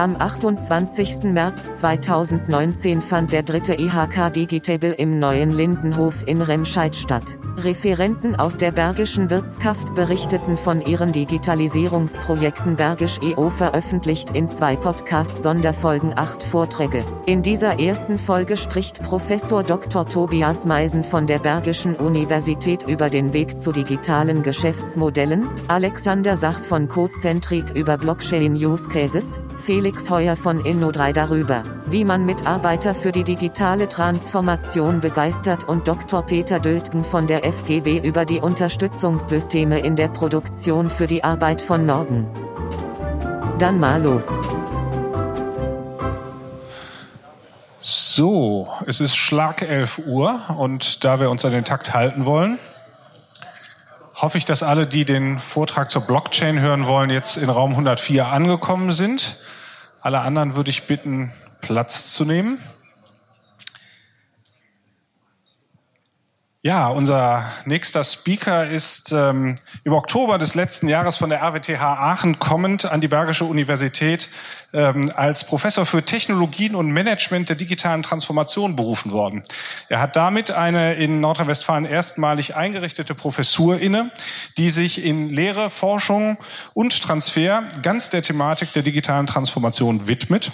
Am 28. März 2019 fand der dritte IHK Digitable im neuen Lindenhof in Remscheid statt. Referenten aus der Bergischen Wirtschaft berichteten von ihren Digitalisierungsprojekten Bergisch EO veröffentlicht in zwei Podcast-Sonderfolgen acht Vorträge. In dieser ersten Folge spricht Professor Dr. Tobias Meisen von der Bergischen Universität über den Weg zu digitalen Geschäftsmodellen, Alexander Sachs von Codecentrik über Blockchain Use Cases, Felix Heuer von Inno3 darüber, wie man Mitarbeiter für die digitale Transformation begeistert und Dr. Peter Döltgen von der FGW über die Unterstützungssysteme in der Produktion für die Arbeit von Norden. Dann mal los. So, es ist Schlag 11 Uhr und da wir uns an den Takt halten wollen, hoffe ich, dass alle, die den Vortrag zur Blockchain hören wollen, jetzt in Raum 104 angekommen sind. Alle anderen würde ich bitten, Platz zu nehmen. Ja, unser nächster Speaker ist ähm, im Oktober des letzten Jahres von der RWTH Aachen kommend an die Bergische Universität ähm, als Professor für Technologien und Management der digitalen Transformation berufen worden. Er hat damit eine in Nordrhein-Westfalen erstmalig eingerichtete Professur inne, die sich in Lehre, Forschung und Transfer ganz der Thematik der digitalen Transformation widmet.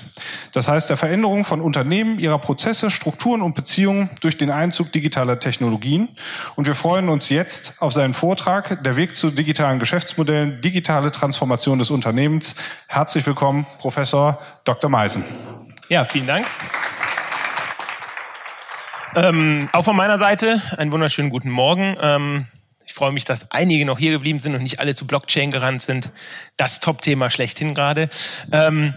Das heißt der Veränderung von Unternehmen, ihrer Prozesse, Strukturen und Beziehungen durch den Einzug digitaler Technologien. Und wir freuen uns jetzt auf seinen Vortrag, der Weg zu digitalen Geschäftsmodellen, digitale Transformation des Unternehmens. Herzlich willkommen, Professor Dr. Meisen. Ja, vielen Dank. Ähm, auch von meiner Seite einen wunderschönen guten Morgen. Ähm, ich freue mich, dass einige noch hier geblieben sind und nicht alle zu Blockchain gerannt sind. Das Top-Thema schlechthin gerade. Ähm,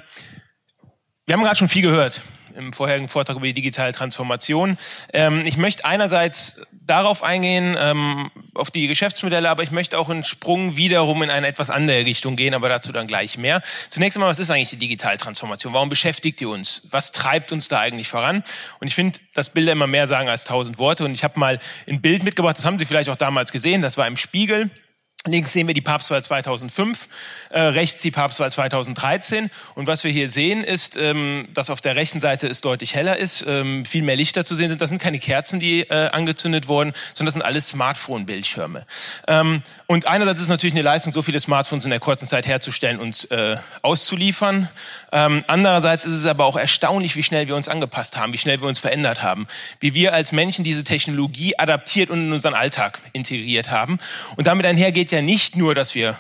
wir haben gerade schon viel gehört im vorherigen Vortrag über die digitale Transformation. Ähm, ich möchte einerseits darauf eingehen, ähm, auf die Geschäftsmodelle, aber ich möchte auch einen Sprung wiederum in eine etwas andere Richtung gehen, aber dazu dann gleich mehr. Zunächst einmal, was ist eigentlich die digitale Transformation? Warum beschäftigt die uns? Was treibt uns da eigentlich voran? Und ich finde, dass Bilder immer mehr sagen als tausend Worte. Und ich habe mal ein Bild mitgebracht, das haben Sie vielleicht auch damals gesehen, das war im Spiegel. Links sehen wir die Papstwahl 2005, äh, rechts die Papstwahl 2013. Und was wir hier sehen, ist, ähm, dass auf der rechten Seite es deutlich heller ist, ähm, viel mehr Lichter zu sehen sind. Das sind keine Kerzen, die äh, angezündet wurden, sondern das sind alles Smartphone-Bildschirme. Ähm, und einerseits ist es natürlich eine Leistung, so viele Smartphones in der kurzen Zeit herzustellen und äh, auszuliefern. Ähm, andererseits ist es aber auch erstaunlich, wie schnell wir uns angepasst haben, wie schnell wir uns verändert haben, wie wir als Menschen diese Technologie adaptiert und in unseren Alltag integriert haben. Und damit einhergeht ja nicht nur, dass wir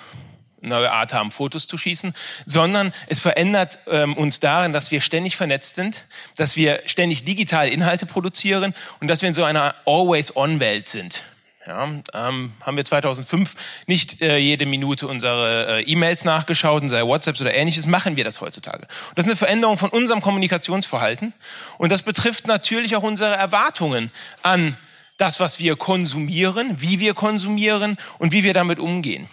neue Art haben, Fotos zu schießen, sondern es verändert ähm, uns darin, dass wir ständig vernetzt sind, dass wir ständig digitale Inhalte produzieren und dass wir in so einer Always-on-Welt sind. Ja, ähm, haben wir 2005 nicht äh, jede Minute unsere äh, E-Mails nachgeschaut, unsere WhatsApps oder ähnliches, machen wir das heutzutage. Und das ist eine Veränderung von unserem Kommunikationsverhalten und das betrifft natürlich auch unsere Erwartungen an das, was wir konsumieren, wie wir konsumieren und wie wir damit umgehen.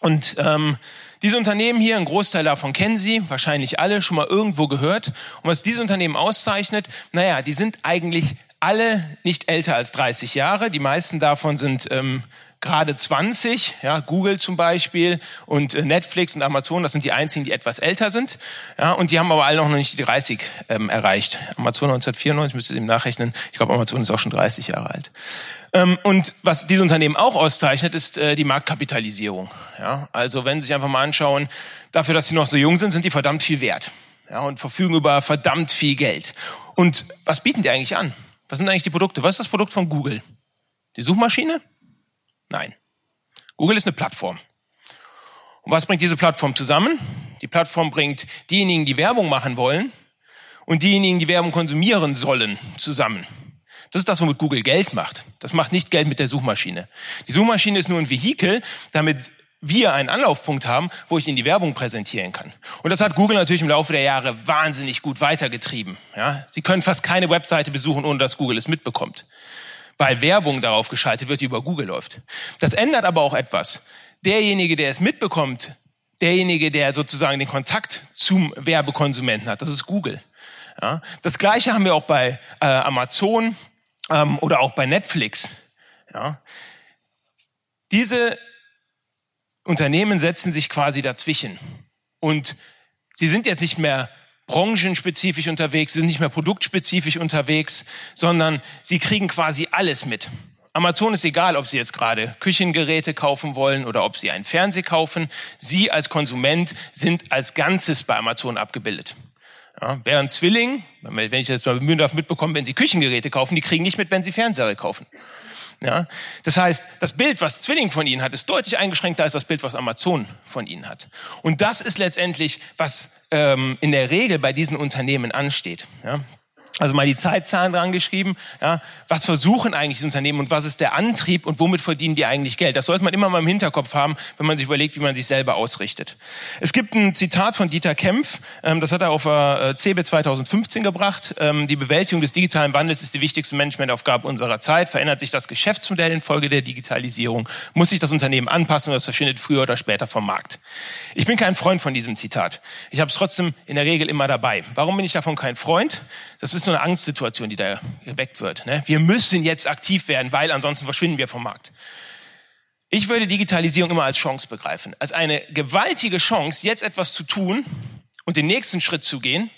Und ähm, diese Unternehmen hier, ein Großteil davon kennen Sie, wahrscheinlich alle, schon mal irgendwo gehört. Und was diese Unternehmen auszeichnet, naja, die sind eigentlich alle nicht älter als 30 Jahre. Die meisten davon sind ähm, gerade 20, ja, Google zum Beispiel und äh, Netflix und Amazon, das sind die einzigen, die etwas älter sind. Ja, und die haben aber alle noch nicht die 30 ähm, erreicht. Amazon 1994 müsste Sie ihm nachrechnen. Ich glaube, Amazon ist auch schon 30 Jahre alt. Ähm, und was diese Unternehmen auch auszeichnet, ist äh, die Marktkapitalisierung. Ja, also wenn Sie sich einfach mal anschauen, dafür, dass sie noch so jung sind, sind die verdammt viel wert. Ja, und verfügen über verdammt viel Geld. Und was bieten die eigentlich an? Was sind eigentlich die Produkte? Was ist das Produkt von Google? Die Suchmaschine? Nein. Google ist eine Plattform. Und was bringt diese Plattform zusammen? Die Plattform bringt diejenigen, die Werbung machen wollen und diejenigen, die Werbung konsumieren sollen, zusammen. Das ist das, womit Google Geld macht. Das macht nicht Geld mit der Suchmaschine. Die Suchmaschine ist nur ein Vehikel, damit wir einen Anlaufpunkt haben, wo ich Ihnen die Werbung präsentieren kann. Und das hat Google natürlich im Laufe der Jahre wahnsinnig gut weitergetrieben. Ja, Sie können fast keine Webseite besuchen, ohne dass Google es mitbekommt, weil Werbung darauf geschaltet wird, die über Google läuft. Das ändert aber auch etwas. Derjenige, der es mitbekommt, derjenige, der sozusagen den Kontakt zum Werbekonsumenten hat, das ist Google. Ja, das Gleiche haben wir auch bei äh, Amazon ähm, oder auch bei Netflix. Ja. Diese Unternehmen setzen sich quasi dazwischen. Und sie sind jetzt nicht mehr branchenspezifisch unterwegs, sind nicht mehr produktspezifisch unterwegs, sondern sie kriegen quasi alles mit. Amazon ist egal, ob Sie jetzt gerade Küchengeräte kaufen wollen oder ob Sie einen Fernseher kaufen. Sie als Konsument sind als Ganzes bei Amazon abgebildet. Ja, während Zwilling, wenn ich jetzt mal bemühen darf, mitbekommen, wenn Sie Küchengeräte kaufen, die kriegen nicht mit, wenn Sie Fernseher kaufen. Ja, das heißt, das Bild, was Zwilling von Ihnen hat, ist deutlich eingeschränkter als das Bild, was Amazon von Ihnen hat. Und das ist letztendlich, was ähm, in der Regel bei diesen Unternehmen ansteht. Ja, also mal die Zeitzahlen dran geschrieben. Ja, was versuchen eigentlich die Unternehmen und was ist der Antrieb und womit verdienen die eigentlich Geld? Das sollte man immer mal im Hinterkopf haben, wenn man sich überlegt, wie man sich selber ausrichtet. Es gibt ein Zitat von Dieter Kempf, ähm, das hat er auf äh, CeBIT 2015 gebracht. Ähm, die Bewältigung des digitalen Wandels ist die wichtigste Managementaufgabe unserer Zeit. Verändert sich das Geschäftsmodell infolge der Digitalisierung, muss sich das Unternehmen anpassen oder es verschwindet früher oder später vom Markt. Ich bin kein Freund von diesem Zitat. Ich habe es trotzdem in der Regel immer dabei. Warum bin ich davon kein Freund? Das ist so eine Angstsituation, die da geweckt wird. Ne? Wir müssen jetzt aktiv werden, weil ansonsten verschwinden wir vom Markt. Ich würde Digitalisierung immer als Chance begreifen. Als eine gewaltige Chance, jetzt etwas zu tun und den nächsten Schritt zu gehen,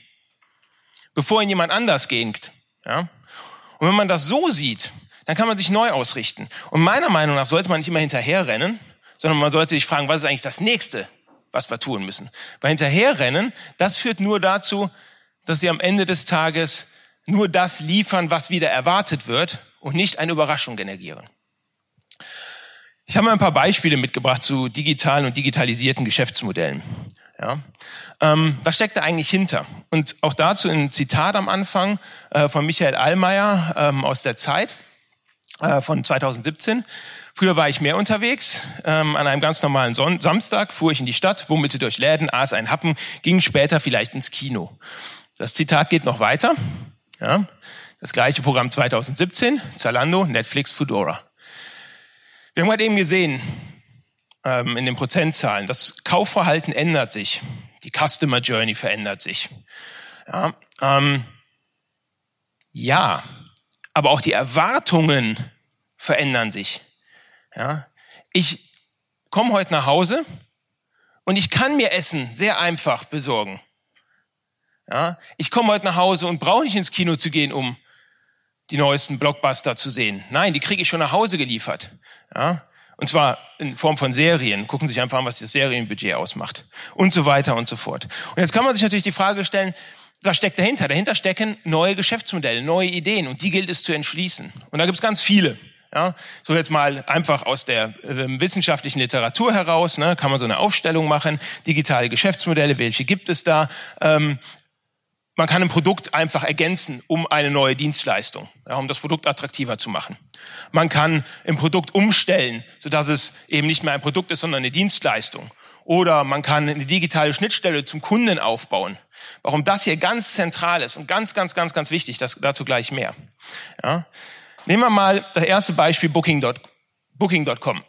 bevor ihn jemand anders geht. Ja? Und wenn man das so sieht, dann kann man sich neu ausrichten. Und meiner Meinung nach sollte man nicht immer hinterherrennen, sondern man sollte sich fragen, was ist eigentlich das nächste, was wir tun müssen. Weil hinterherrennen, das führt nur dazu, dass sie am Ende des Tages nur das liefern, was wieder erwartet wird und nicht eine Überraschung generieren. Ich habe mal ein paar Beispiele mitgebracht zu digitalen und digitalisierten Geschäftsmodellen. Ja. Ähm, was steckt da eigentlich hinter? Und auch dazu ein Zitat am Anfang äh, von Michael Allmeier ähm, aus der Zeit äh, von 2017. Früher war ich mehr unterwegs. Ähm, an einem ganz normalen Son Samstag fuhr ich in die Stadt, bummelte durch Läden, aß ein Happen, ging später vielleicht ins Kino. Das Zitat geht noch weiter. Ja, das gleiche Programm 2017, Zalando, Netflix, Fedora. Wir haben gerade eben gesehen, ähm, in den Prozentzahlen, das Kaufverhalten ändert sich. Die Customer Journey verändert sich. Ja, ähm, ja, aber auch die Erwartungen verändern sich. Ja, ich komme heute nach Hause und ich kann mir Essen sehr einfach besorgen. Ja, ich komme heute nach Hause und brauche nicht ins Kino zu gehen, um die neuesten Blockbuster zu sehen. Nein, die kriege ich schon nach Hause geliefert. Ja, und zwar in Form von Serien. Gucken Sie sich einfach an, was das Serienbudget ausmacht. Und so weiter und so fort. Und jetzt kann man sich natürlich die Frage stellen, was steckt dahinter? Dahinter stecken neue Geschäftsmodelle, neue Ideen und die gilt es zu entschließen. Und da gibt es ganz viele. Ja, so jetzt mal einfach aus der äh, wissenschaftlichen Literatur heraus, ne, kann man so eine Aufstellung machen. Digitale Geschäftsmodelle, welche gibt es da? Ähm, man kann ein Produkt einfach ergänzen um eine neue Dienstleistung, ja, um das Produkt attraktiver zu machen. Man kann ein Produkt umstellen, sodass es eben nicht mehr ein Produkt ist, sondern eine Dienstleistung. Oder man kann eine digitale Schnittstelle zum Kunden aufbauen. Warum das hier ganz zentral ist und ganz, ganz, ganz, ganz wichtig, das, dazu gleich mehr. Ja. Nehmen wir mal das erste Beispiel Booking.com. Booking.com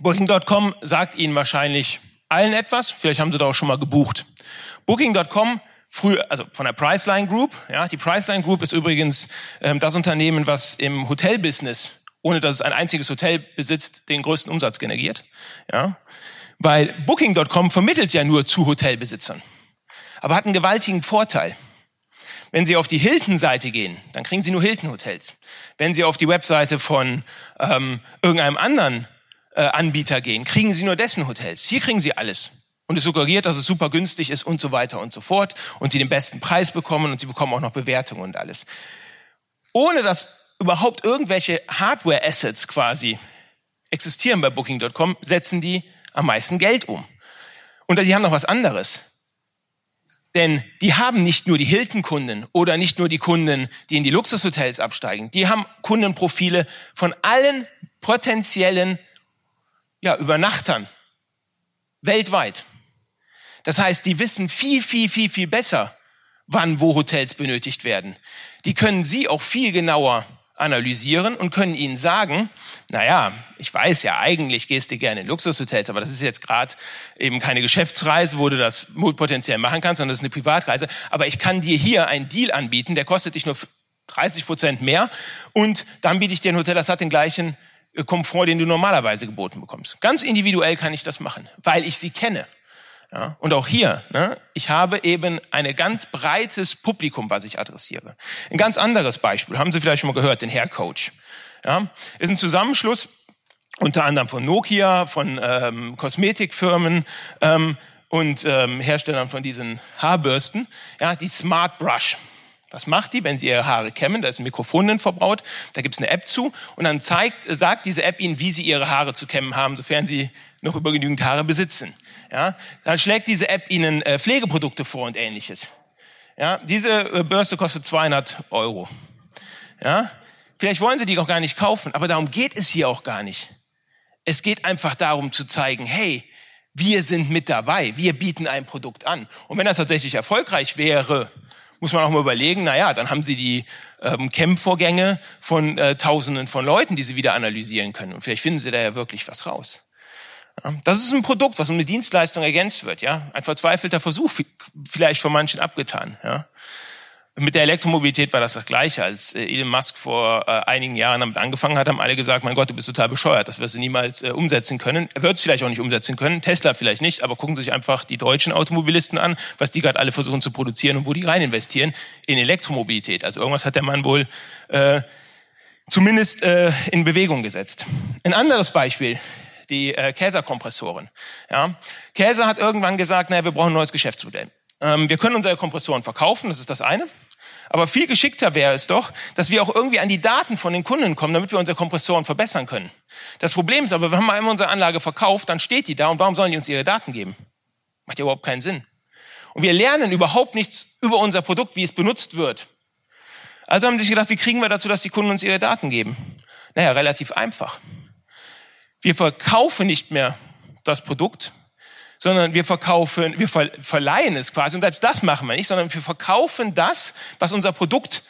Booking sagt Ihnen wahrscheinlich allen etwas. Vielleicht haben Sie da auch schon mal gebucht. Booking.com früher, also von der Priceline Group. Ja, die Priceline Group ist übrigens ähm, das Unternehmen, was im Hotelbusiness, ohne dass es ein einziges Hotel besitzt, den größten Umsatz generiert. Ja, weil Booking.com vermittelt ja nur zu Hotelbesitzern, aber hat einen gewaltigen Vorteil. Wenn Sie auf die Hilton-Seite gehen, dann kriegen Sie nur Hilton-Hotels. Wenn Sie auf die Webseite von ähm, irgendeinem anderen äh, Anbieter gehen, kriegen Sie nur dessen Hotels. Hier kriegen Sie alles und es suggeriert, dass es super günstig ist und so weiter und so fort und sie den besten Preis bekommen und sie bekommen auch noch Bewertungen und alles. Ohne dass überhaupt irgendwelche Hardware-Assets quasi existieren bei Booking.com, setzen die am meisten Geld um. Und die haben noch was anderes. Denn die haben nicht nur die Hilton-Kunden oder nicht nur die Kunden, die in die Luxushotels absteigen. Die haben Kundenprofile von allen potenziellen ja, Übernachtern weltweit. Das heißt, die wissen viel, viel, viel, viel besser, wann wo Hotels benötigt werden. Die können Sie auch viel genauer analysieren und können Ihnen sagen, na ja, ich weiß ja, eigentlich gehst du gerne in Luxushotels, aber das ist jetzt gerade eben keine Geschäftsreise, wo du das potenziell machen kannst, sondern das ist eine Privatreise. Aber ich kann dir hier einen Deal anbieten, der kostet dich nur 30 Prozent mehr und dann biete ich dir ein Hotel, das hat den gleichen Komfort, den du normalerweise geboten bekommst. Ganz individuell kann ich das machen, weil ich sie kenne. Ja, und auch hier, ne, ich habe eben ein ganz breites Publikum, was ich adressiere. Ein ganz anderes Beispiel, haben Sie vielleicht schon mal gehört, den Hair Coach. Ja, ist ein Zusammenschluss unter anderem von Nokia, von ähm, Kosmetikfirmen ähm, und ähm, Herstellern von diesen Haarbürsten, ja, die Smart Brush. Was macht die, wenn Sie Ihre Haare kämmen? Da ist ein Mikrofon drin verbaut, da gibt es eine App zu und dann zeigt, sagt diese App Ihnen, wie Sie Ihre Haare zu kämmen haben, sofern Sie noch über genügend Haare besitzen. Ja, dann schlägt diese App Ihnen äh, Pflegeprodukte vor und ähnliches. Ja, diese äh, Bürste kostet 200 Euro. Ja, vielleicht wollen Sie die auch gar nicht kaufen, aber darum geht es hier auch gar nicht. Es geht einfach darum zu zeigen, hey, wir sind mit dabei, wir bieten ein Produkt an. Und wenn das tatsächlich erfolgreich wäre, muss man auch mal überlegen, na ja, dann haben sie die ähm, Camp-Vorgänge von äh, Tausenden von Leuten, die sie wieder analysieren können. Und vielleicht finden sie da ja wirklich was raus. Ja, das ist ein Produkt, was um eine Dienstleistung ergänzt wird. Ja, ein verzweifelter Versuch, vielleicht von manchen abgetan. Ja. Mit der Elektromobilität war das das Gleiche. Als äh, Elon Musk vor äh, einigen Jahren damit angefangen hat, haben alle gesagt, mein Gott, du bist total bescheuert, das wirst du niemals äh, umsetzen können. Er wird es vielleicht auch nicht umsetzen können, Tesla vielleicht nicht, aber gucken Sie sich einfach die deutschen Automobilisten an, was die gerade alle versuchen zu produzieren und wo die rein investieren in Elektromobilität. Also irgendwas hat der Mann wohl äh, zumindest äh, in Bewegung gesetzt. Ein anderes Beispiel, die äh, Käserkompressoren. Ja? Käser hat irgendwann gesagt, naja, wir brauchen ein neues Geschäftsmodell. Ähm, wir können unsere Kompressoren verkaufen, das ist das eine. Aber viel geschickter wäre es doch, dass wir auch irgendwie an die Daten von den Kunden kommen, damit wir unsere Kompressoren verbessern können. Das Problem ist aber, wir haben einmal unsere Anlage verkauft, dann steht die da und warum sollen die uns ihre Daten geben? Macht ja überhaupt keinen Sinn. Und wir lernen überhaupt nichts über unser Produkt, wie es benutzt wird. Also haben sie sich gedacht, wie kriegen wir dazu, dass die Kunden uns ihre Daten geben? Naja, relativ einfach. Wir verkaufen nicht mehr das Produkt, sondern wir verkaufen, wir verleihen es quasi. Und selbst das machen wir nicht, sondern wir verkaufen das, was unser Produkt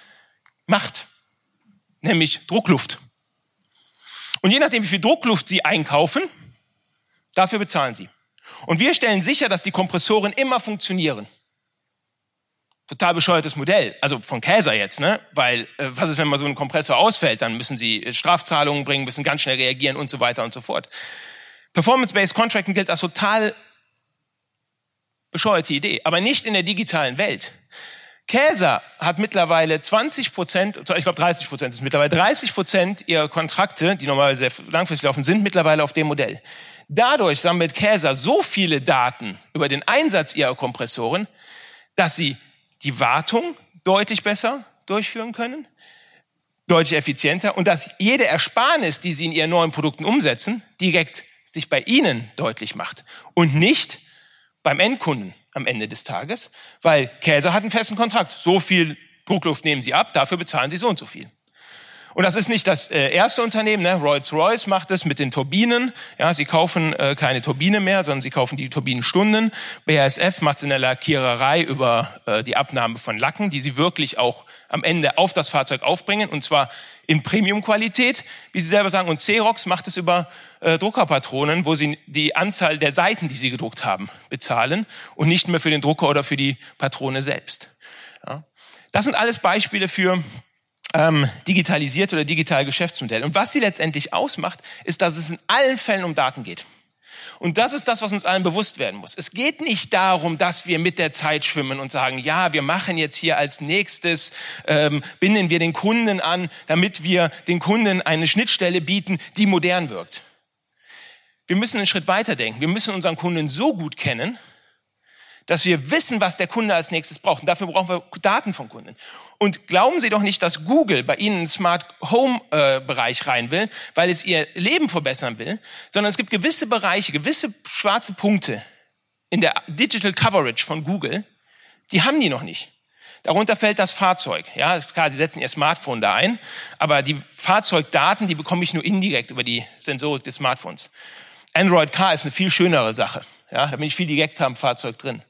macht, nämlich Druckluft. Und je nachdem, wie viel Druckluft Sie einkaufen, dafür bezahlen Sie. Und wir stellen sicher, dass die Kompressoren immer funktionieren. Total bescheuertes Modell, also von Käser jetzt, ne? Weil äh, was ist, wenn mal so ein Kompressor ausfällt, dann müssen Sie Strafzahlungen bringen, müssen ganz schnell reagieren und so weiter und so fort. Performance-Based Contracting gilt als total bescheuerte Idee, aber nicht in der digitalen Welt. Käser hat mittlerweile 20 Prozent, ich glaube 30 Prozent ist mittlerweile 30 Prozent ihrer Kontrakte, die normalerweise sehr langfristig laufen, sind mittlerweile auf dem Modell. Dadurch sammelt Käser so viele Daten über den Einsatz ihrer Kompressoren, dass sie die Wartung deutlich besser durchführen können, deutlich effizienter und dass jede Ersparnis, die sie in ihren neuen Produkten umsetzen, direkt sich bei ihnen deutlich macht und nicht beim Endkunden am Ende des Tages, weil Käser hat einen festen Kontrakt. So viel Druckluft nehmen sie ab, dafür bezahlen sie so und so viel. Und das ist nicht das äh, erste Unternehmen, ne? Rolls-Royce macht es mit den Turbinen. Ja, sie kaufen äh, keine Turbine mehr, sondern sie kaufen die Turbinenstunden. BASF macht es in der Lackiererei über äh, die Abnahme von Lacken, die sie wirklich auch am Ende auf das Fahrzeug aufbringen, und zwar in Premium-Qualität, wie sie selber sagen. Und Xerox macht es über äh, Druckerpatronen, wo sie die Anzahl der Seiten, die sie gedruckt haben, bezahlen und nicht mehr für den Drucker oder für die Patrone selbst. Ja. Das sind alles Beispiele für ähm, digitalisiert oder digital Geschäftsmodell. Und was sie letztendlich ausmacht, ist, dass es in allen Fällen um Daten geht. Und das ist das, was uns allen bewusst werden muss. Es geht nicht darum, dass wir mit der Zeit schwimmen und sagen, ja, wir machen jetzt hier als nächstes, ähm, binden wir den Kunden an, damit wir den Kunden eine Schnittstelle bieten, die modern wirkt. Wir müssen einen Schritt weiter denken. Wir müssen unseren Kunden so gut kennen, dass wir wissen, was der Kunde als nächstes braucht. Und dafür brauchen wir Daten von Kunden. Und glauben Sie doch nicht, dass Google bei Ihnen einen Smart Home äh, Bereich rein will, weil es Ihr Leben verbessern will, sondern es gibt gewisse Bereiche, gewisse schwarze Punkte in der Digital Coverage von Google, die haben die noch nicht. Darunter fällt das Fahrzeug. Ja, ist klar, Sie setzen Ihr Smartphone da ein, aber die Fahrzeugdaten, die bekomme ich nur indirekt über die Sensorik des Smartphones. Android Car ist eine viel schönere Sache. Ja, da bin ich viel direkt am Fahrzeug drin.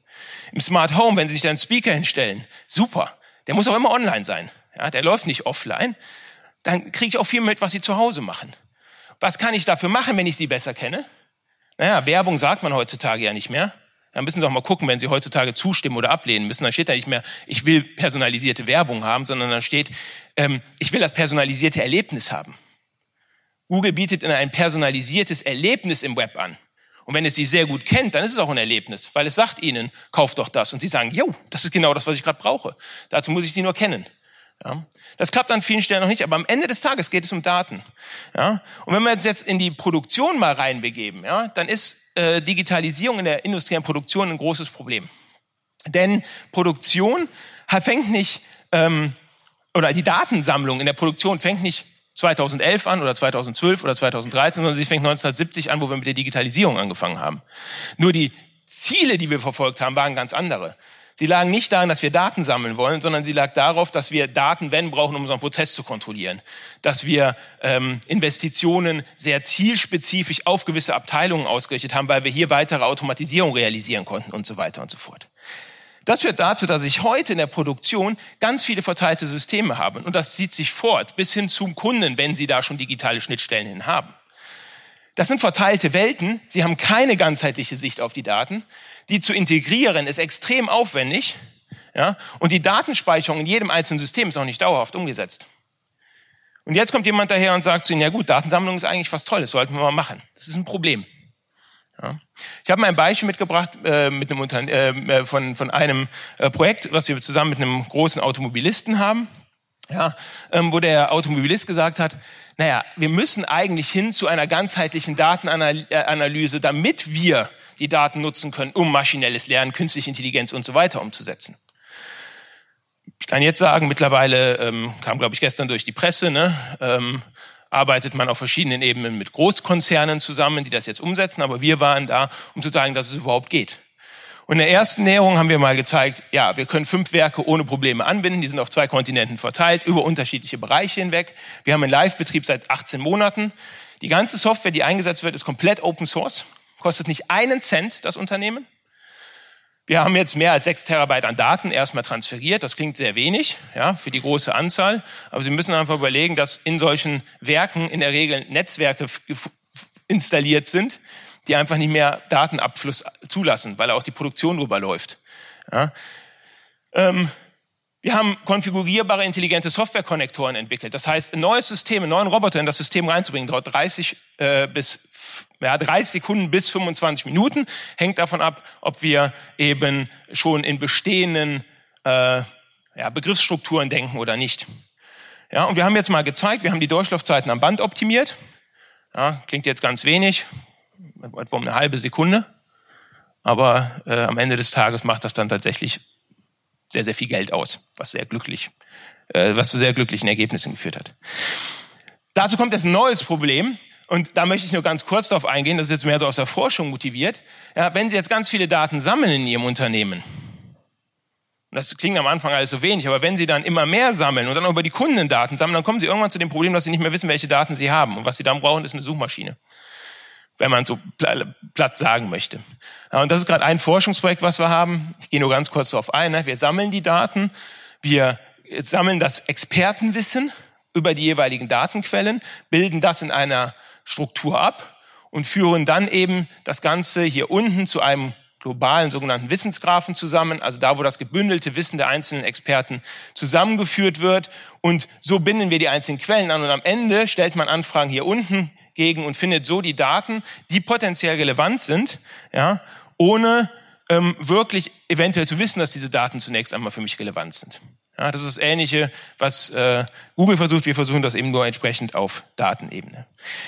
Im Smart Home, wenn Sie sich da einen Speaker hinstellen, super. Der muss auch immer online sein. Ja, der läuft nicht offline. Dann kriege ich auch viel mit, was Sie zu Hause machen. Was kann ich dafür machen, wenn ich Sie besser kenne? Naja, Werbung sagt man heutzutage ja nicht mehr. Da müssen Sie auch mal gucken, wenn Sie heutzutage zustimmen oder ablehnen müssen. Da steht da nicht mehr, ich will personalisierte Werbung haben, sondern da steht, ähm, ich will das personalisierte Erlebnis haben. Google bietet Ihnen ein personalisiertes Erlebnis im Web an. Und wenn es Sie sehr gut kennt, dann ist es auch ein Erlebnis, weil es sagt Ihnen, kauft doch das. Und Sie sagen, jo, das ist genau das, was ich gerade brauche. Dazu muss ich Sie nur kennen. Ja? Das klappt an vielen Stellen noch nicht, aber am Ende des Tages geht es um Daten. Ja? Und wenn wir uns jetzt in die Produktion mal reinbegeben, ja, dann ist äh, Digitalisierung in der industriellen Produktion ein großes Problem. Denn Produktion fängt nicht, ähm, oder die Datensammlung in der Produktion fängt nicht 2011 an oder 2012 oder 2013, sondern sie fängt 1970 an, wo wir mit der Digitalisierung angefangen haben. Nur die Ziele, die wir verfolgt haben, waren ganz andere. Sie lagen nicht daran, dass wir Daten sammeln wollen, sondern sie lag darauf, dass wir Daten, wenn brauchen, um unseren Prozess zu kontrollieren. Dass wir ähm, Investitionen sehr zielspezifisch auf gewisse Abteilungen ausgerichtet haben, weil wir hier weitere Automatisierung realisieren konnten und so weiter und so fort. Das führt dazu, dass ich heute in der Produktion ganz viele verteilte Systeme habe. Und das zieht sich fort bis hin zum Kunden, wenn Sie da schon digitale Schnittstellen hin haben. Das sind verteilte Welten. Sie haben keine ganzheitliche Sicht auf die Daten. Die zu integrieren ist extrem aufwendig. Ja? Und die Datenspeicherung in jedem einzelnen System ist auch nicht dauerhaft umgesetzt. Und jetzt kommt jemand daher und sagt zu Ihnen, ja gut, Datensammlung ist eigentlich was Tolles, sollten wir mal machen. Das ist ein Problem. Ja. Ich habe mal ein Beispiel mitgebracht äh, mit einem Unterne äh, äh, von, von einem äh, Projekt, was wir zusammen mit einem großen Automobilisten haben, ja, ähm, wo der Automobilist gesagt hat, naja, wir müssen eigentlich hin zu einer ganzheitlichen Datenanalyse, damit wir die Daten nutzen können, um maschinelles Lernen, künstliche Intelligenz und so weiter umzusetzen. Ich kann jetzt sagen, mittlerweile ähm, kam, glaube ich, gestern durch die Presse, ne, ähm, arbeitet man auf verschiedenen Ebenen mit Großkonzernen zusammen, die das jetzt umsetzen, aber wir waren da, um zu sagen, dass es überhaupt geht. Und in der ersten Näherung haben wir mal gezeigt, ja, wir können fünf Werke ohne Probleme anbinden. Die sind auf zwei Kontinenten verteilt, über unterschiedliche Bereiche hinweg. Wir haben einen Live-Betrieb seit 18 Monaten. Die ganze Software, die eingesetzt wird, ist komplett Open Source. Kostet nicht einen Cent das Unternehmen. Wir haben jetzt mehr als sechs Terabyte an Daten erstmal transferiert. Das klingt sehr wenig, ja, für die große Anzahl. Aber Sie müssen einfach überlegen, dass in solchen Werken in der Regel Netzwerke installiert sind, die einfach nicht mehr Datenabfluss zulassen, weil auch die Produktion drüber läuft. Ja. Ähm, wir haben konfigurierbare intelligente Software-Konnektoren entwickelt. Das heißt, ein neues System, einen neuen Roboter in das System reinzubringen, dauert 30 äh, bis ja, 30 Sekunden bis 25 Minuten. Hängt davon ab, ob wir eben schon in bestehenden äh, ja, Begriffsstrukturen denken oder nicht. Ja, und wir haben jetzt mal gezeigt, wir haben die Durchlaufzeiten am Band optimiert. Ja, klingt jetzt ganz wenig, etwa um eine halbe Sekunde. Aber äh, am Ende des Tages macht das dann tatsächlich sehr, sehr viel Geld aus, was sehr glücklich, äh, was zu sehr glücklichen Ergebnissen geführt hat. Dazu kommt jetzt ein neues Problem. Und da möchte ich nur ganz kurz darauf eingehen, das ist jetzt mehr so aus der Forschung motiviert. Ja, wenn Sie jetzt ganz viele Daten sammeln in Ihrem Unternehmen, das klingt am Anfang alles so wenig, aber wenn Sie dann immer mehr sammeln und dann auch über die Kundendaten sammeln, dann kommen Sie irgendwann zu dem Problem, dass Sie nicht mehr wissen, welche Daten Sie haben. Und was Sie dann brauchen, ist eine Suchmaschine wenn man so platt sagen möchte. Und das ist gerade ein Forschungsprojekt, was wir haben. Ich gehe nur ganz kurz darauf ein. Ne? Wir sammeln die Daten, wir sammeln das Expertenwissen über die jeweiligen Datenquellen, bilden das in einer Struktur ab und führen dann eben das Ganze hier unten zu einem globalen sogenannten Wissensgrafen zusammen, also da, wo das gebündelte Wissen der einzelnen Experten zusammengeführt wird. Und so binden wir die einzelnen Quellen an und am Ende stellt man Anfragen hier unten gegen und findet so die Daten, die potenziell relevant sind, ja, ohne ähm, wirklich eventuell zu wissen, dass diese Daten zunächst einmal für mich relevant sind. Ja, das ist das Ähnliche, was äh, Google versucht. Wir versuchen das eben nur entsprechend auf Datenebene.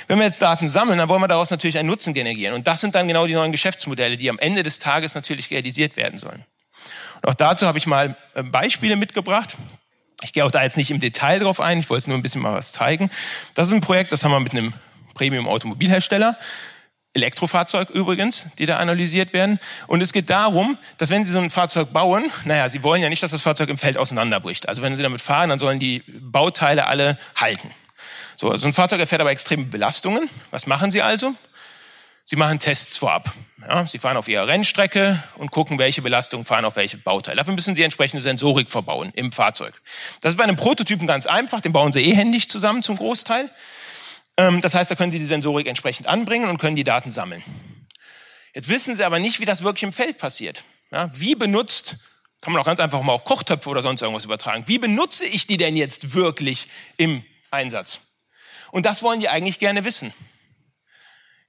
Wenn wir jetzt Daten sammeln, dann wollen wir daraus natürlich einen Nutzen generieren. Und das sind dann genau die neuen Geschäftsmodelle, die am Ende des Tages natürlich realisiert werden sollen. Und auch dazu habe ich mal äh, Beispiele mitgebracht. Ich gehe auch da jetzt nicht im Detail drauf ein. Ich wollte nur ein bisschen mal was zeigen. Das ist ein Projekt, das haben wir mit einem Premium-Automobilhersteller. Elektrofahrzeug übrigens, die da analysiert werden. Und es geht darum, dass wenn Sie so ein Fahrzeug bauen, naja, Sie wollen ja nicht, dass das Fahrzeug im Feld auseinanderbricht. Also wenn Sie damit fahren, dann sollen die Bauteile alle halten. So, so ein Fahrzeug erfährt aber extreme Belastungen. Was machen Sie also? Sie machen Tests vorab. Ja, Sie fahren auf Ihrer Rennstrecke und gucken, welche Belastungen fahren auf welche Bauteile. Dafür müssen Sie entsprechende Sensorik verbauen im Fahrzeug. Das ist bei einem Prototypen ganz einfach. Den bauen Sie eh händisch zusammen zum Großteil. Ähm, das heißt, da können Sie die Sensorik entsprechend anbringen und können die Daten sammeln. Jetzt wissen Sie aber nicht, wie das wirklich im Feld passiert. Ja, wie benutzt, kann man auch ganz einfach mal auf Kochtöpfe oder sonst irgendwas übertragen, wie benutze ich die denn jetzt wirklich im Einsatz? Und das wollen die eigentlich gerne wissen.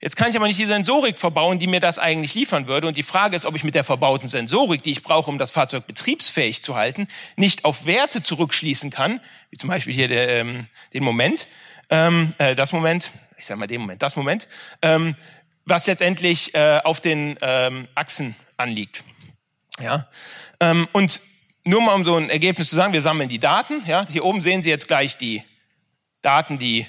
Jetzt kann ich aber nicht die Sensorik verbauen, die mir das eigentlich liefern würde. Und die Frage ist, ob ich mit der verbauten Sensorik, die ich brauche, um das Fahrzeug betriebsfähig zu halten, nicht auf Werte zurückschließen kann, wie zum Beispiel hier der, ähm, den Moment, ähm, äh, das Moment, ich sage mal den Moment, das Moment, ähm, was letztendlich äh, auf den ähm, Achsen anliegt. Ja, ähm, und nur mal um so ein Ergebnis zu sagen, wir sammeln die Daten. Ja, hier oben sehen Sie jetzt gleich die Daten, die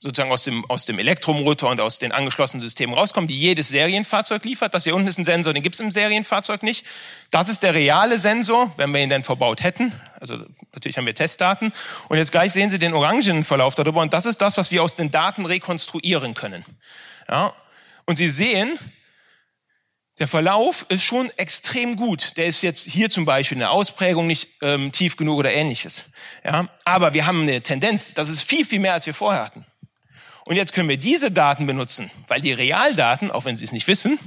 sozusagen aus dem, aus dem Elektromotor und aus den angeschlossenen Systemen rauskommen, die jedes Serienfahrzeug liefert. Das hier unten ist ein Sensor, den gibt's im Serienfahrzeug nicht. Das ist der reale Sensor, wenn wir ihn denn verbaut hätten. Also natürlich haben wir Testdaten. Und jetzt gleich sehen Sie den orangenen Verlauf darüber. Und das ist das, was wir aus den Daten rekonstruieren können. Ja. Und Sie sehen, der Verlauf ist schon extrem gut. Der ist jetzt hier zum Beispiel in der Ausprägung nicht ähm, tief genug oder ähnliches. Ja, aber wir haben eine Tendenz, das ist viel, viel mehr, als wir vorher hatten. Und jetzt können wir diese Daten benutzen, weil die Realdaten, auch wenn Sie es nicht wissen,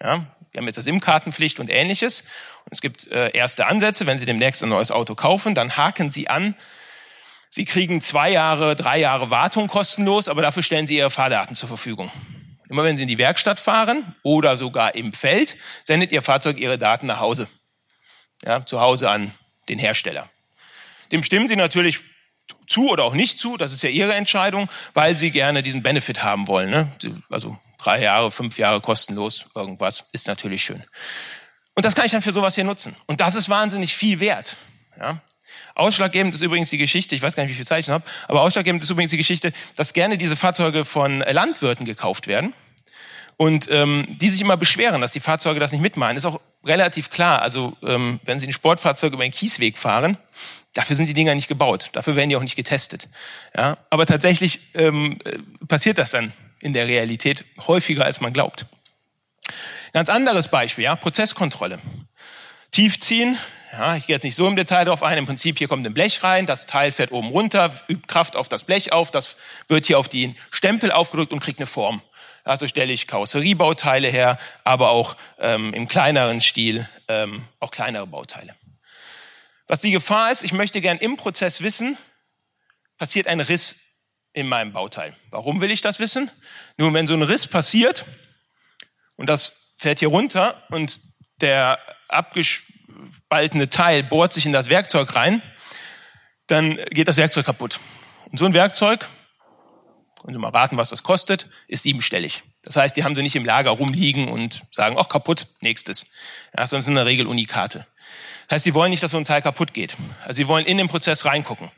ja, wir haben jetzt das SIM-Kartenpflicht und ähnliches. Und es gibt äh, erste Ansätze. Wenn Sie demnächst ein neues Auto kaufen, dann haken Sie an, Sie kriegen zwei Jahre, drei Jahre Wartung kostenlos, aber dafür stellen Sie Ihre Fahrdaten zur Verfügung. Immer wenn Sie in die Werkstatt fahren oder sogar im Feld, sendet Ihr Fahrzeug Ihre Daten nach Hause. Ja, zu Hause an den Hersteller. Dem stimmen Sie natürlich zu oder auch nicht zu, das ist ja ihre Entscheidung, weil sie gerne diesen Benefit haben wollen. Ne? Also drei Jahre, fünf Jahre kostenlos, irgendwas, ist natürlich schön. Und das kann ich dann für sowas hier nutzen. Und das ist wahnsinnig viel wert. Ja? Ausschlaggebend ist übrigens die Geschichte, ich weiß gar nicht, wie viel Zeichen ich habe, aber ausschlaggebend ist übrigens die Geschichte, dass gerne diese Fahrzeuge von Landwirten gekauft werden und ähm, die sich immer beschweren, dass die Fahrzeuge das nicht mitmachen. Ist auch relativ klar. Also ähm, wenn Sie ein Sportfahrzeug über einen Kiesweg fahren, Dafür sind die Dinger nicht gebaut. Dafür werden die auch nicht getestet. Ja, aber tatsächlich ähm, äh, passiert das dann in der Realität häufiger, als man glaubt. Ganz anderes Beispiel, ja, Prozesskontrolle. Tiefziehen, ja, ich gehe jetzt nicht so im Detail darauf ein. Im Prinzip hier kommt ein Blech rein, das Teil fährt oben runter, übt Kraft auf das Blech auf, das wird hier auf den Stempel aufgedrückt und kriegt eine Form. Also stelle ich Karosseriebauteile her, aber auch ähm, im kleineren Stil ähm, auch kleinere Bauteile. Was die Gefahr ist, ich möchte gern im Prozess wissen, passiert ein Riss in meinem Bauteil. Warum will ich das wissen? Nur wenn so ein Riss passiert und das fährt hier runter und der abgespaltene Teil bohrt sich in das Werkzeug rein, dann geht das Werkzeug kaputt. Und so ein Werkzeug, können Sie mal raten, was das kostet, ist siebenstellig. Das heißt, die haben sie nicht im Lager rumliegen und sagen, ach kaputt, nächstes. Ja, sind in der Regel Unikate. Heißt, sie wollen nicht, dass so ein Teil kaputt geht. Also sie wollen in den Prozess reingucken.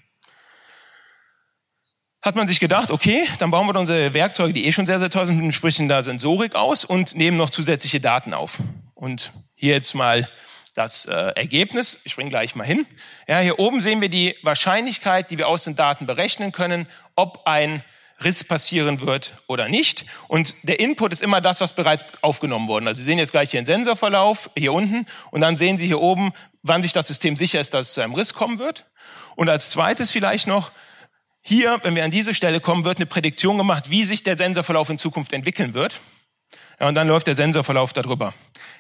Hat man sich gedacht, okay, dann bauen wir unsere Werkzeuge, die eh schon sehr, sehr teuer sind, sprechen da Sensorik aus und nehmen noch zusätzliche Daten auf. Und hier jetzt mal das äh, Ergebnis. Ich springe gleich mal hin. Ja, hier oben sehen wir die Wahrscheinlichkeit, die wir aus den Daten berechnen können, ob ein Riss passieren wird oder nicht. Und der Input ist immer das, was bereits aufgenommen wurde. Also Sie sehen jetzt gleich hier einen Sensorverlauf hier unten und dann sehen Sie hier oben, wann sich das System sicher ist, dass es zu einem Riss kommen wird. Und als zweites vielleicht noch, hier, wenn wir an diese Stelle kommen, wird eine Prädiktion gemacht, wie sich der Sensorverlauf in Zukunft entwickeln wird. Ja, und dann läuft der Sensorverlauf darüber.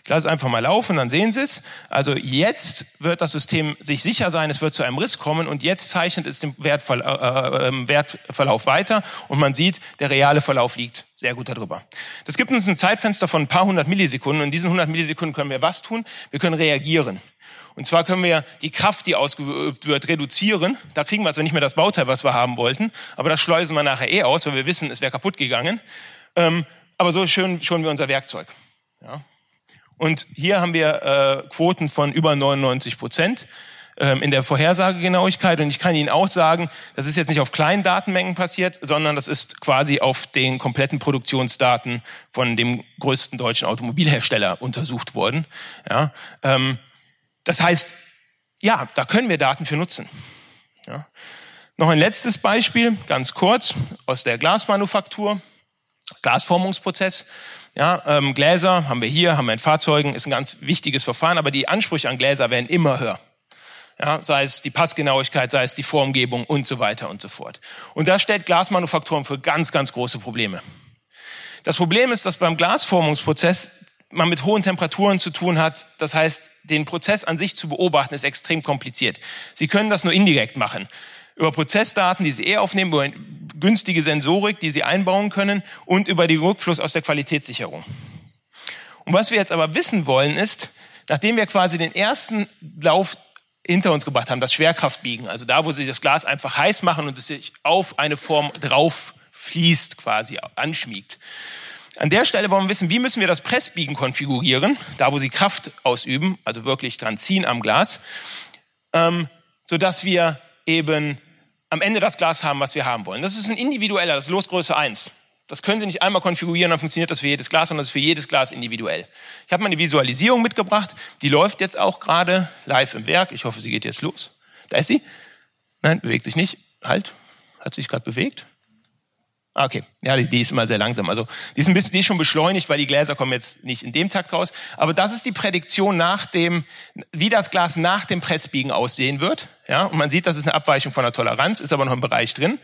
Ich lasse es einfach mal laufen, dann sehen Sie es. Also jetzt wird das System sich sicher sein, es wird zu einem Riss kommen und jetzt zeichnet es den Wertverla äh, äh, ähm, Wertverlauf weiter und man sieht, der reale Verlauf liegt sehr gut darüber. Das gibt uns ein Zeitfenster von ein paar hundert Millisekunden und in diesen 100 Millisekunden können wir was tun? Wir können reagieren. Und zwar können wir die Kraft, die ausgeübt wird, reduzieren. Da kriegen wir also nicht mehr das Bauteil, was wir haben wollten, aber das schleusen wir nachher eh aus, weil wir wissen, es wäre kaputt gegangen. Ähm, aber so schön schon wir unser Werkzeug. Ja. Und hier haben wir äh, Quoten von über 99 Prozent ähm, in der Vorhersagegenauigkeit. Und ich kann Ihnen auch sagen, das ist jetzt nicht auf kleinen Datenmengen passiert, sondern das ist quasi auf den kompletten Produktionsdaten von dem größten deutschen Automobilhersteller untersucht worden. Ja, ähm, das heißt, ja, da können wir Daten für nutzen. Ja. Noch ein letztes Beispiel, ganz kurz, aus der Glasmanufaktur. Glasformungsprozess. Ja, ähm, Gläser haben wir hier, haben wir in Fahrzeugen, ist ein ganz wichtiges Verfahren, aber die Ansprüche an Gläser werden immer höher. Ja, sei es die Passgenauigkeit, sei es die Formgebung und so weiter und so fort. Und das stellt Glasmanufakturen für ganz, ganz große Probleme. Das Problem ist, dass beim Glasformungsprozess man mit hohen Temperaturen zu tun hat. Das heißt, den Prozess an sich zu beobachten ist extrem kompliziert. Sie können das nur indirekt machen über Prozessdaten, die Sie eh aufnehmen, über günstige Sensorik, die sie einbauen können und über den Rückfluss aus der Qualitätssicherung. Und was wir jetzt aber wissen wollen ist, nachdem wir quasi den ersten Lauf hinter uns gebracht haben, das Schwerkraftbiegen, also da, wo sie das Glas einfach heiß machen und es sich auf eine Form drauf fließt, quasi anschmiegt. An der Stelle wollen wir wissen, wie müssen wir das Pressbiegen konfigurieren, da wo sie Kraft ausüben, also wirklich dran ziehen am Glas, ähm, so dass wir eben am Ende das Glas haben, was wir haben wollen. Das ist ein individueller, das ist Losgröße 1. Das können Sie nicht einmal konfigurieren, dann funktioniert das für jedes Glas, sondern das ist für jedes Glas individuell. Ich habe mal eine Visualisierung mitgebracht, die läuft jetzt auch gerade live im Werk. Ich hoffe, sie geht jetzt los. Da ist sie. Nein, bewegt sich nicht. Halt. Hat sich gerade bewegt? Ah, okay, ja, die, die, ist immer sehr langsam. Also die ist ein bisschen, die ist schon beschleunigt, weil die Gläser kommen jetzt nicht in dem Takt raus. Aber das ist die Prädiktion nach dem, wie das Glas nach dem Pressbiegen aussehen wird. Ja, und man sieht, das ist eine Abweichung von der Toleranz, ist aber noch im Bereich drin.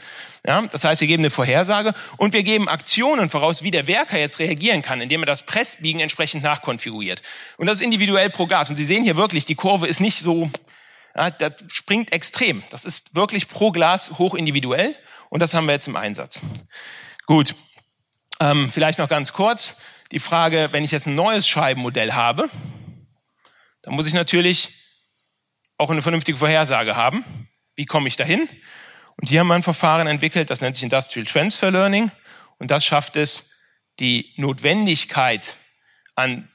Ja, das heißt, wir geben eine Vorhersage und wir geben Aktionen voraus, wie der Werker jetzt reagieren kann, indem er das Pressbiegen entsprechend nachkonfiguriert. Und das ist individuell pro Glas. Und Sie sehen hier wirklich, die Kurve ist nicht so, ja, das springt extrem. Das ist wirklich pro Glas hoch individuell. Und das haben wir jetzt im Einsatz. Gut, ähm, vielleicht noch ganz kurz die Frage, wenn ich jetzt ein neues Scheibenmodell habe, dann muss ich natürlich auch eine vernünftige Vorhersage haben. Wie komme ich dahin? Und hier haben wir ein Verfahren entwickelt, das nennt sich Industrial Transfer Learning. Und das schafft es, die Notwendigkeit an,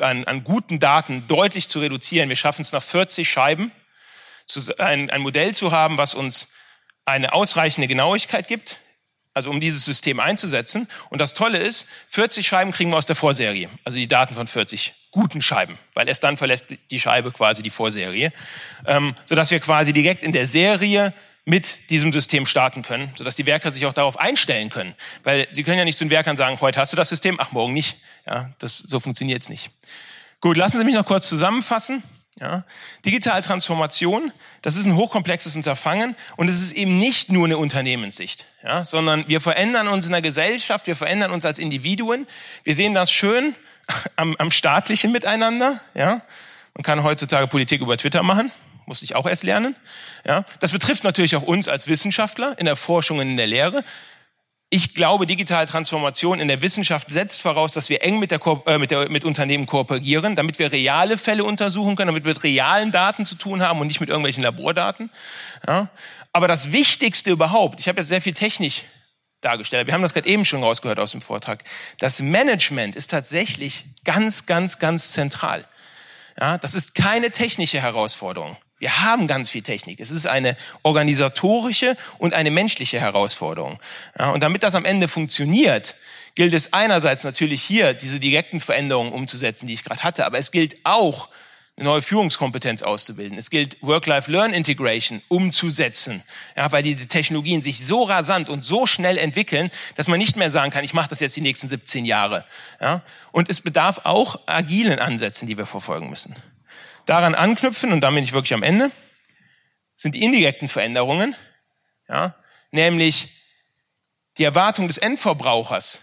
an, an guten Daten deutlich zu reduzieren. Wir schaffen es nach 40 Scheiben, ein, ein Modell zu haben, was uns eine ausreichende Genauigkeit gibt, also um dieses System einzusetzen. Und das Tolle ist, 40 Scheiben kriegen wir aus der Vorserie, also die Daten von 40 guten Scheiben, weil erst dann verlässt die Scheibe quasi die Vorserie, ähm, sodass wir quasi direkt in der Serie mit diesem System starten können, sodass die Werker sich auch darauf einstellen können. Weil sie können ja nicht zu den Werkern sagen, heute hast du das System, ach, morgen nicht. Ja, das, so funktioniert's nicht. Gut, lassen Sie mich noch kurz zusammenfassen. Ja? Digitale Transformation, das ist ein hochkomplexes Unterfangen und es ist eben nicht nur eine Unternehmenssicht, ja? sondern wir verändern uns in der Gesellschaft, wir verändern uns als Individuen. Wir sehen das schön am, am staatlichen Miteinander. Ja? Man kann heutzutage Politik über Twitter machen, musste ich auch erst lernen. Ja? Das betrifft natürlich auch uns als Wissenschaftler in der Forschung und in der Lehre. Ich glaube, digitale Transformation in der Wissenschaft setzt voraus, dass wir eng mit, der, äh, mit, der, mit Unternehmen kooperieren, damit wir reale Fälle untersuchen können, damit wir mit realen Daten zu tun haben und nicht mit irgendwelchen Labordaten. Ja. Aber das Wichtigste überhaupt, ich habe jetzt sehr viel technisch dargestellt, wir haben das gerade eben schon rausgehört aus dem Vortrag, das Management ist tatsächlich ganz, ganz, ganz zentral. Ja, das ist keine technische Herausforderung. Wir haben ganz viel Technik. Es ist eine organisatorische und eine menschliche Herausforderung. Ja, und damit das am Ende funktioniert, gilt es einerseits natürlich hier diese direkten Veränderungen umzusetzen, die ich gerade hatte, aber es gilt auch, eine neue Führungskompetenz auszubilden. Es gilt Work-Life-Learn-Integration umzusetzen, ja, weil diese Technologien sich so rasant und so schnell entwickeln, dass man nicht mehr sagen kann, ich mache das jetzt die nächsten 17 Jahre. Ja. Und es bedarf auch agilen Ansätzen, die wir verfolgen müssen. Daran anknüpfen, und dann bin ich wirklich am Ende, sind die indirekten Veränderungen, ja, nämlich die Erwartung des Endverbrauchers.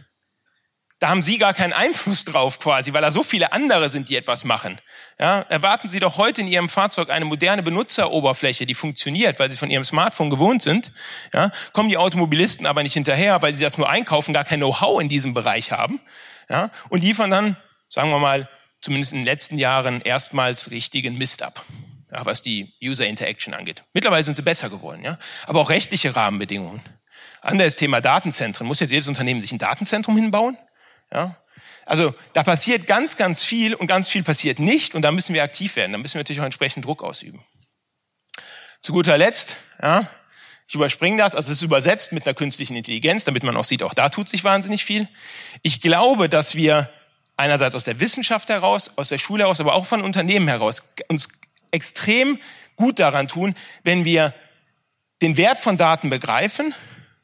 Da haben Sie gar keinen Einfluss drauf quasi, weil da so viele andere sind, die etwas machen. Ja, erwarten Sie doch heute in Ihrem Fahrzeug eine moderne Benutzeroberfläche, die funktioniert, weil Sie von Ihrem Smartphone gewohnt sind. Ja, kommen die Automobilisten aber nicht hinterher, weil sie das nur einkaufen, gar kein Know-how in diesem Bereich haben. Ja, und liefern dann, sagen wir mal, zumindest in den letzten Jahren erstmals richtigen Mist ab, ja, was die User Interaction angeht. Mittlerweile sind sie besser geworden, ja, aber auch rechtliche Rahmenbedingungen. Anderes Thema Datenzentren. Muss jetzt jedes Unternehmen sich ein Datenzentrum hinbauen? Ja, also da passiert ganz, ganz viel und ganz viel passiert nicht und da müssen wir aktiv werden. Da müssen wir natürlich auch entsprechend Druck ausüben. Zu guter Letzt, ja, ich überspringe das, also es ist übersetzt mit einer künstlichen Intelligenz, damit man auch sieht, auch da tut sich wahnsinnig viel. Ich glaube, dass wir einerseits aus der Wissenschaft heraus, aus der Schule heraus, aber auch von Unternehmen heraus, uns extrem gut daran tun, wenn wir den Wert von Daten begreifen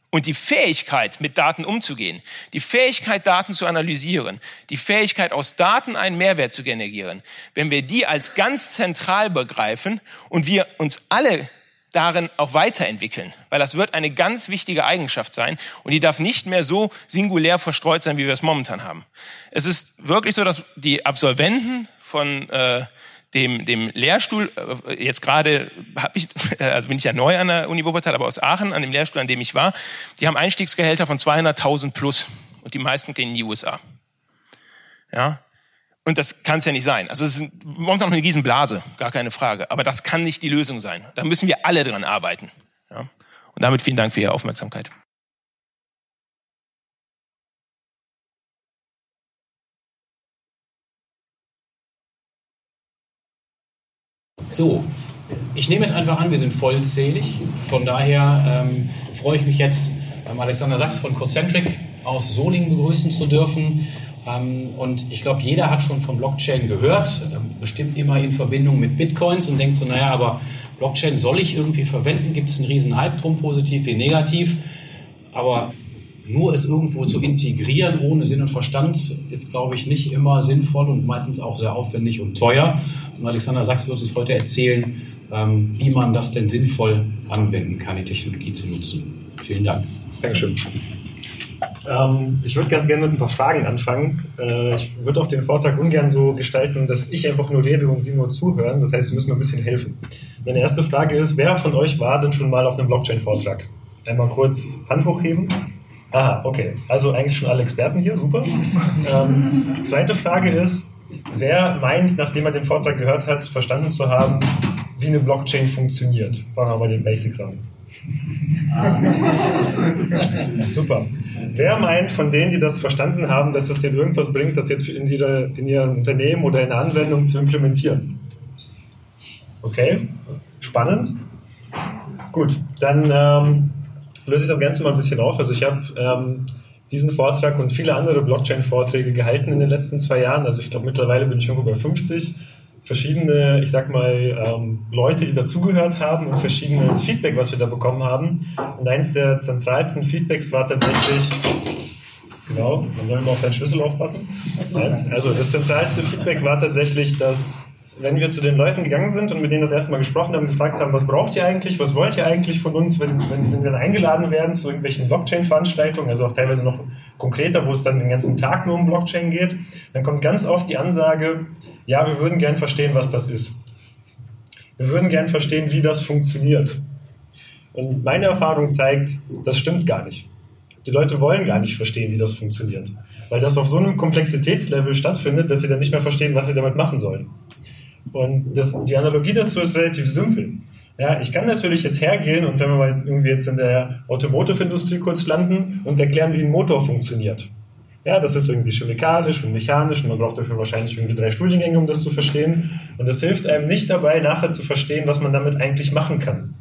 und die Fähigkeit, mit Daten umzugehen, die Fähigkeit, Daten zu analysieren, die Fähigkeit, aus Daten einen Mehrwert zu generieren, wenn wir die als ganz zentral begreifen und wir uns alle darin auch weiterentwickeln, weil das wird eine ganz wichtige Eigenschaft sein und die darf nicht mehr so singulär verstreut sein, wie wir es momentan haben. Es ist wirklich so, dass die Absolventen von äh, dem, dem Lehrstuhl, äh, jetzt gerade habe ich, äh, also bin ich ja neu an der Uni Wuppertal, aber aus Aachen, an dem Lehrstuhl, an dem ich war, die haben Einstiegsgehälter von 200.000 plus und die meisten gehen in die USA. Ja, und das kann es ja nicht sein. Also es ist momentan noch eine Riesenblase, gar keine Frage. Aber das kann nicht die Lösung sein. Da müssen wir alle dran arbeiten. Ja? Und damit vielen Dank für Ihre Aufmerksamkeit. So, ich nehme es einfach an, wir sind vollzählig. Von daher ähm, freue ich mich jetzt, ähm, Alexander Sachs von Concentric aus Solingen begrüßen zu dürfen. Ähm, und ich glaube, jeder hat schon von Blockchain gehört, ähm, bestimmt immer in Verbindung mit Bitcoins und denkt so, naja, aber Blockchain soll ich irgendwie verwenden? Gibt es einen riesen Hype drum, positiv wie negativ? Aber nur es irgendwo zu integrieren ohne Sinn und Verstand ist, glaube ich, nicht immer sinnvoll und meistens auch sehr aufwendig und teuer. Und Alexander Sachs wird uns heute erzählen, ähm, wie man das denn sinnvoll anwenden kann, die Technologie zu nutzen. Vielen Dank. Dankeschön. Ähm, ich würde ganz gerne mit ein paar Fragen anfangen. Äh, ich würde auch den Vortrag ungern so gestalten, dass ich einfach nur rede und Sie nur zuhören. Das heißt, Sie müssen mir ein bisschen helfen. Meine erste Frage ist, wer von euch war denn schon mal auf einem Blockchain-Vortrag? Einmal kurz Hand hochheben. Aha, okay. Also eigentlich schon alle Experten hier, super. Ähm, zweite Frage ist, wer meint, nachdem er den Vortrag gehört hat, verstanden zu haben, wie eine Blockchain funktioniert? Fangen wir mal den Basics an. Super. Wer meint von denen, die das verstanden haben, dass es denen irgendwas bringt, das jetzt in, ihre, in ihrem Unternehmen oder in der Anwendung zu implementieren? Okay, spannend. Gut, dann ähm, löse ich das Ganze mal ein bisschen auf. Also ich habe ähm, diesen Vortrag und viele andere Blockchain-Vorträge gehalten in den letzten zwei Jahren. Also ich glaube, mittlerweile bin ich irgendwo bei 50 verschiedene, ich sag mal, ähm, Leute, die dazugehört haben und verschiedenes Feedback, was wir da bekommen haben. Und eins der zentralsten Feedbacks war tatsächlich, genau, man soll immer auf seinen Schlüssel aufpassen. Also das zentralste Feedback war tatsächlich, dass wenn wir zu den Leuten gegangen sind und mit denen das erste Mal gesprochen haben, gefragt haben, was braucht ihr eigentlich, was wollt ihr eigentlich von uns, wenn, wenn, wenn wir eingeladen werden zu irgendwelchen Blockchain-Veranstaltungen, also auch teilweise noch konkreter, wo es dann den ganzen Tag nur um Blockchain geht, dann kommt ganz oft die Ansage, ja, wir würden gern verstehen, was das ist. Wir würden gern verstehen, wie das funktioniert. Und meine Erfahrung zeigt, das stimmt gar nicht. Die Leute wollen gar nicht verstehen, wie das funktioniert, weil das auf so einem Komplexitätslevel stattfindet, dass sie dann nicht mehr verstehen, was sie damit machen sollen. Und das, die Analogie dazu ist relativ simpel. Ja, ich kann natürlich jetzt hergehen und wenn wir mal irgendwie jetzt in der Automotive-Industrie kurz landen und erklären, wie ein Motor funktioniert. Ja, das ist irgendwie chemikalisch und mechanisch und man braucht dafür wahrscheinlich irgendwie drei Studiengänge, um das zu verstehen. Und das hilft einem nicht dabei, nachher zu verstehen, was man damit eigentlich machen kann.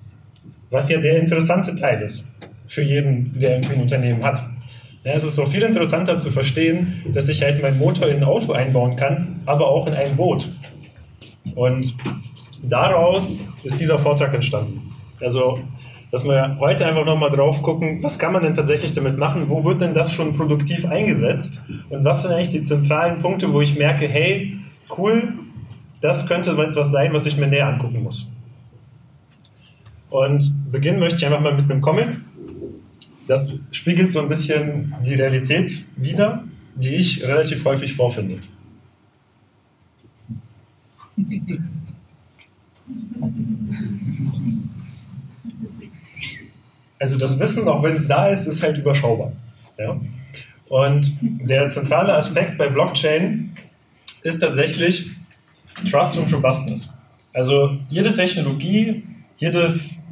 Was ja der interessante Teil ist für jeden, der irgendwie ein Unternehmen hat. Ja, es ist so viel interessanter zu verstehen, dass ich halt meinen Motor in ein Auto einbauen kann, aber auch in ein Boot. Und daraus ist dieser Vortrag entstanden. Also, dass wir heute einfach nochmal drauf gucken, was kann man denn tatsächlich damit machen? Wo wird denn das schon produktiv eingesetzt? Und was sind eigentlich die zentralen Punkte, wo ich merke, hey, cool, das könnte etwas sein, was ich mir näher angucken muss. Und beginnen möchte ich einfach mal mit einem Comic. Das spiegelt so ein bisschen die Realität wider, die ich relativ häufig vorfinde. Also das Wissen, auch wenn es da ist, ist halt überschaubar. Ja? Und der zentrale Aspekt bei Blockchain ist tatsächlich Trust und Robustness. Also jede Technologie, jedes,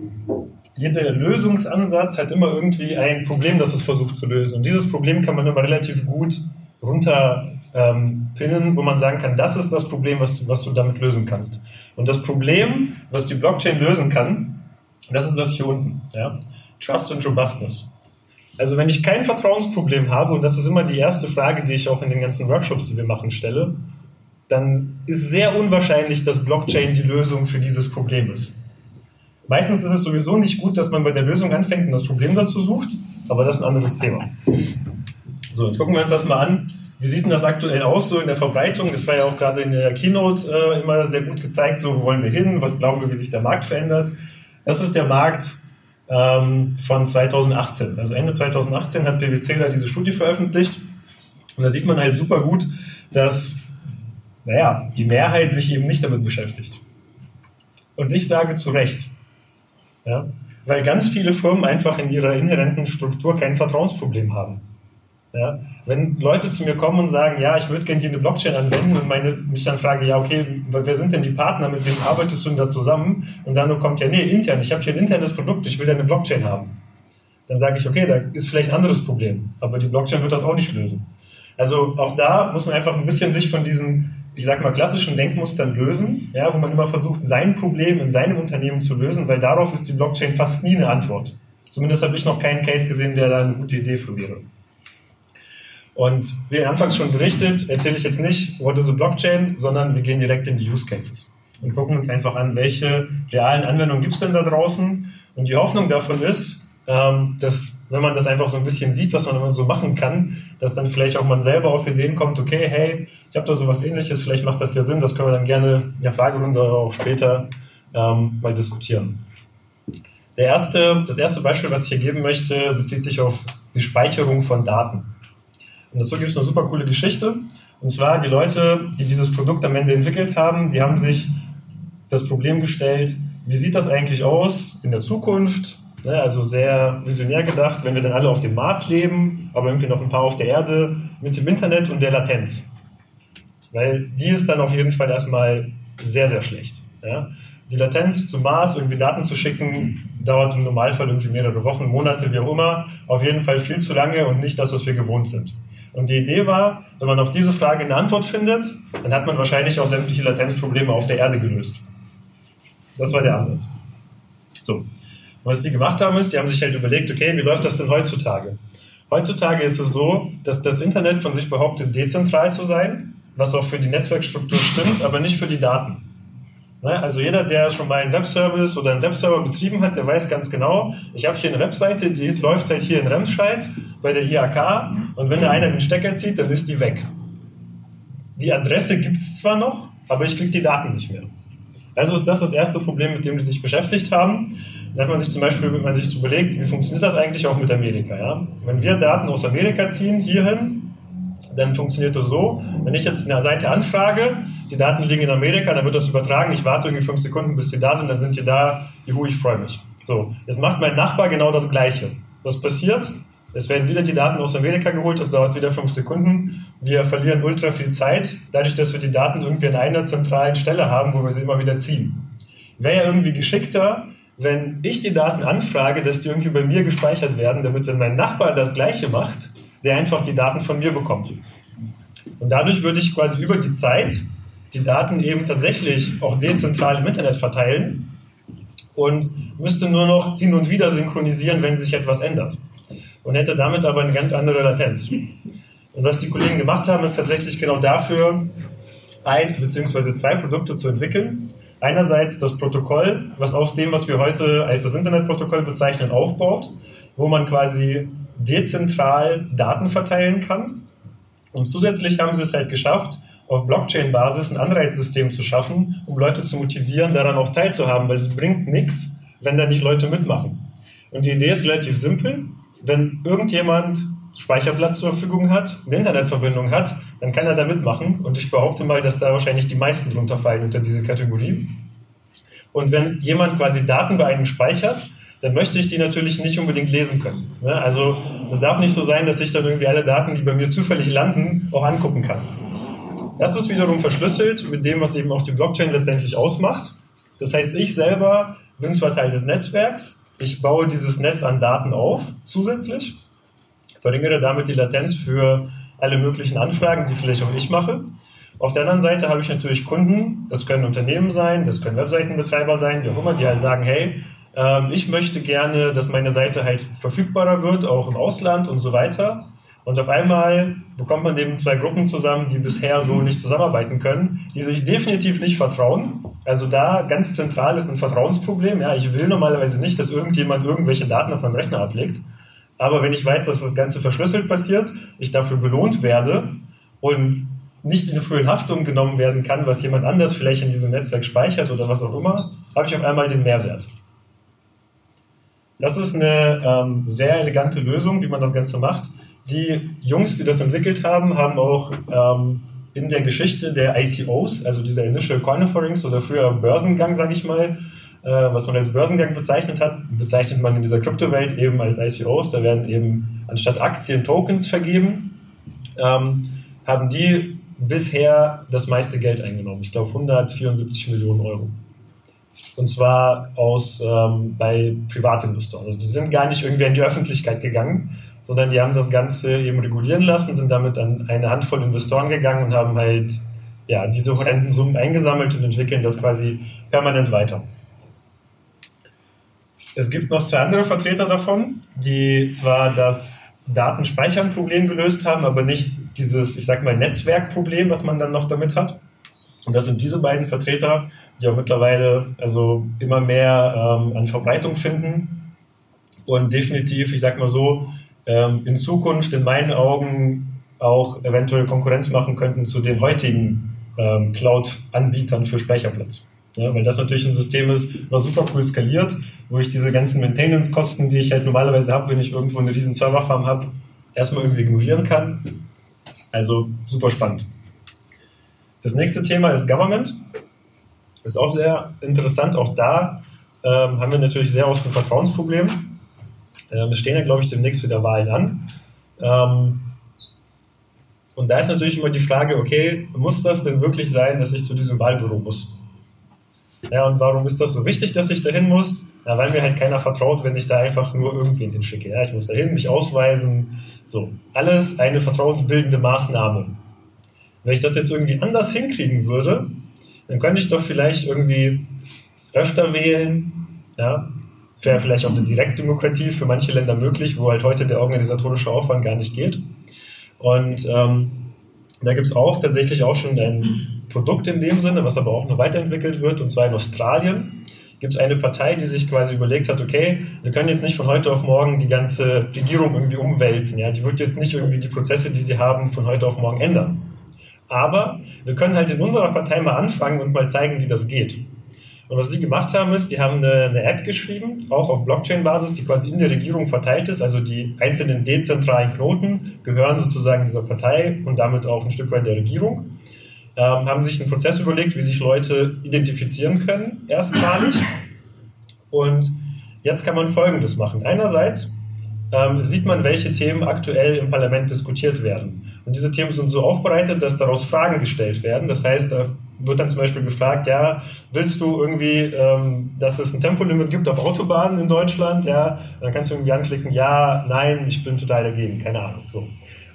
jeder Lösungsansatz hat immer irgendwie ein Problem, das es versucht zu lösen. Und dieses Problem kann man immer relativ gut runterpinnen, ähm, wo man sagen kann, das ist das Problem, was, was du damit lösen kannst. Und das Problem, was die Blockchain lösen kann, das ist das hier unten. Ja? Trust and Robustness. Also wenn ich kein Vertrauensproblem habe, und das ist immer die erste Frage, die ich auch in den ganzen Workshops, die wir machen, stelle, dann ist sehr unwahrscheinlich, dass Blockchain die Lösung für dieses Problem ist. Meistens ist es sowieso nicht gut, dass man bei der Lösung anfängt und das Problem dazu sucht, aber das ist ein anderes Thema. So, jetzt gucken wir uns das mal an. Wie sieht denn das aktuell aus, so in der Verbreitung? Das war ja auch gerade in der Keynote äh, immer sehr gut gezeigt, so wo wollen wir hin, was glauben wir, wie sich der Markt verändert. Das ist der Markt ähm, von 2018. Also Ende 2018 hat PwC da diese Studie veröffentlicht und da sieht man halt super gut, dass naja, die Mehrheit sich eben nicht damit beschäftigt. Und ich sage zu Recht. Ja? Weil ganz viele Firmen einfach in ihrer inhärenten Struktur kein Vertrauensproblem haben. Ja? Wenn Leute zu mir kommen und sagen, ja, ich würde gerne hier eine Blockchain anwenden und meine, mich dann frage, ja, okay, wer sind denn die Partner, mit wem arbeitest du denn da zusammen? Und dann kommt ja, nee, intern, ich habe hier ein internes Produkt, ich will da eine Blockchain haben. Dann sage ich, okay, da ist vielleicht ein anderes Problem, aber die Blockchain wird das auch nicht lösen. Also auch da muss man einfach ein bisschen sich von diesen, ich sag mal, klassischen Denkmustern lösen, ja, wo man immer versucht, sein Problem in seinem Unternehmen zu lösen, weil darauf ist die Blockchain fast nie eine Antwort. Zumindest habe ich noch keinen Case gesehen, der da eine gute Idee für wäre. Und wie anfangs schon berichtet, erzähle ich jetzt nicht, what is a Blockchain, sondern wir gehen direkt in die Use Cases und gucken uns einfach an, welche realen Anwendungen gibt es denn da draußen. Und die Hoffnung davon ist, ähm, dass wenn man das einfach so ein bisschen sieht, was man so machen kann, dass dann vielleicht auch man selber auf Ideen kommt, okay, hey, ich habe da so was ähnliches, vielleicht macht das ja Sinn, das können wir dann gerne in der Fragerunde oder auch später ähm, mal diskutieren. Der erste, das erste Beispiel, was ich hier geben möchte, bezieht sich auf die Speicherung von Daten. Und dazu gibt es eine super coole Geschichte. Und zwar die Leute, die dieses Produkt am Ende entwickelt haben, die haben sich das Problem gestellt, wie sieht das eigentlich aus in der Zukunft? Ne, also sehr visionär gedacht, wenn wir dann alle auf dem Mars leben, aber irgendwie noch ein paar auf der Erde mit dem Internet und der Latenz. Weil die ist dann auf jeden Fall erstmal sehr, sehr schlecht. Ja? Die Latenz zum Mars, irgendwie Daten zu schicken, dauert im Normalfall irgendwie mehrere Wochen, Monate, wie auch immer. Auf jeden Fall viel zu lange und nicht das, was wir gewohnt sind. Und die Idee war, wenn man auf diese Frage eine Antwort findet, dann hat man wahrscheinlich auch sämtliche Latenzprobleme auf der Erde gelöst. Das war der Ansatz. So. Und was die gemacht haben, ist, die haben sich halt überlegt, okay, wie läuft das denn heutzutage? Heutzutage ist es so, dass das Internet von sich behauptet, dezentral zu sein, was auch für die Netzwerkstruktur stimmt, aber nicht für die Daten. Ne, also jeder, der schon mal einen Webservice oder einen Webserver betrieben hat, der weiß ganz genau, ich habe hier eine Webseite, die läuft halt hier in Remscheid bei der IHK und wenn da einer den Stecker zieht, dann ist die weg. Die Adresse gibt es zwar noch, aber ich kriege die Daten nicht mehr. Also ist das das erste Problem, mit dem die sich beschäftigt haben. Da hat man sich zum Beispiel, wenn man sich überlegt, wie funktioniert das eigentlich auch mit Amerika? Ja? Wenn wir Daten aus Amerika ziehen, hierhin, dann funktioniert das so, wenn ich jetzt eine Seite anfrage, die Daten liegen in Amerika, dann wird das übertragen, ich warte irgendwie fünf Sekunden, bis die da sind, dann sind die da, juhu, ich freue mich. So, jetzt macht mein Nachbar genau das Gleiche. Was passiert? Es werden wieder die Daten aus Amerika geholt, das dauert wieder fünf Sekunden. Wir verlieren ultra viel Zeit, dadurch, dass wir die Daten irgendwie an einer zentralen Stelle haben, wo wir sie immer wieder ziehen. Wäre ja irgendwie geschickter, wenn ich die Daten anfrage, dass die irgendwie bei mir gespeichert werden, damit, wenn mein Nachbar das Gleiche macht, der einfach die Daten von mir bekommt. Und dadurch würde ich quasi über die Zeit die Daten eben tatsächlich auch dezentral im Internet verteilen und müsste nur noch hin und wieder synchronisieren, wenn sich etwas ändert. Und hätte damit aber eine ganz andere Latenz. Und was die Kollegen gemacht haben, ist tatsächlich genau dafür, ein bzw. zwei Produkte zu entwickeln. Einerseits das Protokoll, was auf dem, was wir heute als das Internetprotokoll bezeichnen, aufbaut, wo man quasi dezentral Daten verteilen kann. Und zusätzlich haben sie es halt geschafft, auf Blockchain-Basis ein Anreizsystem zu schaffen, um Leute zu motivieren, daran auch teilzuhaben, weil es bringt nichts, wenn da nicht Leute mitmachen. Und die Idee ist relativ simpel. Wenn irgendjemand Speicherplatz zur Verfügung hat, eine Internetverbindung hat, dann kann er da mitmachen. Und ich behaupte mal, dass da wahrscheinlich die meisten drunter fallen unter diese Kategorie. Und wenn jemand quasi Daten bei einem speichert, dann möchte ich die natürlich nicht unbedingt lesen können. Ne? Also es darf nicht so sein, dass ich dann irgendwie alle Daten, die bei mir zufällig landen, auch angucken kann. Das ist wiederum verschlüsselt mit dem, was eben auch die Blockchain letztendlich ausmacht. Das heißt, ich selber bin zwar Teil des Netzwerks, ich baue dieses Netz an Daten auf zusätzlich, verringere damit die Latenz für alle möglichen Anfragen, die vielleicht auch ich mache. Auf der anderen Seite habe ich natürlich Kunden, das können Unternehmen sein, das können Webseitenbetreiber sein, wie auch immer, die halt sagen, hey, ähm, ich möchte gerne, dass meine Seite halt verfügbarer wird, auch im Ausland und so weiter. Und auf einmal bekommt man eben zwei Gruppen zusammen, die bisher so nicht zusammenarbeiten können, die sich definitiv nicht vertrauen. Also da ganz zentral ist ein Vertrauensproblem. Ja, ich will normalerweise nicht, dass irgendjemand irgendwelche Daten auf meinem Rechner ablegt. Aber wenn ich weiß, dass das Ganze verschlüsselt passiert, ich dafür belohnt werde und nicht in die frühe Haftung genommen werden kann, was jemand anders vielleicht in diesem Netzwerk speichert oder was auch immer, habe ich auf einmal den Mehrwert. Das ist eine ähm, sehr elegante Lösung, wie man das Ganze macht. Die Jungs, die das entwickelt haben, haben auch ähm, in der Geschichte der ICOs, also dieser Initial Coin Offerings oder früher Börsengang, sage ich mal, äh, was man als Börsengang bezeichnet hat, bezeichnet man in dieser Kryptowelt eben als ICOs. Da werden eben anstatt Aktien Tokens vergeben. Ähm, haben die bisher das meiste Geld eingenommen. Ich glaube 174 Millionen Euro. Und zwar aus ähm, bei Privatinvestoren. Also die sind gar nicht irgendwie in die Öffentlichkeit gegangen, sondern die haben das Ganze eben regulieren lassen, sind damit an eine Handvoll Investoren gegangen und haben halt ja, diese horrenden Summen eingesammelt und entwickeln das quasi permanent weiter. Es gibt noch zwei andere Vertreter davon, die zwar das Datenspeichern-Problem gelöst haben, aber nicht dieses, ich sag mal, Netzwerkproblem, was man dann noch damit hat. Und das sind diese beiden Vertreter, die auch mittlerweile also immer mehr ähm, an Verbreitung finden und definitiv, ich sag mal so, ähm, in Zukunft in meinen Augen auch eventuell Konkurrenz machen könnten zu den heutigen ähm, Cloud-Anbietern für Speicherplatz. Ja, weil das natürlich ein System ist, was super cool skaliert, wo ich diese ganzen Maintenance-Kosten, die ich halt normalerweise habe, wenn ich irgendwo eine riesen Serverfarm habe, erstmal irgendwie ignorieren kann. Also super spannend. Das nächste Thema ist Government. Ist auch sehr interessant. Auch da ähm, haben wir natürlich sehr oft ein Vertrauensproblem. Ähm, es stehen ja, glaube ich, demnächst wieder Wahlen an. Ähm, und da ist natürlich immer die Frage, okay, muss das denn wirklich sein, dass ich zu diesem Wahlbüro muss? Ja, und warum ist das so wichtig, dass ich dahin muss? Ja, weil mir halt keiner vertraut, wenn ich da einfach nur irgendwen hinschicke. Ja, ich muss dahin, mich ausweisen. So, alles eine vertrauensbildende Maßnahme. Wenn ich das jetzt irgendwie anders hinkriegen würde, dann könnte ich doch vielleicht irgendwie öfter wählen. Ja, wäre vielleicht auch eine Direktdemokratie für manche Länder möglich, wo halt heute der organisatorische Aufwand gar nicht geht. Und ähm, da gibt es auch tatsächlich auch schon ein Produkt in dem Sinne, was aber auch noch weiterentwickelt wird, und zwar in Australien gibt es eine Partei, die sich quasi überlegt hat, okay, wir können jetzt nicht von heute auf morgen die ganze Regierung irgendwie umwälzen. Ja? Die wird jetzt nicht irgendwie die Prozesse, die sie haben, von heute auf morgen ändern. Aber wir können halt in unserer Partei mal anfangen und mal zeigen, wie das geht. Und was die gemacht haben, ist, die haben eine, eine App geschrieben, auch auf Blockchain-Basis, die quasi in der Regierung verteilt ist. Also die einzelnen dezentralen Knoten gehören sozusagen dieser Partei und damit auch ein Stück weit der Regierung ähm, haben sich einen Prozess überlegt, wie sich Leute identifizieren können, erstmalig. Und jetzt kann man Folgendes machen. Einerseits ähm, sieht man, welche Themen aktuell im Parlament diskutiert werden. Und diese Themen sind so aufbereitet, dass daraus Fragen gestellt werden. Das heißt, da wird dann zum Beispiel gefragt, ja, willst du irgendwie, ähm, dass es ein Tempolimit gibt auf Autobahnen in Deutschland? Ja, dann kannst du irgendwie anklicken, ja, nein, ich bin total dagegen, keine Ahnung. So.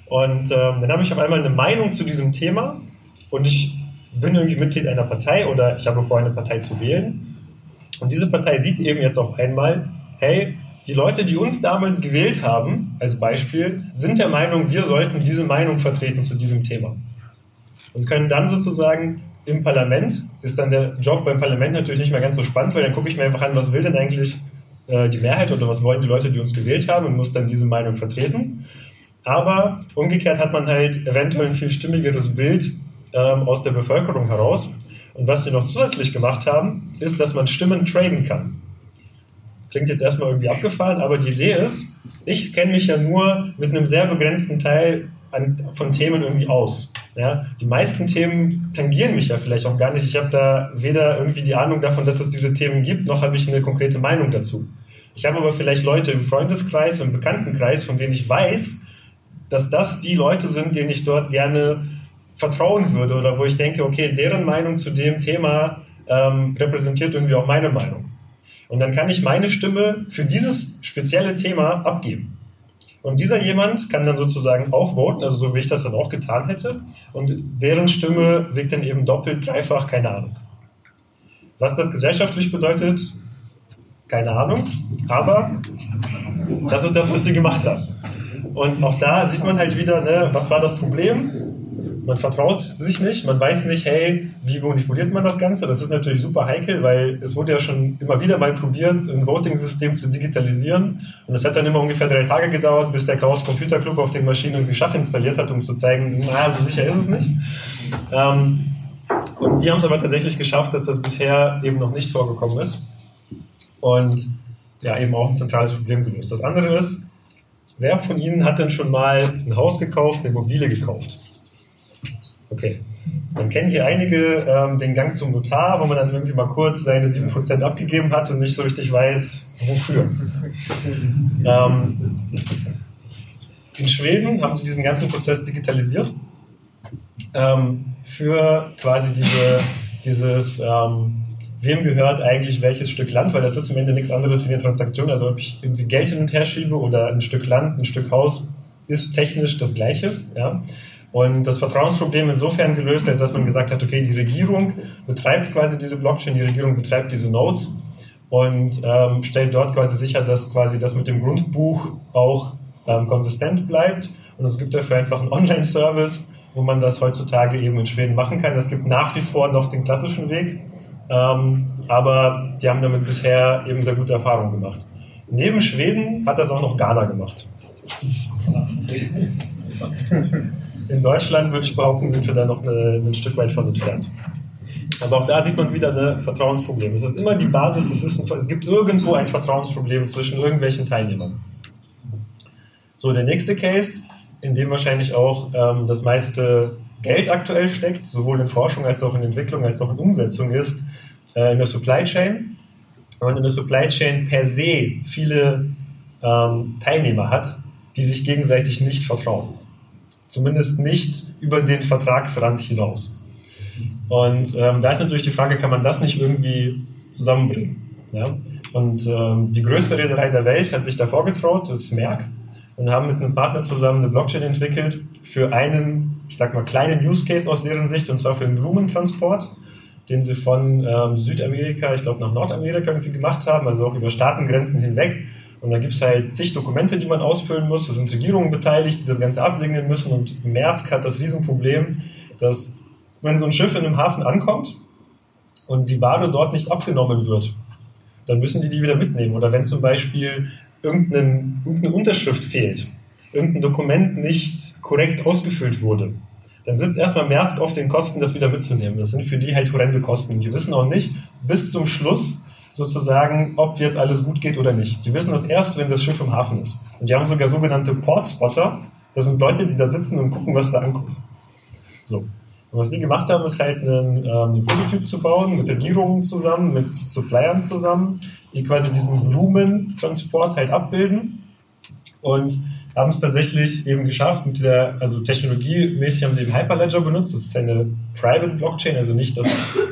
Und ähm, dann habe ich auf einmal eine Meinung zu diesem Thema und ich bin irgendwie Mitglied einer Partei oder ich habe vor, eine Partei zu wählen. Und diese Partei sieht eben jetzt auf einmal, hey, die Leute, die uns damals gewählt haben, als Beispiel, sind der Meinung, wir sollten diese Meinung vertreten zu diesem Thema. Und können dann sozusagen im Parlament, ist dann der Job beim Parlament natürlich nicht mehr ganz so spannend, weil dann gucke ich mir einfach an, was will denn eigentlich äh, die Mehrheit oder was wollen die Leute, die uns gewählt haben und muss dann diese Meinung vertreten. Aber umgekehrt hat man halt eventuell ein viel stimmigeres Bild ähm, aus der Bevölkerung heraus. Und was sie noch zusätzlich gemacht haben, ist, dass man Stimmen traden kann. Klingt jetzt erstmal irgendwie abgefahren, aber die Idee ist, ich kenne mich ja nur mit einem sehr begrenzten Teil an, von Themen irgendwie aus. Ja, die meisten Themen tangieren mich ja vielleicht auch gar nicht. Ich habe da weder irgendwie die Ahnung davon, dass es diese Themen gibt, noch habe ich eine konkrete Meinung dazu. Ich habe aber vielleicht Leute im Freundeskreis, im Bekanntenkreis, von denen ich weiß, dass das die Leute sind, denen ich dort gerne vertrauen würde oder wo ich denke, okay, deren Meinung zu dem Thema ähm, repräsentiert irgendwie auch meine Meinung. Und dann kann ich meine Stimme für dieses spezielle Thema abgeben. Und dieser jemand kann dann sozusagen auch voten, also so wie ich das dann auch getan hätte. Und deren Stimme wiegt dann eben doppelt, dreifach, keine Ahnung. Was das gesellschaftlich bedeutet, keine Ahnung. Aber das ist das, was sie gemacht haben. Und auch da sieht man halt wieder, ne, was war das Problem? Man vertraut sich nicht, man weiß nicht, hey, wie manipuliert man das Ganze? Das ist natürlich super heikel, weil es wurde ja schon immer wieder mal probiert, ein Voting-System zu digitalisieren. Und es hat dann immer ungefähr drei Tage gedauert, bis der Chaos Computer Club auf den Maschinen irgendwie Schach installiert hat, um zu zeigen, na, so sicher ist es nicht. Ähm, und die haben es aber tatsächlich geschafft, dass das bisher eben noch nicht vorgekommen ist. Und ja, eben auch ein zentrales Problem gelöst. Das andere ist, wer von Ihnen hat denn schon mal ein Haus gekauft, eine Immobilie gekauft? Okay. Dann kennen hier einige ähm, den Gang zum Notar, wo man dann irgendwie mal kurz seine 7% abgegeben hat und nicht so richtig weiß, wofür. ähm, in Schweden haben sie diesen ganzen Prozess digitalisiert ähm, für quasi diese, dieses, ähm, wem gehört eigentlich welches Stück Land, weil das ist am Ende nichts anderes wie eine Transaktion. Also ob ich irgendwie Geld hin und her schiebe oder ein Stück Land, ein Stück Haus, ist technisch das Gleiche. Ja? Und das Vertrauensproblem insofern gelöst, als dass man gesagt hat, okay, die Regierung betreibt quasi diese Blockchain, die Regierung betreibt diese Nodes und ähm, stellt dort quasi sicher, dass quasi das mit dem Grundbuch auch ähm, konsistent bleibt. Und es gibt dafür einfach einen Online-Service, wo man das heutzutage eben in Schweden machen kann. Es gibt nach wie vor noch den klassischen Weg, ähm, aber die haben damit bisher eben sehr gute Erfahrungen gemacht. Neben Schweden hat das auch noch Ghana gemacht. In Deutschland würde ich behaupten, sind wir da noch eine, ein Stück weit von entfernt. Aber auch da sieht man wieder ein Vertrauensproblem. Es ist immer die Basis, es, ist ein, es gibt irgendwo ein Vertrauensproblem zwischen irgendwelchen Teilnehmern. So, der nächste Case, in dem wahrscheinlich auch ähm, das meiste Geld aktuell steckt, sowohl in Forschung als auch in Entwicklung als auch in Umsetzung, ist äh, in der Supply Chain. Und in der Supply Chain per se viele ähm, Teilnehmer hat, die sich gegenseitig nicht vertrauen. Zumindest nicht über den Vertragsrand hinaus. Und ähm, da ist natürlich die Frage, kann man das nicht irgendwie zusammenbringen? Ja? Und ähm, die größte Reederei der Welt hat sich da vorgetraut, das ist Merck, und haben mit einem Partner zusammen eine Blockchain entwickelt für einen, ich sag mal, kleinen Use Case aus deren Sicht, und zwar für den Blumentransport, den sie von ähm, Südamerika, ich glaube, nach Nordamerika irgendwie gemacht haben, also auch über Staatengrenzen hinweg und da gibt es halt zig Dokumente, die man ausfüllen muss. Da sind Regierungen beteiligt, die das Ganze absegnen müssen. Und Maersk hat das Riesenproblem, dass wenn so ein Schiff in einem Hafen ankommt und die Ware dort nicht abgenommen wird, dann müssen die die wieder mitnehmen. Oder wenn zum Beispiel irgendeine, irgendeine Unterschrift fehlt, irgendein Dokument nicht korrekt ausgefüllt wurde, dann sitzt erstmal Maersk auf den Kosten, das wieder mitzunehmen. Das sind für die halt horrende Kosten. Die wissen auch nicht bis zum Schluss, sozusagen, ob jetzt alles gut geht oder nicht. Die wissen das erst, wenn das Schiff im Hafen ist. Und die haben sogar sogenannte Portspotter. Das sind Leute, die da sitzen und gucken, was da ankommt. So. Und was die gemacht haben, ist halt einen, ähm, Prototyp zu bauen, mit Regierungen zusammen, mit Suppliern zusammen, die quasi diesen Blumentransport halt abbilden. Und haben es tatsächlich eben geschafft, mit der, also technologiemäßig haben sie eben Hyperledger benutzt. Das ist eine Private Blockchain, also nicht das,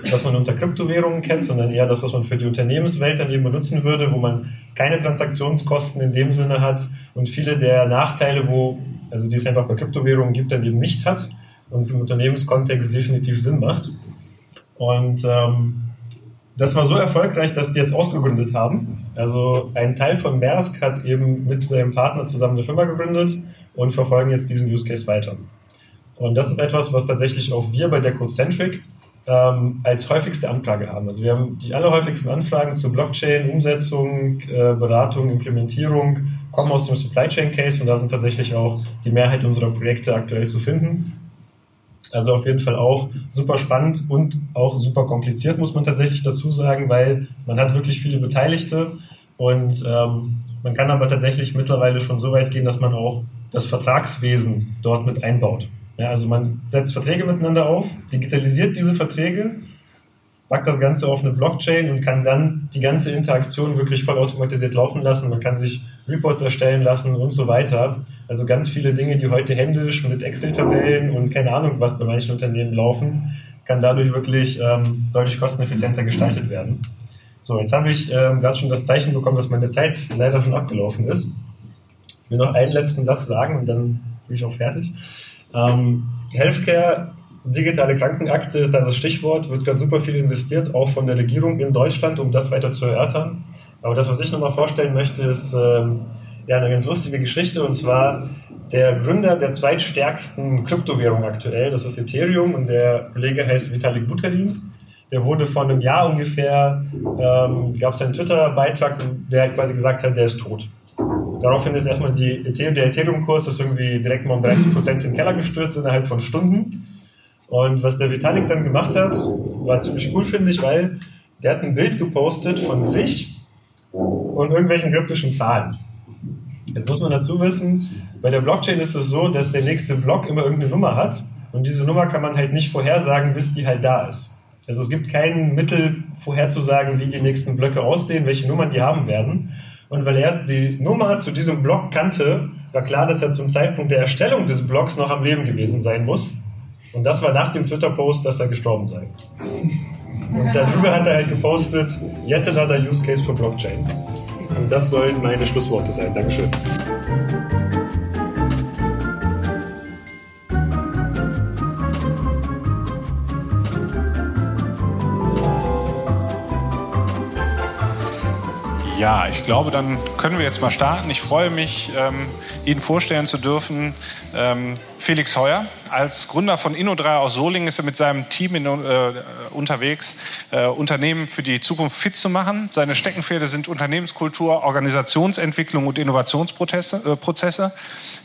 was man unter Kryptowährungen kennt, sondern eher das, was man für die Unternehmenswelt dann eben benutzen würde, wo man keine Transaktionskosten in dem Sinne hat und viele der Nachteile, wo, also die es einfach bei Kryptowährungen gibt, dann eben nicht hat und im Unternehmenskontext definitiv Sinn macht. Und ähm, das war so erfolgreich, dass die jetzt ausgegründet haben. Also ein Teil von Maersk hat eben mit seinem Partner zusammen eine Firma gegründet und verfolgen jetzt diesen Use Case weiter. Und das ist etwas, was tatsächlich auch wir bei der Codecentric ähm, als häufigste Anfrage haben. Also wir haben die allerhäufigsten Anfragen zur Blockchain, Umsetzung, äh, Beratung, Implementierung kommen aus dem Supply Chain Case und da sind tatsächlich auch die Mehrheit unserer Projekte aktuell zu finden. Also auf jeden Fall auch super spannend und auch super kompliziert, muss man tatsächlich dazu sagen, weil man hat wirklich viele Beteiligte und ähm, man kann aber tatsächlich mittlerweile schon so weit gehen, dass man auch das Vertragswesen dort mit einbaut. Ja, also man setzt Verträge miteinander auf, digitalisiert diese Verträge packt das Ganze auf eine Blockchain und kann dann die ganze Interaktion wirklich vollautomatisiert laufen lassen. Man kann sich Reports erstellen lassen und so weiter. Also ganz viele Dinge, die heute händisch mit Excel-Tabellen und keine Ahnung was bei manchen Unternehmen laufen, kann dadurch wirklich ähm, deutlich kosteneffizienter gestaltet werden. So, jetzt habe ich ähm, gerade schon das Zeichen bekommen, dass meine Zeit leider schon abgelaufen ist. Ich will noch einen letzten Satz sagen und dann bin ich auch fertig. Ähm, Healthcare Digitale Krankenakte ist da das Stichwort, wird gerade super viel investiert, auch von der Regierung in Deutschland, um das weiter zu erörtern. Aber das, was ich nochmal vorstellen möchte, ist ähm, ja eine ganz lustige Geschichte und zwar der Gründer der zweitstärksten Kryptowährung aktuell, das ist Ethereum und der Kollege heißt Vitalik Buterin. Der wurde vor einem Jahr ungefähr, ähm, gab es einen Twitter-Beitrag, der quasi gesagt hat, der ist tot. Daraufhin ist erstmal die, der Ethereum-Kurs ist irgendwie direkt mal um 30 Prozent in den Keller gestürzt innerhalb von Stunden. Und was der Vitalik dann gemacht hat, war ziemlich cool, finde ich, weil der hat ein Bild gepostet von sich und irgendwelchen kryptischen Zahlen. Jetzt muss man dazu wissen, bei der Blockchain ist es so, dass der nächste Block immer irgendeine Nummer hat Und diese Nummer kann man halt nicht vorhersagen, bis die halt da ist. Also es gibt kein Mittel vorherzusagen, wie die nächsten Blöcke aussehen, welche Nummern die haben werden. Und weil er die Nummer zu diesem Block kannte, war klar, dass er zum Zeitpunkt der Erstellung des Blocks noch am Leben gewesen sein muss. Und das war nach dem Twitter-Post, dass er gestorben sei. Und darüber hat er halt gepostet, yet another use case for Blockchain. Und das sollen meine Schlussworte sein. Dankeschön. Ja, ich glaube, dann können wir jetzt mal starten. Ich freue mich, ähm, Ihnen vorstellen zu dürfen, ähm, Felix Heuer. Als Gründer von Inno3 aus Solingen ist er mit seinem Team in, äh, unterwegs, äh, Unternehmen für die Zukunft fit zu machen. Seine Steckenpferde sind Unternehmenskultur, Organisationsentwicklung und Innovationsprozesse. Äh, Prozesse.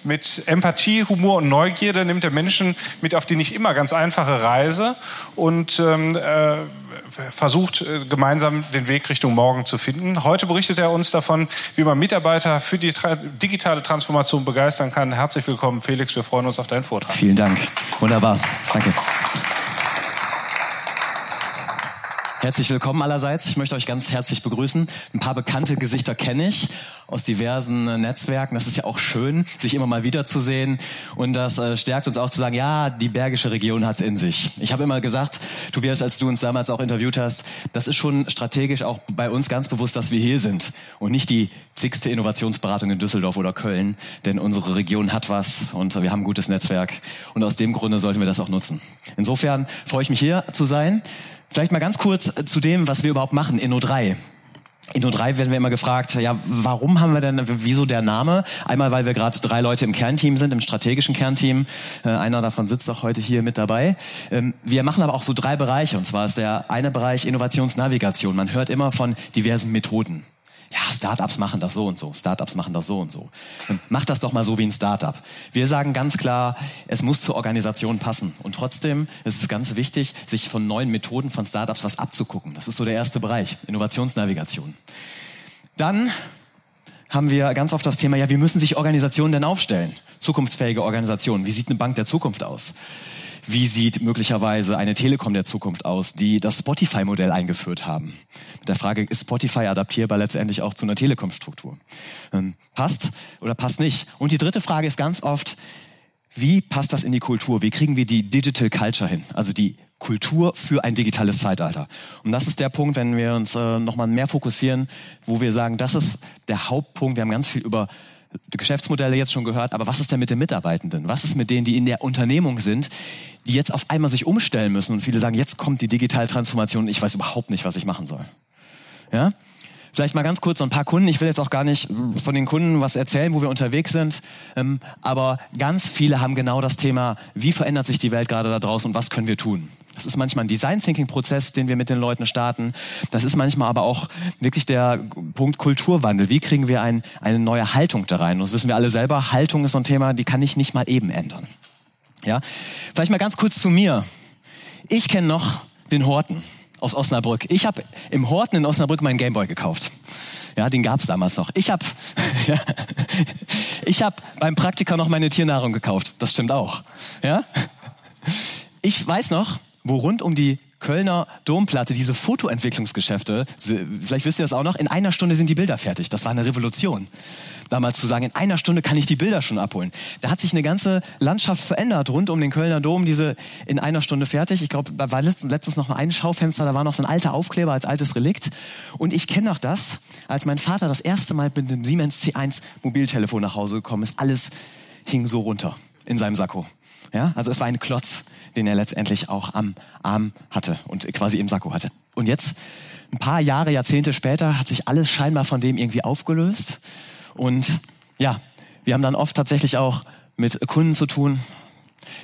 Mit Empathie, Humor und Neugierde nimmt er Menschen mit auf die nicht immer ganz einfache Reise und ähm, äh, versucht, äh, gemeinsam den Weg Richtung morgen zu finden. Heute berichtet er uns davon, wie man Mitarbeiter für die digitale Transformation begeistern kann. Herzlich willkommen, Felix. Wir freuen uns auf deinen Vortrag. Vielen Dank. Wunderbar. Danke. Herzlich willkommen allerseits. Ich möchte euch ganz herzlich begrüßen. Ein paar bekannte Gesichter kenne ich aus diversen äh, Netzwerken. Das ist ja auch schön, sich immer mal wiederzusehen. Und das äh, stärkt uns auch zu sagen, ja, die Bergische Region hat es in sich. Ich habe immer gesagt, Tobias, als du uns damals auch interviewt hast, das ist schon strategisch auch bei uns ganz bewusst, dass wir hier sind und nicht die zigste Innovationsberatung in Düsseldorf oder Köln. Denn unsere Region hat was und wir haben ein gutes Netzwerk. Und aus dem Grunde sollten wir das auch nutzen. Insofern freue ich mich hier zu sein. Vielleicht mal ganz kurz zu dem, was wir überhaupt machen, Inno3. Inno3 werden wir immer gefragt, ja, warum haben wir denn, wieso der Name? Einmal, weil wir gerade drei Leute im Kernteam sind, im strategischen Kernteam. Äh, einer davon sitzt auch heute hier mit dabei. Ähm, wir machen aber auch so drei Bereiche. Und zwar ist der eine Bereich Innovationsnavigation. Man hört immer von diversen Methoden ja, Startups machen das so und so, Startups machen das so und so. Mach das doch mal so wie ein Startup. Wir sagen ganz klar, es muss zur Organisation passen. Und trotzdem ist es ganz wichtig, sich von neuen Methoden von Startups was abzugucken. Das ist so der erste Bereich, Innovationsnavigation. Dann haben wir ganz oft das Thema, ja, wie müssen sich Organisationen denn aufstellen? Zukunftsfähige Organisationen. Wie sieht eine Bank der Zukunft aus? Wie sieht möglicherweise eine Telekom der Zukunft aus, die das Spotify-Modell eingeführt haben? Mit der Frage, ist Spotify adaptierbar letztendlich auch zu einer Telekom-Struktur? Ähm, passt oder passt nicht? Und die dritte Frage ist ganz oft, wie passt das in die Kultur? Wie kriegen wir die Digital Culture hin? Also die Kultur für ein digitales Zeitalter. Und das ist der Punkt, wenn wir uns äh, nochmal mehr fokussieren, wo wir sagen, das ist der Hauptpunkt. Wir haben ganz viel über Geschäftsmodelle jetzt schon gehört, aber was ist denn mit den Mitarbeitenden? Was ist mit denen, die in der Unternehmung sind, die jetzt auf einmal sich umstellen müssen und viele sagen, jetzt kommt die digitale Transformation und ich weiß überhaupt nicht, was ich machen soll. Ja? Vielleicht mal ganz kurz so ein paar Kunden. Ich will jetzt auch gar nicht von den Kunden was erzählen, wo wir unterwegs sind. Ähm, aber ganz viele haben genau das Thema, wie verändert sich die Welt gerade da draußen und was können wir tun? Das ist manchmal ein Design Thinking Prozess, den wir mit den Leuten starten. Das ist manchmal aber auch wirklich der Punkt Kulturwandel. Wie kriegen wir ein, eine neue Haltung da rein? Und das wissen wir alle selber. Haltung ist so ein Thema, die kann ich nicht mal eben ändern. Ja? Vielleicht mal ganz kurz zu mir. Ich kenne noch den Horten aus Osnabrück. Ich habe im Horten in Osnabrück meinen Gameboy gekauft. Ja, den gab's damals noch. Ich habe ja, ich hab beim Praktiker noch meine Tiernahrung gekauft. Das stimmt auch. Ja? Ich weiß noch, wo rund um die Kölner Domplatte diese Fotoentwicklungsgeschäfte, vielleicht wisst ihr das auch noch, in einer Stunde sind die Bilder fertig. Das war eine Revolution. Damals zu sagen, in einer Stunde kann ich die Bilder schon abholen. Da hat sich eine ganze Landschaft verändert rund um den Kölner Dom, diese in einer Stunde fertig. Ich glaube, da war letztens, noch ein Schaufenster, da war noch so ein alter Aufkleber als altes Relikt. Und ich kenne noch das, als mein Vater das erste Mal mit dem Siemens C1 Mobiltelefon nach Hause gekommen ist. Alles hing so runter in seinem Sakko. Ja, also es war ein Klotz, den er letztendlich auch am Arm hatte und quasi im Sakko hatte. Und jetzt, ein paar Jahre, Jahrzehnte später, hat sich alles scheinbar von dem irgendwie aufgelöst. Und ja, wir haben dann oft tatsächlich auch mit Kunden zu tun,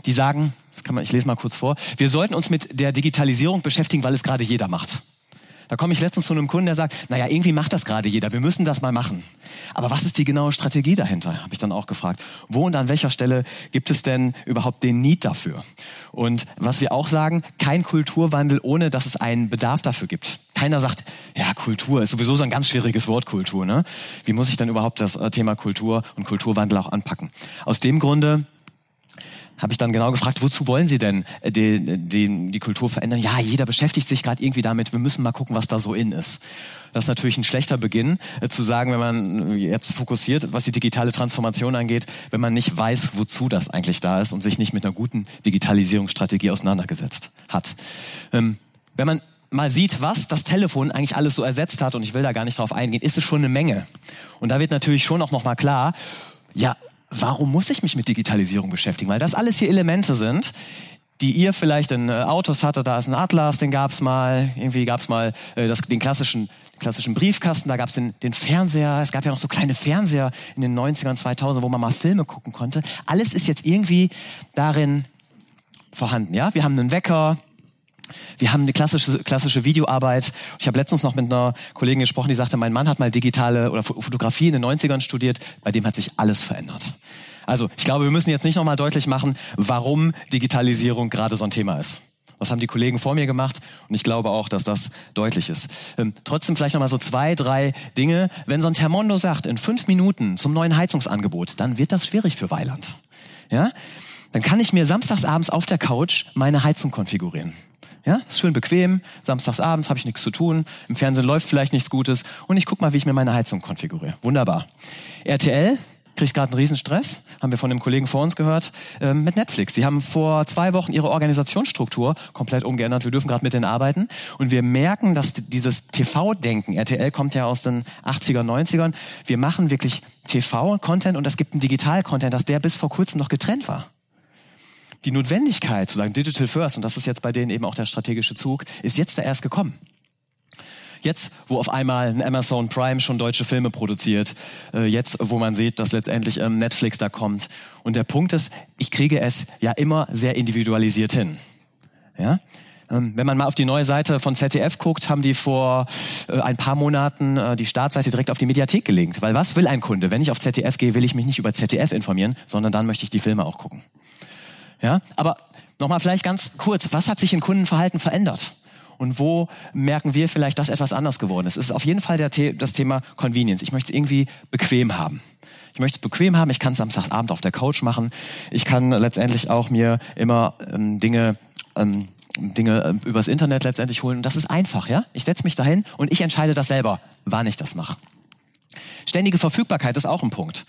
die sagen, das kann man, ich lese mal kurz vor, wir sollten uns mit der Digitalisierung beschäftigen, weil es gerade jeder macht. Da komme ich letztens zu einem Kunden, der sagt, naja, irgendwie macht das gerade jeder, wir müssen das mal machen. Aber was ist die genaue Strategie dahinter, habe ich dann auch gefragt. Wo und an welcher Stelle gibt es denn überhaupt den Need dafür? Und was wir auch sagen, kein Kulturwandel, ohne dass es einen Bedarf dafür gibt. Keiner sagt, ja, Kultur ist sowieso so ein ganz schwieriges Wort, Kultur. Ne? Wie muss ich dann überhaupt das äh, Thema Kultur und Kulturwandel auch anpacken? Aus dem Grunde habe ich dann genau gefragt, wozu wollen Sie denn äh, die, die, die Kultur verändern? Ja, jeder beschäftigt sich gerade irgendwie damit, wir müssen mal gucken, was da so in ist. Das ist natürlich ein schlechter Beginn, äh, zu sagen, wenn man jetzt fokussiert, was die digitale Transformation angeht, wenn man nicht weiß, wozu das eigentlich da ist und sich nicht mit einer guten Digitalisierungsstrategie auseinandergesetzt hat. Ähm, wenn man mal sieht, was das Telefon eigentlich alles so ersetzt hat, und ich will da gar nicht drauf eingehen, ist es schon eine Menge. Und da wird natürlich schon auch nochmal klar, ja, warum muss ich mich mit Digitalisierung beschäftigen? Weil das alles hier Elemente sind, die ihr vielleicht in äh, Autos hatte, da ist ein Atlas, den gab's mal, irgendwie gab's mal äh, das, den klassischen klassischen Briefkasten, da gab's den, den Fernseher, es gab ja noch so kleine Fernseher in den 90ern, 2000, wo man mal Filme gucken konnte. Alles ist jetzt irgendwie darin vorhanden, ja? Wir haben einen Wecker, wir haben eine klassische, klassische Videoarbeit. Ich habe letztens noch mit einer Kollegin gesprochen, die sagte, mein Mann hat mal digitale oder Fotografie in den 90ern studiert. Bei dem hat sich alles verändert. Also ich glaube, wir müssen jetzt nicht nochmal deutlich machen, warum Digitalisierung gerade so ein Thema ist. Das haben die Kollegen vor mir gemacht und ich glaube auch, dass das deutlich ist. Ähm, trotzdem vielleicht nochmal so zwei, drei Dinge. Wenn so ein Thermondo sagt, in fünf Minuten zum neuen Heizungsangebot, dann wird das schwierig für Weiland. Ja? Dann kann ich mir samstagsabends auf der Couch meine Heizung konfigurieren. Ja, ist schön bequem. Samstags abends habe ich nichts zu tun. Im Fernsehen läuft vielleicht nichts Gutes. Und ich guck mal, wie ich mir meine Heizung konfiguriere. Wunderbar. RTL kriegt gerade einen Riesenstress, haben wir von dem Kollegen vor uns gehört, ähm, mit Netflix. Sie haben vor zwei Wochen ihre Organisationsstruktur komplett umgeändert. Wir dürfen gerade mit denen arbeiten. Und wir merken, dass dieses TV-Denken, RTL kommt ja aus den 80er, 90ern, wir machen wirklich TV-Content und es gibt einen Digital-Content, dass der bis vor kurzem noch getrennt war die Notwendigkeit zu sagen Digital First, und das ist jetzt bei denen eben auch der strategische Zug, ist jetzt da erst gekommen. Jetzt, wo auf einmal ein Amazon Prime schon deutsche Filme produziert, äh, jetzt, wo man sieht, dass letztendlich ähm, Netflix da kommt. Und der Punkt ist, ich kriege es ja immer sehr individualisiert hin. Ja? Ähm, wenn man mal auf die neue Seite von ZDF guckt, haben die vor äh, ein paar Monaten äh, die Startseite direkt auf die Mediathek gelegt. Weil was will ein Kunde? Wenn ich auf ZDF gehe, will ich mich nicht über ZDF informieren, sondern dann möchte ich die Filme auch gucken. Ja, aber nochmal vielleicht ganz kurz, was hat sich in Kundenverhalten verändert? Und wo merken wir vielleicht, dass etwas anders geworden ist? Es ist auf jeden Fall The das Thema Convenience. Ich möchte es irgendwie bequem haben. Ich möchte es bequem haben. Ich kann es Samstagabend auf der Couch machen. Ich kann letztendlich auch mir immer ähm, Dinge ähm, Dinge äh, übers Internet letztendlich holen. Und das ist einfach, ja? Ich setze mich dahin und ich entscheide das selber, wann ich das mache. Ständige Verfügbarkeit ist auch ein Punkt.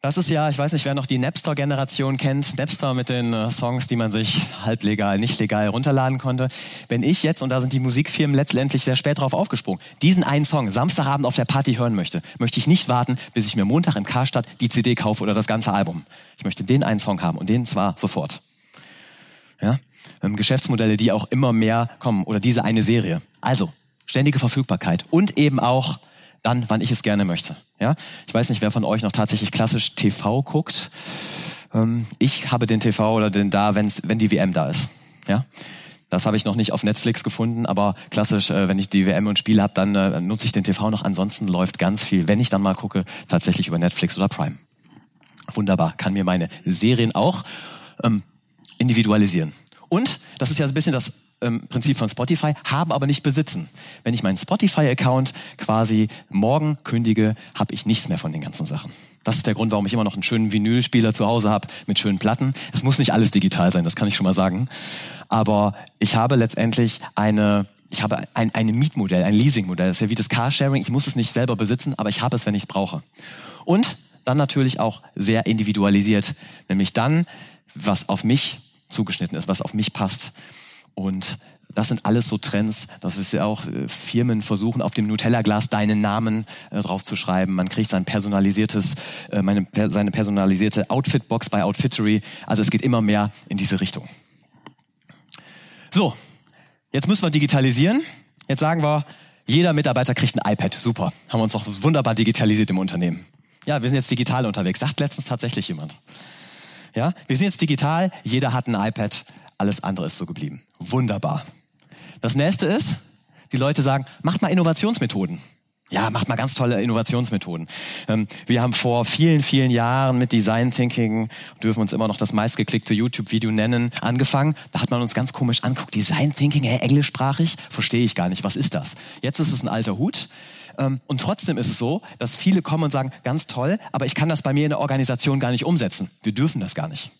Das ist ja, ich weiß nicht, wer noch die Napster-Generation kennt. Napster mit den äh, Songs, die man sich halb legal, nicht legal runterladen konnte. Wenn ich jetzt, und da sind die Musikfirmen letztendlich sehr spät drauf aufgesprungen, diesen einen Song Samstagabend auf der Party hören möchte, möchte ich nicht warten, bis ich mir Montag im Karstadt die CD kaufe oder das ganze Album. Ich möchte den einen Song haben und den zwar sofort. Ja? Ähm, Geschäftsmodelle, die auch immer mehr kommen oder diese eine Serie. Also, ständige Verfügbarkeit und eben auch dann, wann ich es gerne möchte. Ja, ich weiß nicht, wer von euch noch tatsächlich klassisch TV guckt. Ähm, ich habe den TV oder den da, wenn's, wenn die WM da ist. Ja, das habe ich noch nicht auf Netflix gefunden, aber klassisch, äh, wenn ich die WM und Spiele habe, dann äh, nutze ich den TV noch. Ansonsten läuft ganz viel, wenn ich dann mal gucke, tatsächlich über Netflix oder Prime. Wunderbar, kann mir meine Serien auch ähm, individualisieren. Und das ist ja ein bisschen das ähm, Prinzip von Spotify, haben aber nicht besitzen. Wenn ich meinen Spotify-Account quasi morgen kündige, habe ich nichts mehr von den ganzen Sachen. Das ist der Grund, warum ich immer noch einen schönen Vinylspieler zu Hause habe mit schönen Platten. Es muss nicht alles digital sein, das kann ich schon mal sagen. Aber ich habe letztendlich eine ich habe ein, ein Mietmodell, ein Leasingmodell. Das ist ja wie das Carsharing. Ich muss es nicht selber besitzen, aber ich habe es, wenn ich es brauche. Und dann natürlich auch sehr individualisiert. Nämlich dann, was auf mich zugeschnitten ist, was auf mich passt. Und das sind alles so Trends, das ist ja auch äh, Firmen versuchen auf dem Nutella-Glas deinen Namen äh, drauf zu schreiben. Man kriegt sein personalisiertes, äh, meine, seine personalisierte Outfit-Box bei Outfittery. Also es geht immer mehr in diese Richtung. So, jetzt müssen wir digitalisieren. Jetzt sagen wir, jeder Mitarbeiter kriegt ein iPad. Super, haben wir uns doch wunderbar digitalisiert im Unternehmen. Ja, wir sind jetzt digital unterwegs. Sagt letztens tatsächlich jemand. Ja, wir sind jetzt digital. Jeder hat ein iPad. Alles andere ist so geblieben. Wunderbar. Das nächste ist, die Leute sagen, macht mal Innovationsmethoden. Ja, macht mal ganz tolle Innovationsmethoden. Ähm, wir haben vor vielen, vielen Jahren mit Design Thinking, dürfen uns immer noch das meistgeklickte YouTube-Video nennen, angefangen. Da hat man uns ganz komisch anguckt. Design Thinking, hey, englischsprachig? Verstehe ich gar nicht. Was ist das? Jetzt ist es ein alter Hut. Ähm, und trotzdem ist es so, dass viele kommen und sagen, ganz toll, aber ich kann das bei mir in der Organisation gar nicht umsetzen. Wir dürfen das gar nicht.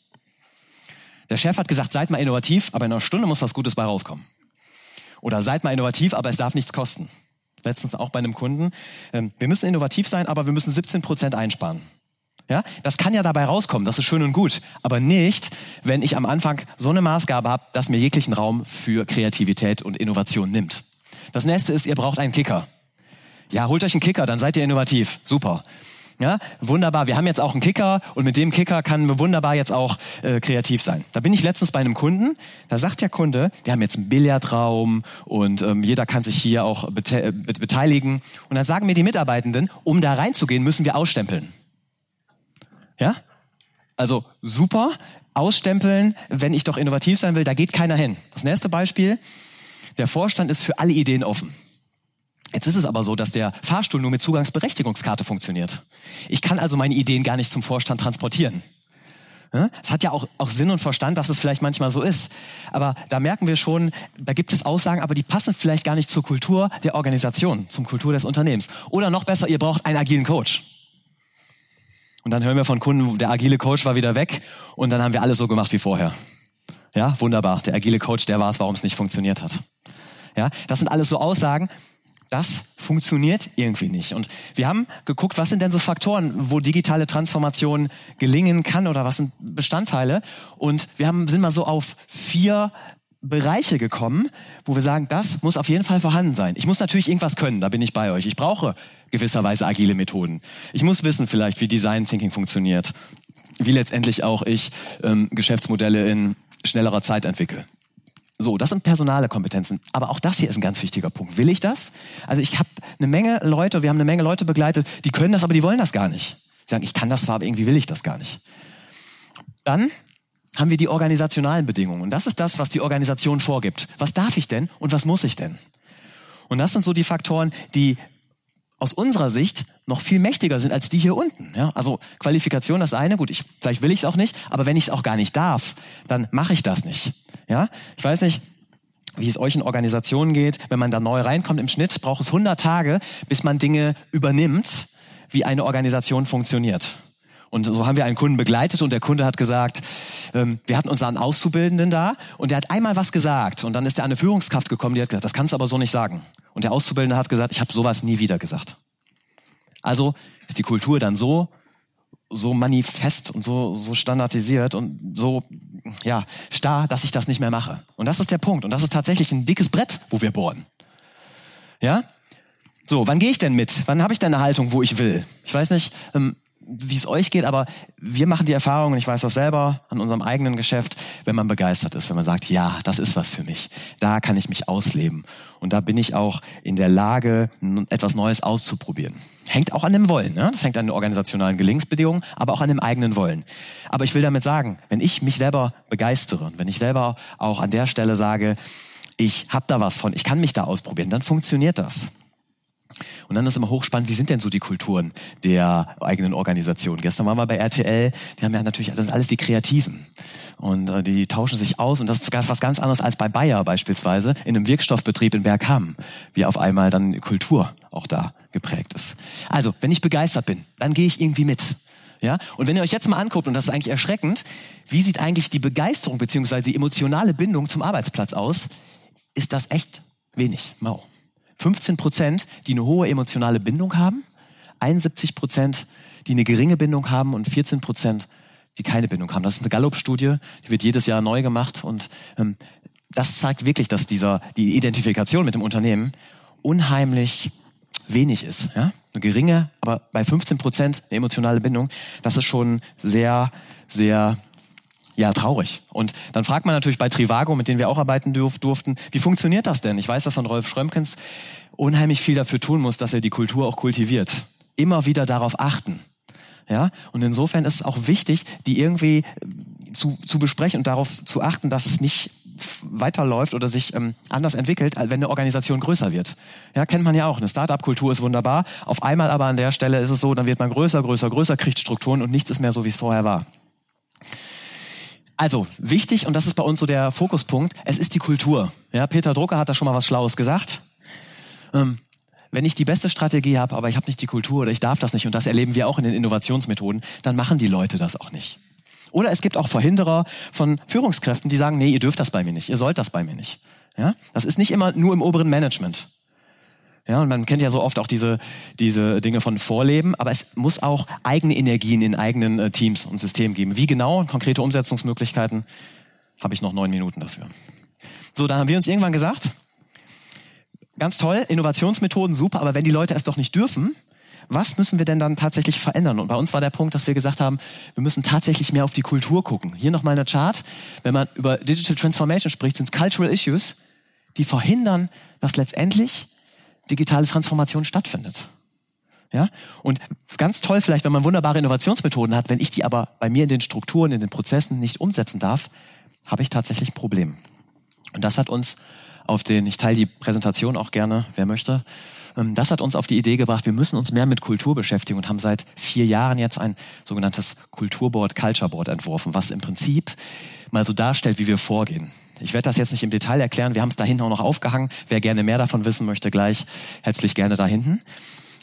Der Chef hat gesagt, seid mal innovativ, aber in einer Stunde muss was Gutes bei rauskommen. Oder seid mal innovativ, aber es darf nichts kosten. Letztens auch bei einem Kunden. Ähm, wir müssen innovativ sein, aber wir müssen 17 Prozent einsparen. Ja, das kann ja dabei rauskommen, das ist schön und gut, aber nicht, wenn ich am Anfang so eine Maßgabe habe, dass mir jeglichen Raum für Kreativität und Innovation nimmt. Das nächste ist, ihr braucht einen Kicker. Ja, holt euch einen Kicker, dann seid ihr innovativ. Super. Ja, wunderbar. Wir haben jetzt auch einen Kicker und mit dem Kicker kann wir wunderbar jetzt auch äh, kreativ sein. Da bin ich letztens bei einem Kunden. Da sagt der Kunde, wir haben jetzt einen Billardraum und ähm, jeder kann sich hier auch bete äh, beteiligen. Und dann sagen mir die Mitarbeitenden, um da reinzugehen, müssen wir ausstempeln. Ja? Also super, ausstempeln, wenn ich doch innovativ sein will, da geht keiner hin. Das nächste Beispiel, der Vorstand ist für alle Ideen offen. Jetzt ist es aber so, dass der Fahrstuhl nur mit Zugangsberechtigungskarte funktioniert. Ich kann also meine Ideen gar nicht zum Vorstand transportieren. Es hat ja auch, auch Sinn und Verstand, dass es vielleicht manchmal so ist. Aber da merken wir schon, da gibt es Aussagen, aber die passen vielleicht gar nicht zur Kultur der Organisation, zum Kultur des Unternehmens. Oder noch besser, ihr braucht einen agilen Coach. Und dann hören wir von Kunden, der agile Coach war wieder weg und dann haben wir alles so gemacht wie vorher. Ja, wunderbar. Der agile Coach, der war es, warum es nicht funktioniert hat. Ja, das sind alles so Aussagen, das funktioniert irgendwie nicht. Und wir haben geguckt, was sind denn so Faktoren, wo digitale Transformation gelingen kann oder was sind Bestandteile. Und wir haben, sind mal so auf vier Bereiche gekommen, wo wir sagen, das muss auf jeden Fall vorhanden sein. Ich muss natürlich irgendwas können, da bin ich bei euch. Ich brauche gewisserweise agile Methoden. Ich muss wissen vielleicht, wie Design Thinking funktioniert, wie letztendlich auch ich ähm, Geschäftsmodelle in schnellerer Zeit entwickle. So, das sind personale Kompetenzen. Aber auch das hier ist ein ganz wichtiger Punkt. Will ich das? Also ich habe eine Menge Leute, wir haben eine Menge Leute begleitet, die können das, aber die wollen das gar nicht. Die sagen, ich kann das zwar, aber irgendwie will ich das gar nicht. Dann haben wir die organisationalen Bedingungen. Und das ist das, was die Organisation vorgibt. Was darf ich denn und was muss ich denn? Und das sind so die Faktoren, die aus unserer Sicht noch viel mächtiger sind als die hier unten. Ja, also Qualifikation das eine, gut, ich, vielleicht will ich es auch nicht, aber wenn ich es auch gar nicht darf, dann mache ich das nicht. Ja, ich weiß nicht, wie es euch in Organisationen geht, wenn man da neu reinkommt. Im Schnitt braucht es 100 Tage, bis man Dinge übernimmt, wie eine Organisation funktioniert. Und so haben wir einen Kunden begleitet und der Kunde hat gesagt, ähm, wir hatten unseren Auszubildenden da und der hat einmal was gesagt und dann ist er an eine Führungskraft gekommen, die hat gesagt, das kannst du aber so nicht sagen. Und der Auszubildende hat gesagt, ich habe sowas nie wieder gesagt. Also ist die Kultur dann so so manifest und so so standardisiert und so ja starr, dass ich das nicht mehr mache. Und das ist der Punkt und das ist tatsächlich ein dickes Brett, wo wir bohren. Ja? So, wann gehe ich denn mit? Wann habe ich denn eine Haltung, wo ich will? Ich weiß nicht, ähm, wie es euch geht, aber wir machen die Erfahrung, und ich weiß das selber an unserem eigenen Geschäft, wenn man begeistert ist, wenn man sagt, ja, das ist was für mich, da kann ich mich ausleben. Und da bin ich auch in der Lage, etwas Neues auszuprobieren. Hängt auch an dem Wollen. Ne? Das hängt an den organisationalen Gelingensbedingungen, aber auch an dem eigenen Wollen. Aber ich will damit sagen, wenn ich mich selber begeistere, wenn ich selber auch an der Stelle sage, ich habe da was von, ich kann mich da ausprobieren, dann funktioniert das. Und dann ist immer hochspannend, wie sind denn so die Kulturen der eigenen Organisation? Gestern waren wir bei RTL, die haben ja natürlich, das sind alles die Kreativen. Und äh, die tauschen sich aus und das ist was ganz anderes als bei Bayer beispielsweise in einem Wirkstoffbetrieb in Bergham, wie auf einmal dann Kultur auch da geprägt ist. Also, wenn ich begeistert bin, dann gehe ich irgendwie mit. Ja? Und wenn ihr euch jetzt mal anguckt, und das ist eigentlich erschreckend, wie sieht eigentlich die Begeisterung beziehungsweise die emotionale Bindung zum Arbeitsplatz aus, ist das echt wenig, mau. 15 Prozent, die eine hohe emotionale Bindung haben, 71 Prozent, die eine geringe Bindung haben und 14 Prozent, die keine Bindung haben. Das ist eine Gallup-Studie, die wird jedes Jahr neu gemacht und ähm, das zeigt wirklich, dass dieser die Identifikation mit dem Unternehmen unheimlich wenig ist. Ja? Eine geringe, aber bei 15 Prozent eine emotionale Bindung, das ist schon sehr, sehr ja, traurig. Und dann fragt man natürlich bei Trivago, mit denen wir auch arbeiten durf, durften, wie funktioniert das denn? Ich weiß, dass dann Rolf Schrömkens unheimlich viel dafür tun muss, dass er die Kultur auch kultiviert. Immer wieder darauf achten. Ja, und insofern ist es auch wichtig, die irgendwie äh, zu, zu besprechen und darauf zu achten, dass es nicht weiterläuft oder sich ähm, anders entwickelt, als wenn eine Organisation größer wird. Ja, kennt man ja auch. Eine Start-up-Kultur ist wunderbar. Auf einmal aber an der Stelle ist es so, dann wird man größer, größer, größer, kriegt Strukturen und nichts ist mehr so, wie es vorher war. Also, wichtig, und das ist bei uns so der Fokuspunkt, es ist die Kultur. Ja, Peter Drucker hat da schon mal was Schlaues gesagt. Ähm, wenn ich die beste Strategie habe, aber ich habe nicht die Kultur oder ich darf das nicht, und das erleben wir auch in den Innovationsmethoden, dann machen die Leute das auch nicht. Oder es gibt auch Verhinderer von Führungskräften, die sagen, nee, ihr dürft das bei mir nicht, ihr sollt das bei mir nicht. Ja? Das ist nicht immer nur im oberen Management. Ja, und man kennt ja so oft auch diese, diese Dinge von Vorleben, aber es muss auch eigene Energien in eigenen äh, Teams und Systemen geben. Wie genau, konkrete Umsetzungsmöglichkeiten, habe ich noch neun Minuten dafür. So, dann haben wir uns irgendwann gesagt, ganz toll, Innovationsmethoden super, aber wenn die Leute es doch nicht dürfen, was müssen wir denn dann tatsächlich verändern? Und bei uns war der Punkt, dass wir gesagt haben, wir müssen tatsächlich mehr auf die Kultur gucken. Hier nochmal eine Chart. Wenn man über Digital Transformation spricht, sind es Cultural Issues, die verhindern, dass letztendlich digitale Transformation stattfindet. Ja? Und ganz toll vielleicht, wenn man wunderbare Innovationsmethoden hat, wenn ich die aber bei mir in den Strukturen, in den Prozessen nicht umsetzen darf, habe ich tatsächlich ein Problem. Und das hat uns auf den, ich teile die Präsentation auch gerne, wer möchte, ähm, das hat uns auf die Idee gebracht, wir müssen uns mehr mit Kultur beschäftigen und haben seit vier Jahren jetzt ein sogenanntes Kulturboard, Culture Board entworfen, was im Prinzip mal so darstellt, wie wir vorgehen. Ich werde das jetzt nicht im Detail erklären. Wir haben es da hinten auch noch aufgehangen. Wer gerne mehr davon wissen möchte, gleich herzlich gerne da hinten.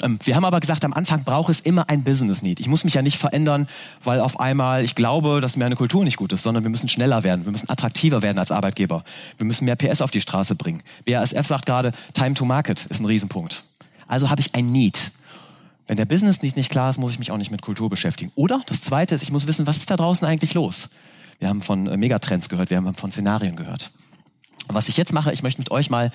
Ähm, wir haben aber gesagt, am Anfang braucht es immer ein Business Need. Ich muss mich ja nicht verändern, weil auf einmal ich glaube, dass mir eine Kultur nicht gut ist, sondern wir müssen schneller werden. Wir müssen attraktiver werden als Arbeitgeber. Wir müssen mehr PS auf die Straße bringen. BASF sagt gerade, Time to Market ist ein Riesenpunkt. Also habe ich ein Need. Wenn der Business Need nicht klar ist, muss ich mich auch nicht mit Kultur beschäftigen. Oder das Zweite ist, ich muss wissen, was ist da draußen eigentlich los? Wir haben von äh, Megatrends gehört, wir haben von Szenarien gehört. Was ich jetzt mache, ich möchte mit euch mal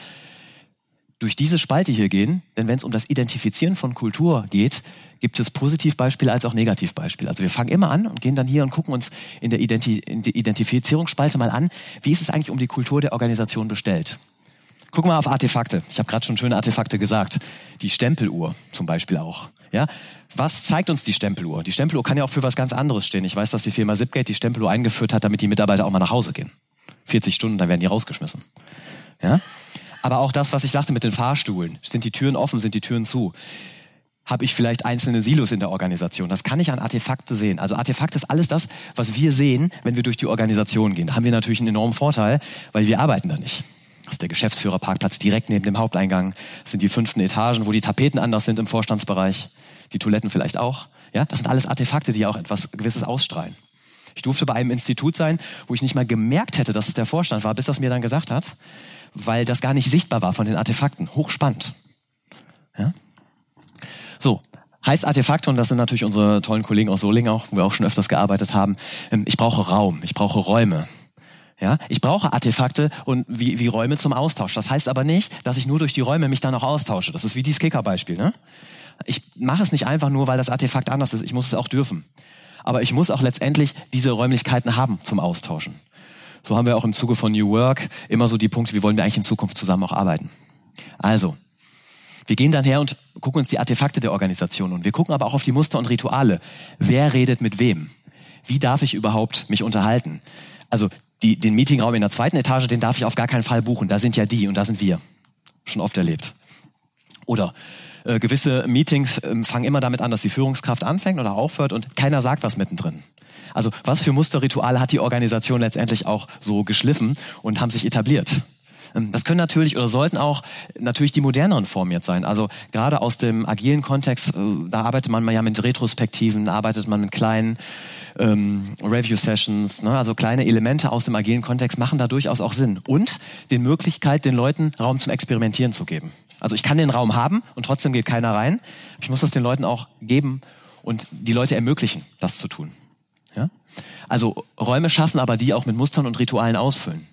durch diese Spalte hier gehen, denn wenn es um das Identifizieren von Kultur geht, gibt es Positivbeispiele als auch Negativbeispiele. Also wir fangen immer an und gehen dann hier und gucken uns in der, Identi in der Identifizierungsspalte mal an, wie ist es eigentlich um die Kultur der Organisation bestellt. Gucken wir auf Artefakte. Ich habe gerade schon schöne Artefakte gesagt. Die Stempeluhr zum Beispiel auch. Ja, was zeigt uns die Stempeluhr? Die Stempeluhr kann ja auch für was ganz anderes stehen. Ich weiß, dass die Firma Zipgate die Stempeluhr eingeführt hat, damit die Mitarbeiter auch mal nach Hause gehen. 40 Stunden, dann werden die rausgeschmissen. Ja? Aber auch das, was ich sagte mit den Fahrstuhlen. Sind die Türen offen, sind die Türen zu? Habe ich vielleicht einzelne Silos in der Organisation? Das kann ich an Artefakte sehen. Also Artefakt ist alles das, was wir sehen, wenn wir durch die Organisation gehen. Da haben wir natürlich einen enormen Vorteil, weil wir arbeiten da nicht. Das ist der Geschäftsführerparkplatz direkt neben dem Haupteingang. Das sind die fünften Etagen, wo die Tapeten anders sind im Vorstandsbereich. Die Toiletten vielleicht auch. Ja, das sind alles Artefakte, die auch etwas Gewisses ausstrahlen. Ich durfte bei einem Institut sein, wo ich nicht mal gemerkt hätte, dass es der Vorstand war, bis das mir dann gesagt hat, weil das gar nicht sichtbar war von den Artefakten. Hochspannend. Ja? So, heißt Artefakte, und das sind natürlich unsere tollen Kollegen aus Solingen auch, wo wir auch schon öfters gearbeitet haben, ähm, ich brauche Raum, ich brauche Räume. Ja, ich brauche Artefakte und wie, wie Räume zum Austausch. Das heißt aber nicht, dass ich nur durch die Räume mich dann auch austausche. Das ist wie dieses Kicker-Beispiel. Ne? Ich mache es nicht einfach nur, weil das Artefakt anders ist. Ich muss es auch dürfen. Aber ich muss auch letztendlich diese Räumlichkeiten haben zum Austauschen. So haben wir auch im Zuge von New Work immer so die Punkte, wie wollen wir eigentlich in Zukunft zusammen auch arbeiten. Also, wir gehen dann her und gucken uns die Artefakte der Organisation und wir gucken aber auch auf die Muster und Rituale. Wer redet mit wem? Wie darf ich überhaupt mich unterhalten? Also die, den Meetingraum in der zweiten Etage, den darf ich auf gar keinen Fall buchen. Da sind ja die und da sind wir. Schon oft erlebt. Oder äh, gewisse Meetings äh, fangen immer damit an, dass die Führungskraft anfängt oder aufhört und keiner sagt was mittendrin. Also was für Musterrituale hat die Organisation letztendlich auch so geschliffen und haben sich etabliert? Ähm, das können natürlich oder sollten auch natürlich die moderneren Formen jetzt sein. Also gerade aus dem agilen Kontext, äh, da arbeitet man ja mit Retrospektiven, arbeitet man mit kleinen ähm, Review-Sessions, ne? also kleine Elemente aus dem agilen Kontext machen da durchaus auch Sinn. Und den Möglichkeit, den Leuten Raum zum Experimentieren zu geben. Also ich kann den Raum haben und trotzdem geht keiner rein. Ich muss das den Leuten auch geben und die Leute ermöglichen, das zu tun. Ja? Also Räume schaffen, aber die auch mit Mustern und Ritualen ausfüllen.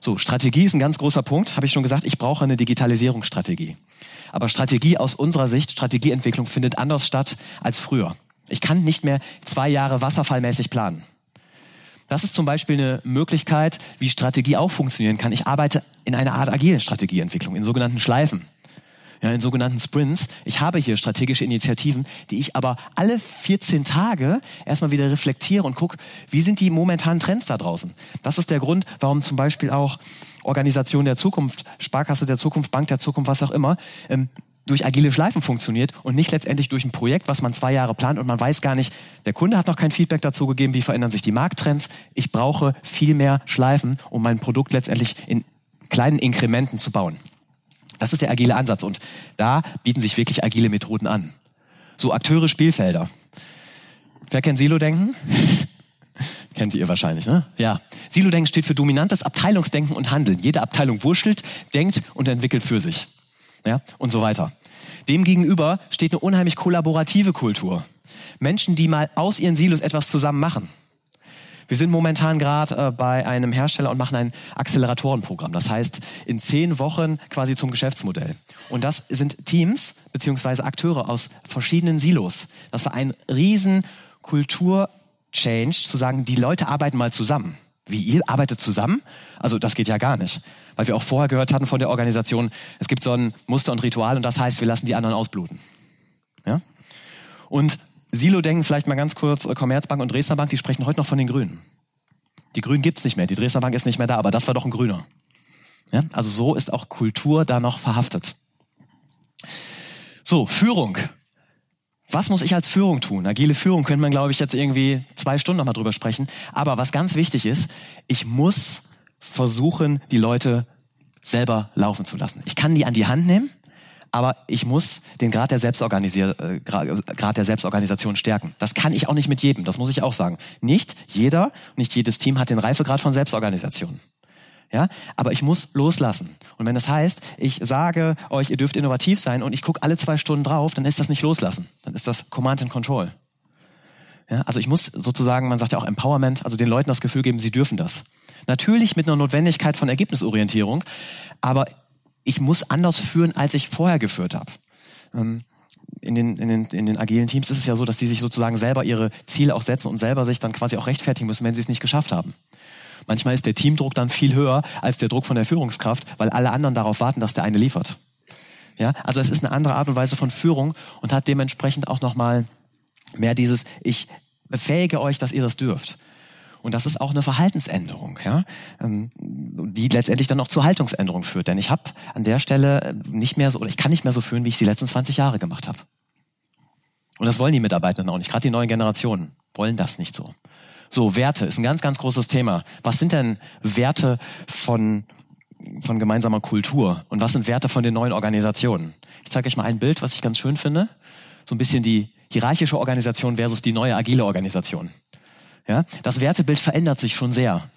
So, Strategie ist ein ganz großer Punkt, habe ich schon gesagt. Ich brauche eine Digitalisierungsstrategie. Aber Strategie aus unserer Sicht, Strategieentwicklung findet anders statt als früher. Ich kann nicht mehr zwei Jahre wasserfallmäßig planen. Das ist zum Beispiel eine Möglichkeit, wie Strategie auch funktionieren kann. Ich arbeite in einer Art agile Strategieentwicklung, in sogenannten Schleifen ja, in sogenannten Sprints. Ich habe hier strategische Initiativen, die ich aber alle 14 Tage erstmal wieder reflektiere und gucke, wie sind die momentanen Trends da draußen. Das ist der Grund, warum zum Beispiel auch Organisation der Zukunft, Sparkasse der Zukunft, Bank der Zukunft, was auch immer, ähm, durch agile Schleifen funktioniert und nicht letztendlich durch ein Projekt, was man zwei Jahre plant und man weiß gar nicht, der Kunde hat noch kein Feedback dazu gegeben, wie verändern sich die Markttrends. Ich brauche viel mehr Schleifen, um mein Produkt letztendlich in kleinen Inkrementen zu bauen. Das ist der agile Ansatz und da bieten sich wirklich agile Methoden an. So Akteure, Spielfelder. Wer kennt Silo-Denken? Kennt ihr wahrscheinlich, ne? Ja. Silo-Denken steht für dominantes Abteilungsdenken und Handeln. Jede Abteilung wurschtelt, denkt und entwickelt für sich. Ja, und so weiter. Demgegenüber steht eine unheimlich kollaborative Kultur. Menschen, die mal aus ihren Silos etwas zusammen machen. Wir sind momentan gerade äh, bei einem Hersteller und machen ein Acceleratorenprogramm. Das heißt, in zehn Wochen quasi zum Geschäftsmodell. Und das sind Teams beziehungsweise Akteure aus verschiedenen Silos. Das war ein riesen Kultur-Change, zu sagen, die Leute arbeiten mal zusammen. Wie ihr arbeitet zusammen? Also das geht ja gar nicht. Weil wir auch vorher gehört hatten von der Organisation, es gibt so ein Muster und Ritual und das heißt, wir lassen die anderen ausbluten. Ja? Und Silo-Denken vielleicht mal ganz kurz, äh, Commerzbank und Dresdner Bank, die sprechen heute noch von den Grünen. Die Grünen gibt's nicht mehr, die Dresdner Bank ist nicht mehr da, aber das war doch ein Grüner. Ja? Also so ist auch Kultur da noch verhaftet. So, Führung. Was muss ich als Führung tun? Agile Führung könnte man, glaube ich, jetzt irgendwie zwei Stunden nochmal drüber sprechen. Aber was ganz wichtig ist, ich muss versuchen, die Leute selber laufen zu lassen. Ich kann die an die Hand nehmen, aber ich muss den Grad der, Selbstorganisier äh, Grad der Selbstorganisation stärken. Das kann ich auch nicht mit jedem, das muss ich auch sagen. Nicht jeder, nicht jedes Team hat den Reifegrad von Selbstorganisation. Ja, aber ich muss loslassen. Und wenn das heißt, ich sage euch, ihr dürft innovativ sein und ich gucke alle zwei Stunden drauf, dann ist das nicht loslassen. Dann ist das Command and Control. Ja, also ich muss sozusagen, man sagt ja auch Empowerment, also den Leuten das Gefühl geben, sie dürfen das. Natürlich mit einer Notwendigkeit von Ergebnisorientierung, aber ich muss anders führen, als ich vorher geführt habe. Ähm, in den, in, den, in den agilen Teams ist es ja so, dass sie sich sozusagen selber ihre Ziele auch setzen und selber sich dann quasi auch rechtfertigen müssen, wenn sie es nicht geschafft haben. Manchmal ist der Teamdruck dann viel höher als der Druck von der Führungskraft, weil alle anderen darauf warten, dass der eine liefert. Ja, also es ist eine andere Art und Weise von Führung und hat dementsprechend auch nochmal mehr dieses, ich befähige euch, dass ihr das dürft. Und das ist auch eine Verhaltensänderung, ja, ähm, die letztendlich dann auch zur Haltungsänderung führt. Denn ich habe an der Stelle nicht mehr so, oder ich kann nicht mehr so führen, wie ich sie die letzten 20 Jahre gemacht habe. Und das wollen die Mitarbeitenden auch nicht. Gerade die neuen Generationen wollen das nicht so. So, Werte ist ein ganz, ganz großes Thema. Was sind denn Werte von, von gemeinsamer Kultur? Und was sind Werte von den neuen Organisationen? Ich zeige euch mal ein Bild, was ich ganz schön finde. So ein bisschen die hierarchische Organisation versus die neue agile Organisation. Ja, das Wertebild verändert sich schon sehr.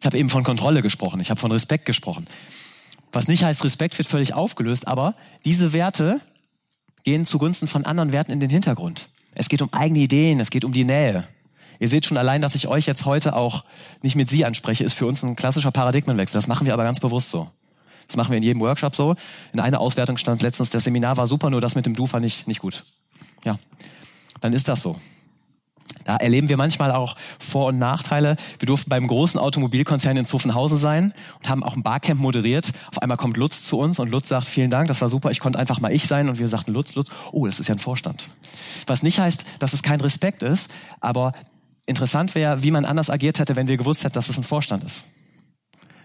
Ich habe eben von Kontrolle gesprochen, ich habe von Respekt gesprochen. Was nicht heißt, Respekt wird völlig aufgelöst, aber diese Werte gehen zugunsten von anderen Werten in den Hintergrund. Es geht um eigene Ideen, es geht um die Nähe. Ihr seht schon allein, dass ich euch jetzt heute auch nicht mit Sie anspreche, ist für uns ein klassischer Paradigmenwechsel. Das machen wir aber ganz bewusst so. Das machen wir in jedem Workshop so. In einer Auswertung stand letztens, das Seminar war super, nur das mit dem Du fand ich nicht gut. Ja, dann ist das so. Da erleben wir manchmal auch Vor- und Nachteile. Wir durften beim großen Automobilkonzern in Zuffenhausen sein und haben auch ein Barcamp moderiert. Auf einmal kommt Lutz zu uns und Lutz sagt, vielen Dank, das war super, ich konnte einfach mal ich sein. Und wir sagten, Lutz, Lutz, oh, das ist ja ein Vorstand. Was nicht heißt, dass es kein Respekt ist, aber interessant wäre, wie man anders agiert hätte, wenn wir gewusst hätten, dass es ein Vorstand ist.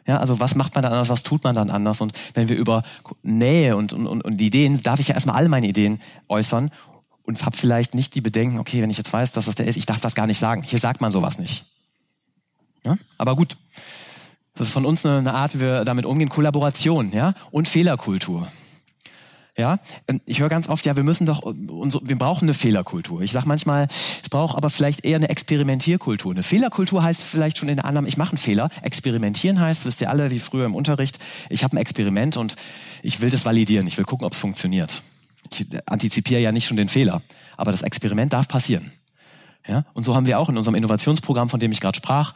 Ja, also was macht man dann anders, was tut man dann anders? Und wenn wir über Nähe und, und, und Ideen, darf ich ja erstmal alle meine Ideen äußern und habe vielleicht nicht die Bedenken, okay, wenn ich jetzt weiß, dass das der ist, ich darf das gar nicht sagen. Hier sagt man sowas nicht. Ja? Aber gut, das ist von uns eine, Art, wie wir damit umgehen, Kollaboration ja? und Fehlerkultur. Ja, ähm, ich höre ganz oft, ja, wir müssen doch, wir brauchen eine Fehlerkultur. Ich sage manchmal, es braucht aber vielleicht eher eine Experimentierkultur. Eine Fehlerkultur heißt vielleicht schon in der Annahme, ich mache einen Fehler. Experimentieren heißt, wisst ihr alle, wie früher im Unterricht, ich habe ein Experiment und ich will das validieren. Ich will gucken, ob es funktioniert. Ich antizipiere ja nicht schon den Fehler, aber das Experiment darf passieren. Ja? Und so haben wir auch in unserem Innovationsprogramm, von dem ich gerade sprach,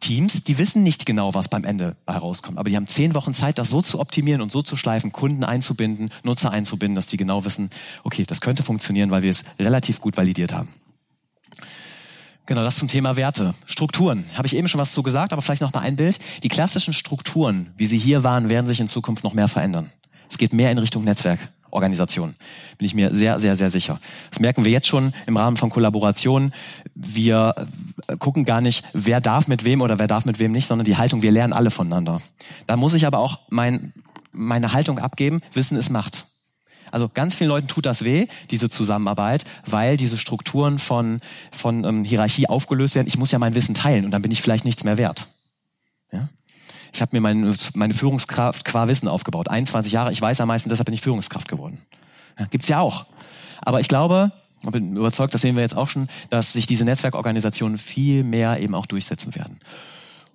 Teams, die wissen nicht genau, was beim Ende herauskommt. Aber die haben zehn Wochen Zeit, das so zu optimieren und so zu schleifen, Kunden einzubinden, Nutzer einzubinden, dass die genau wissen, okay, das könnte funktionieren, weil wir es relativ gut validiert haben. Genau, das zum Thema Werte. Strukturen. Habe ich eben schon was zu gesagt, aber vielleicht noch mal ein Bild. Die klassischen Strukturen, wie sie hier waren, werden sich in Zukunft noch mehr verändern. Es geht mehr in Richtung Netzwerk. Organisation. Bin ich mir sehr, sehr, sehr sicher. Das merken wir jetzt schon im Rahmen von Kollaborationen. Wir gucken gar nicht, wer darf mit wem oder wer darf mit wem nicht, sondern die Haltung, wir lernen alle voneinander. Da muss ich aber auch mein, meine Haltung abgeben, Wissen ist Macht. Also ganz vielen Leuten tut das weh, diese Zusammenarbeit, weil diese Strukturen von, von ähm, Hierarchie aufgelöst werden. Ich muss ja mein Wissen teilen und dann bin ich vielleicht nichts mehr wert. Ich habe mir meine, meine Führungskraft qua Wissen aufgebaut. 21 Jahre, ich weiß am meisten, deshalb bin ich Führungskraft geworden. Ja, gibt's ja auch. Aber ich glaube, bin überzeugt, das sehen wir jetzt auch schon, dass sich diese Netzwerkorganisationen viel mehr eben auch durchsetzen werden.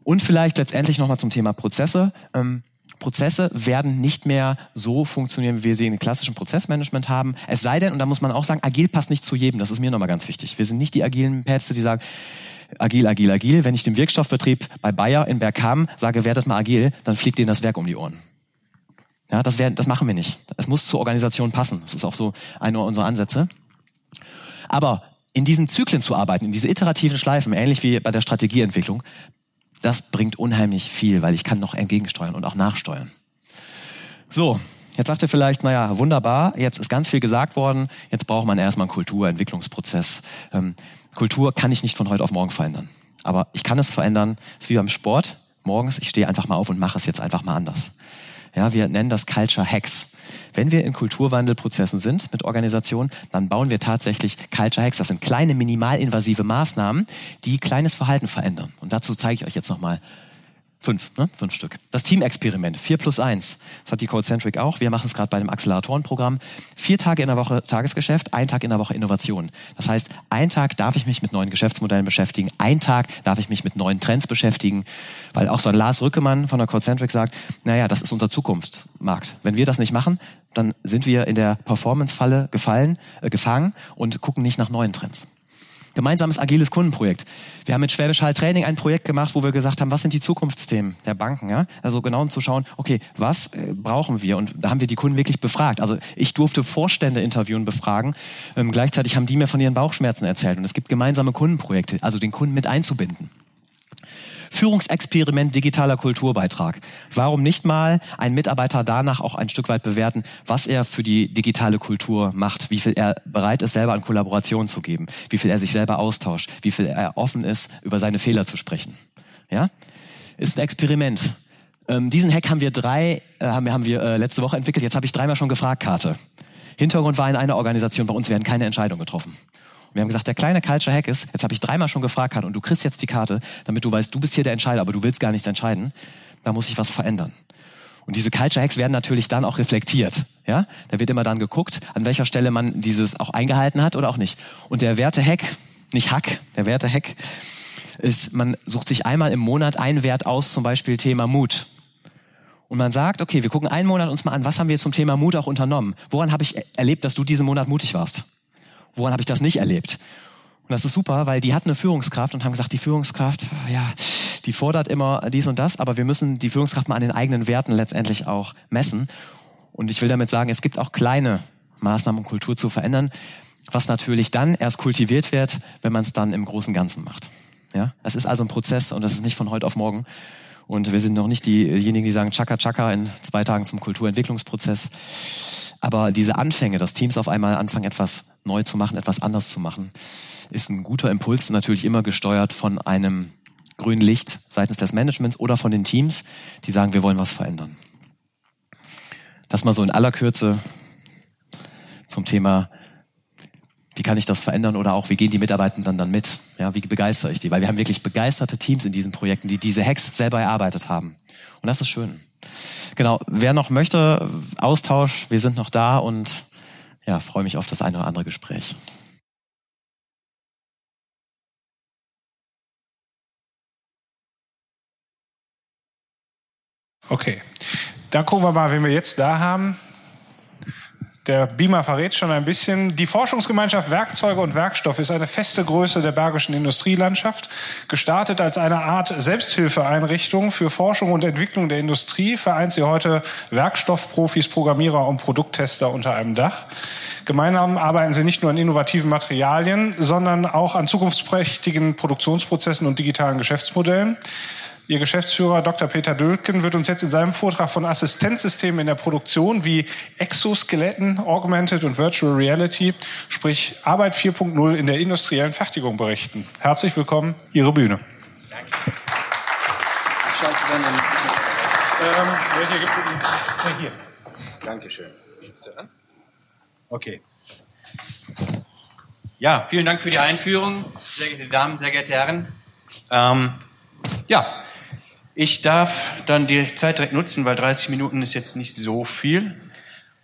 Und vielleicht letztendlich nochmal zum Thema Prozesse. Ähm, Prozesse werden nicht mehr so funktionieren, wie wir sie in klassischen Prozessmanagement haben. Es sei denn, und da muss man auch sagen, agil passt nicht zu jedem. Das ist mir nochmal ganz wichtig. Wir sind nicht die agilen Päpste, die sagen, agil, agil, agil. Wenn ich dem Wirkstoffbetrieb bei Bayer in Bergham sage, werdet mal agil, dann fliegt denen das Werk um die Ohren. Ja, das, wär, das machen wir nicht. Es muss zur Organisation passen. Das ist auch so einer unserer Ansätze. Aber in diesen Zyklen zu arbeiten, in diese iterativen Schleifen, ähnlich wie bei der Strategieentwicklung, das bringt unheimlich viel, weil ich kann noch entgegensteuern und auch nachsteuern. So, jetzt sagt ihr vielleicht, naja, wunderbar, jetzt ist ganz viel gesagt worden, jetzt braucht man erstmal einen Kulturentwicklungsprozess. Ähm, Kultur kann ich nicht von heute auf morgen verändern. Aber ich kann es verändern, das ist wie beim Sport. Morgens, ich stehe einfach mal auf und mache es jetzt einfach mal anders. Ja, wir nennen das Culture Hacks. Wenn wir in Kulturwandelprozessen sind mit Organisationen, dann bauen wir tatsächlich Culture Hacks. Das sind kleine minimalinvasive Maßnahmen, die kleines Verhalten verändern. Und dazu zeige ich euch jetzt nochmal Fünf, ne? Fünf Stück. Das Teamexperiment, vier plus eins. Das hat die Codecentric auch. Wir machen es gerade bei dem Acceleratorenprogramm. Vier Tage in der Woche Tagesgeschäft, ein Tag in der Woche Innovation. Das heißt, ein Tag darf ich mich mit neuen Geschäftsmodellen beschäftigen, ein Tag darf ich mich mit neuen Trends beschäftigen, weil auch so ein Lars Rückemann von der Codecentric sagt, naja, das ist unser Zukunftsmarkt. Wenn wir das nicht machen, dann sind wir in der Performance-Falle gefallen, äh, gefangen und gucken nicht nach neuen Trends gemeinsames agiles Kundenprojekt. Wir haben mit Schwäbisch Hall Training ein Projekt gemacht, wo wir gesagt haben, was sind die Zukunftsthemen der Banken? Ja? Also genau um zu schauen, okay, was äh, brauchen wir? Und da haben wir die Kunden wirklich befragt. Also ich durfte Vorstände interviewen, befragen. Ähm, gleichzeitig haben die mir von ihren Bauchschmerzen erzählt. Und es gibt gemeinsame Kundenprojekte, also den Kunden mit einzubinden. Führungsexperiment digitaler Kulturbeitrag. Warum nicht mal ein Mitarbeiter danach auch ein Stück weit bewerten, was er für die digitale Kultur macht, wie viel er bereit ist, selber an Kollaboration zu geben, wie viel er sich selber austauscht, wie viel er offen ist, über seine Fehler zu sprechen. Ja? Ist ein Experiment. Ähm, diesen Hack haben wir drei, äh, haben wir, haben wir äh, letzte Woche entwickelt. Jetzt habe ich dreimal schon gefragt, Karte. Hintergrund war in einer Organisation, bei uns werden keine Entscheidungen getroffen wir haben gesagt, der kleine Culture Hack ist, jetzt habe ich dreimal schon gefragt und du kriegst jetzt die Karte, damit du weißt, du bist hier der Entscheider, aber du willst gar nichts entscheiden. Da muss ich was verändern. Und diese Culture Hacks werden natürlich dann auch reflektiert. Ja, da wird immer dann geguckt, an welcher Stelle man dieses auch eingehalten hat oder auch nicht. Und der Werte-Hack, nicht Hack, der Werte-Hack ist, man sucht sich einmal im Monat einen Wert aus, zum Beispiel Thema Mut. Und man sagt, okay, wir gucken einen Monat uns mal an, was haben wir zum Thema Mut auch unternommen? Woran habe ich erlebt, dass du diesen Monat mutig warst? Woran habe ich das nicht erlebt? Und das ist super, weil die hat eine Führungskraft und haben gesagt, die Führungskraft, ja, die fordert immer dies und das, aber wir müssen die Führungskraft mal an den eigenen Werten letztendlich auch messen. Und ich will damit sagen, es gibt auch kleine Maßnahmen, um Kultur zu verändern, was natürlich dann erst kultiviert wird, wenn man es dann im großen Ganzen macht. Ja, es ist also ein Prozess und es ist nicht von heute auf morgen. Und wir sind noch nicht diejenigen, die sagen, Chaka Chaka in zwei Tagen zum Kulturentwicklungsprozess. Aber diese Anfänge, dass Teams auf einmal anfangen, etwas neu zu machen, etwas anders zu machen, ist ein guter Impuls, natürlich immer gesteuert von einem grünen Licht seitens des Managements oder von den Teams, die sagen, wir wollen was verändern. Das mal so in aller Kürze zum Thema, wie kann ich das verändern oder auch, wie gehen die Mitarbeitenden dann mit? Ja, wie begeistere ich die? Weil wir haben wirklich begeisterte Teams in diesen Projekten, die diese Hacks selber erarbeitet haben. Und das ist schön. Genau, wer noch möchte, Austausch, wir sind noch da und ja, freue mich auf das eine oder andere Gespräch. Okay, dann gucken wir mal, wen wir jetzt da haben. Der Beamer verrät schon ein bisschen. Die Forschungsgemeinschaft Werkzeuge und Werkstoff ist eine feste Größe der bergischen Industrielandschaft. Gestartet als eine Art Selbsthilfeeinrichtung für Forschung und Entwicklung der Industrie, vereint sie heute Werkstoffprofis, Programmierer und Produkttester unter einem Dach. Gemeinsam arbeiten sie nicht nur an innovativen Materialien, sondern auch an zukunftsprächtigen Produktionsprozessen und digitalen Geschäftsmodellen. Ihr Geschäftsführer Dr. Peter Dülken wird uns jetzt in seinem Vortrag von Assistenzsystemen in der Produktion wie Exoskeletten, Augmented und Virtual Reality, sprich Arbeit 4.0 in der industriellen Fertigung berichten. Herzlich willkommen, Ihre Bühne. Danke. Ich schalte dann in, ähm, welche gibt hier. Dankeschön. Okay. Ja, vielen Dank für die Einführung, sehr geehrte Damen, sehr geehrte Herren. Ähm, ja, ich darf dann die Zeit direkt nutzen, weil 30 Minuten ist jetzt nicht so viel,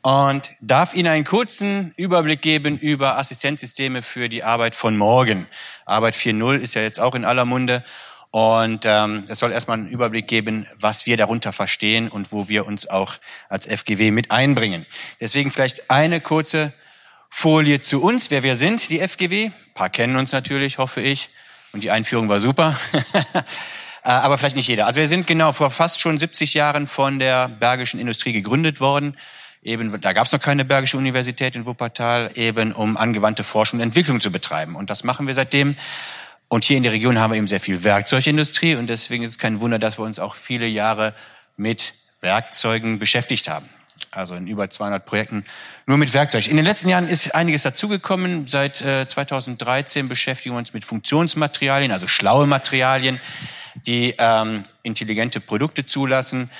und darf Ihnen einen kurzen Überblick geben über Assistenzsysteme für die Arbeit von morgen. Arbeit 4.0 ist ja jetzt auch in aller Munde und ähm, es soll erstmal einen Überblick geben, was wir darunter verstehen und wo wir uns auch als FGW mit einbringen. Deswegen vielleicht eine kurze Folie zu uns, wer wir sind, die FGW. Ein paar kennen uns natürlich, hoffe ich. Und die Einführung war super. Äh, aber vielleicht nicht jeder. Also wir sind genau vor fast schon 70 Jahren von der Bergischen Industrie gegründet worden. Eben, da gab es noch keine Bergische Universität in Wuppertal, eben um angewandte Forschung und Entwicklung zu betreiben. Und das machen wir seitdem. Und hier in der Region haben wir eben sehr viel Werkzeugindustrie und deswegen ist es kein Wunder, dass wir uns auch viele Jahre mit Werkzeugen beschäftigt haben also in über 200 Projekten nur mit Werkzeug. In den letzten Jahren ist einiges dazugekommen. Seit äh, 2013 beschäftigen wir uns mit Funktionsmaterialien, also schlaue Materialien, die ähm, intelligente Produkte zulassen.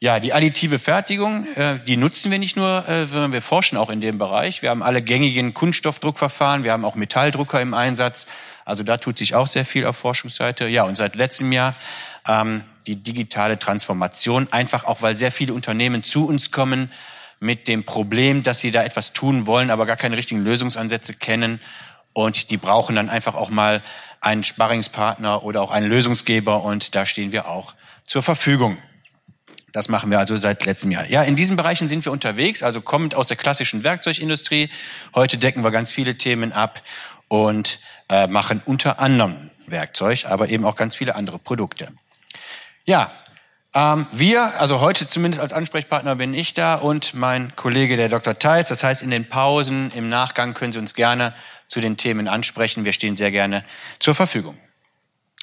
Ja, die additive Fertigung, äh, die nutzen wir nicht nur, äh, sondern wir forschen auch in dem Bereich. Wir haben alle gängigen Kunststoffdruckverfahren, wir haben auch Metalldrucker im Einsatz. Also da tut sich auch sehr viel auf Forschungsseite. Ja, und seit letztem Jahr ähm, die digitale Transformation, einfach auch weil sehr viele Unternehmen zu uns kommen mit dem Problem, dass sie da etwas tun wollen, aber gar keine richtigen Lösungsansätze kennen. Und die brauchen dann einfach auch mal einen Sparringspartner oder auch einen Lösungsgeber. Und da stehen wir auch zur Verfügung. Das machen wir also seit letztem Jahr. Ja, in diesen Bereichen sind wir unterwegs, also kommend aus der klassischen Werkzeugindustrie. Heute decken wir ganz viele Themen ab und äh, machen unter anderem Werkzeug, aber eben auch ganz viele andere Produkte. Ja, ähm, wir, also heute zumindest als Ansprechpartner bin ich da und mein Kollege, der Dr. Theis. Das heißt, in den Pausen, im Nachgang können Sie uns gerne zu den Themen ansprechen. Wir stehen sehr gerne zur Verfügung.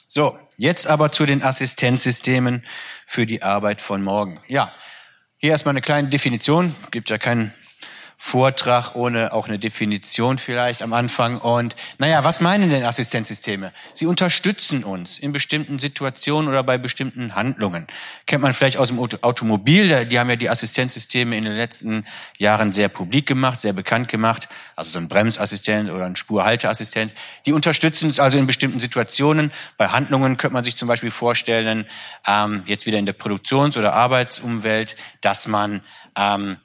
So, jetzt aber zu den Assistenzsystemen für die Arbeit von morgen. Ja, hier erstmal eine kleine Definition. Gibt ja keinen Vortrag ohne auch eine Definition vielleicht am Anfang. Und naja, was meinen denn Assistenzsysteme? Sie unterstützen uns in bestimmten Situationen oder bei bestimmten Handlungen. Kennt man vielleicht aus dem Automobil, die haben ja die Assistenzsysteme in den letzten Jahren sehr publik gemacht, sehr bekannt gemacht. Also so ein Bremsassistent oder ein Spurhalteassistent. Die unterstützen uns also in bestimmten Situationen. Bei Handlungen könnte man sich zum Beispiel vorstellen, ähm, jetzt wieder in der Produktions- oder Arbeitsumwelt, dass man ähm,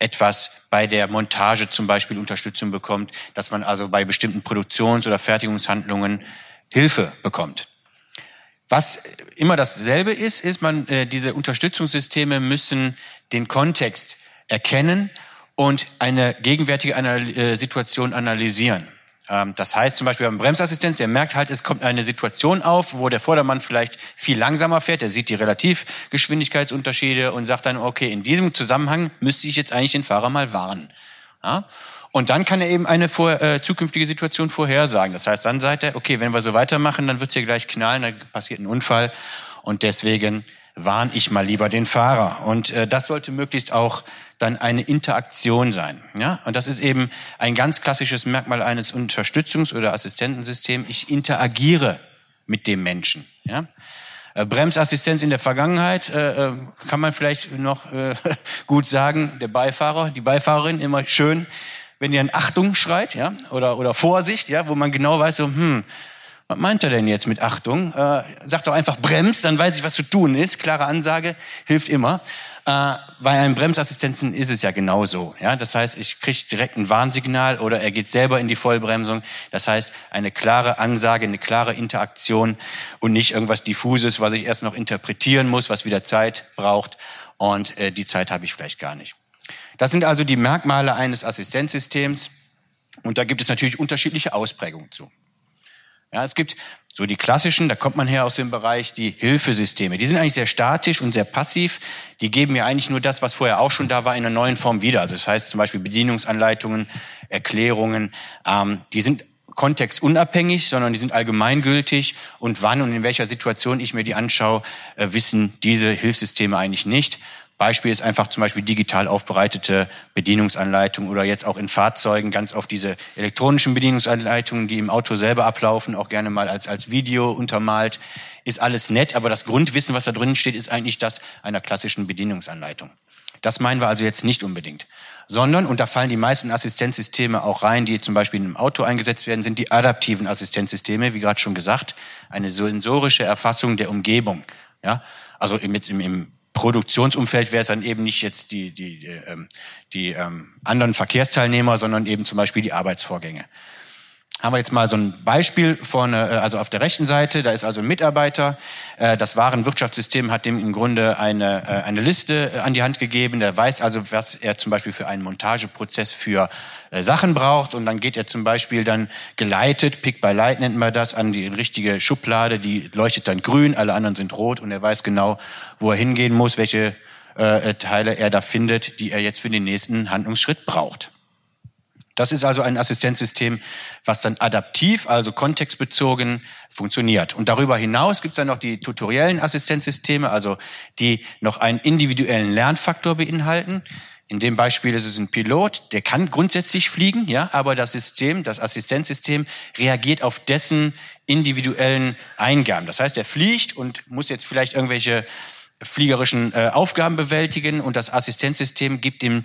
etwas bei der Montage zum Beispiel Unterstützung bekommt, dass man also bei bestimmten Produktions- oder Fertigungshandlungen Hilfe bekommt. Was immer dasselbe ist, ist man äh, diese Unterstützungssysteme müssen den Kontext erkennen und eine gegenwärtige Anal äh, Situation analysieren. Ähm, das heißt zum Beispiel beim Bremsassistenz, der merkt halt, es kommt eine Situation auf, wo der Vordermann vielleicht viel langsamer fährt, der sieht die Relativgeschwindigkeitsunterschiede und sagt dann, okay, in diesem Zusammenhang müsste ich jetzt eigentlich den Fahrer mal warnen. Ja? Und dann kann er eben eine vor, äh, zukünftige Situation vorhersagen. Das heißt, dann sagt er, okay, wenn wir so weitermachen, dann wird es hier gleich knallen, dann passiert ein Unfall und deswegen warne ich mal lieber den Fahrer. Und äh, das sollte möglichst auch dann eine Interaktion sein. Ja? Und das ist eben ein ganz klassisches Merkmal eines Unterstützungs- oder Assistentensystems. Ich interagiere mit dem Menschen. Ja? Äh, Bremsassistenz in der Vergangenheit äh, äh kann man vielleicht noch äh, gut sagen. Der Beifahrer, die Beifahrerin immer schön, wenn ihr an Achtung schreit, ja, oder oder Vorsicht, ja, wo man genau weiß, so, hm, was meint er denn jetzt mit Achtung? Äh, sag doch einfach bremst, dann weiß ich, was zu tun ist. Klare Ansage hilft immer. Äh, bei einem Bremsassistenzen ist es ja genauso. Ja? Das heißt, ich kriege direkt ein Warnsignal oder er geht selber in die Vollbremsung. Das heißt, eine klare Ansage, eine klare Interaktion und nicht irgendwas Diffuses, was ich erst noch interpretieren muss, was wieder Zeit braucht. Und äh, die Zeit habe ich vielleicht gar nicht. Das sind also die Merkmale eines Assistenzsystems. Und da gibt es natürlich unterschiedliche Ausprägungen zu. Ja, es gibt so die klassischen, da kommt man her aus dem Bereich, die Hilfesysteme. Die sind eigentlich sehr statisch und sehr passiv. Die geben mir eigentlich nur das, was vorher auch schon da war, in einer neuen Form wieder. Also das heißt zum Beispiel Bedienungsanleitungen, Erklärungen. Ähm, die sind kontextunabhängig, sondern die sind allgemeingültig. Und wann und in welcher Situation ich mir die anschaue, äh, wissen diese Hilfssysteme eigentlich nicht. Beispiel ist einfach zum Beispiel digital aufbereitete Bedienungsanleitungen oder jetzt auch in Fahrzeugen ganz oft diese elektronischen Bedienungsanleitungen, die im Auto selber ablaufen, auch gerne mal als, als Video untermalt. Ist alles nett, aber das Grundwissen, was da drin steht, ist eigentlich das einer klassischen Bedienungsanleitung. Das meinen wir also jetzt nicht unbedingt. Sondern, und da fallen die meisten Assistenzsysteme auch rein, die zum Beispiel in einem Auto eingesetzt werden, sind die adaptiven Assistenzsysteme, wie gerade schon gesagt, eine sensorische Erfassung der Umgebung. Ja, also im, im, im Produktionsumfeld wäre es dann eben nicht jetzt die, die, die, ähm, die ähm, anderen Verkehrsteilnehmer, sondern eben zum Beispiel die Arbeitsvorgänge haben wir jetzt mal so ein Beispiel vorne, äh, also auf der rechten Seite, da ist also ein Mitarbeiter. Äh, das Warenwirtschaftssystem hat dem im Grunde eine, äh, eine Liste an die Hand gegeben. Der weiß also, was er zum Beispiel für einen Montageprozess für Sachen braucht. Und dann geht er zum Beispiel dann geleitet, Pick by Light nennt man das, an die richtige Schublade. Die leuchtet dann grün, alle anderen sind rot und er weiß genau, wo er hingehen muss, welche Teile er da findet, die er jetzt für den nächsten Handlungsschritt braucht. Das ist also ein Assistenzsystem, was dann adaptiv, also kontextbezogen funktioniert. Und darüber hinaus gibt es dann noch die tutoriellen Assistenzsysteme, also die noch einen individuellen Lernfaktor beinhalten. In dem Beispiel ist es ein Pilot, der kann grundsätzlich fliegen, ja, aber das System, das Assistenzsystem reagiert auf dessen individuellen Eingaben. Das heißt, er fliegt und muss jetzt vielleicht irgendwelche fliegerischen äh, Aufgaben bewältigen und das Assistenzsystem gibt ihm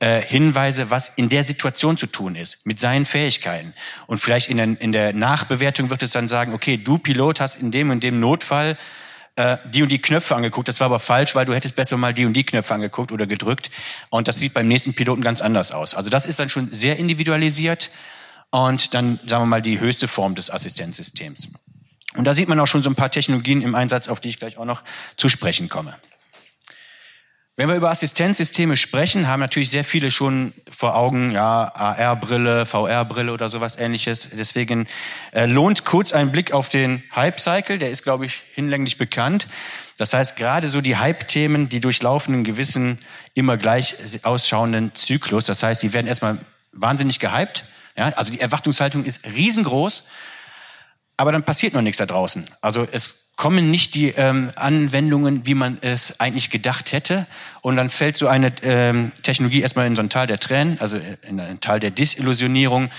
äh, Hinweise, was in der Situation zu tun ist, mit seinen Fähigkeiten. Und vielleicht in der, in der Nachbewertung wird es dann sagen, okay, du Pilot hast in dem und dem Notfall äh, die und die Knöpfe angeguckt. Das war aber falsch, weil du hättest besser mal die und die Knöpfe angeguckt oder gedrückt. Und das sieht beim nächsten Piloten ganz anders aus. Also das ist dann schon sehr individualisiert und dann, sagen wir mal, die höchste Form des Assistenzsystems. Und da sieht man auch schon so ein paar Technologien im Einsatz, auf die ich gleich auch noch zu sprechen komme. Wenn wir über Assistenzsysteme sprechen, haben natürlich sehr viele schon vor Augen, ja, AR-Brille, VR-Brille oder sowas ähnliches. Deswegen äh, lohnt kurz ein Blick auf den Hype-Cycle, der ist, glaube ich, hinlänglich bekannt. Das heißt, gerade so die Hype-Themen, die durchlaufen einen gewissen, immer gleich ausschauenden Zyklus. Das heißt, die werden erstmal wahnsinnig gehypt. Ja, also die Erwartungshaltung ist riesengroß, aber dann passiert noch nichts da draußen. Also es kommen nicht die ähm, Anwendungen, wie man es eigentlich gedacht hätte. Und dann fällt so eine ähm, Technologie erstmal in so ein Tal der Tränen, also in ein Tal der Disillusionierung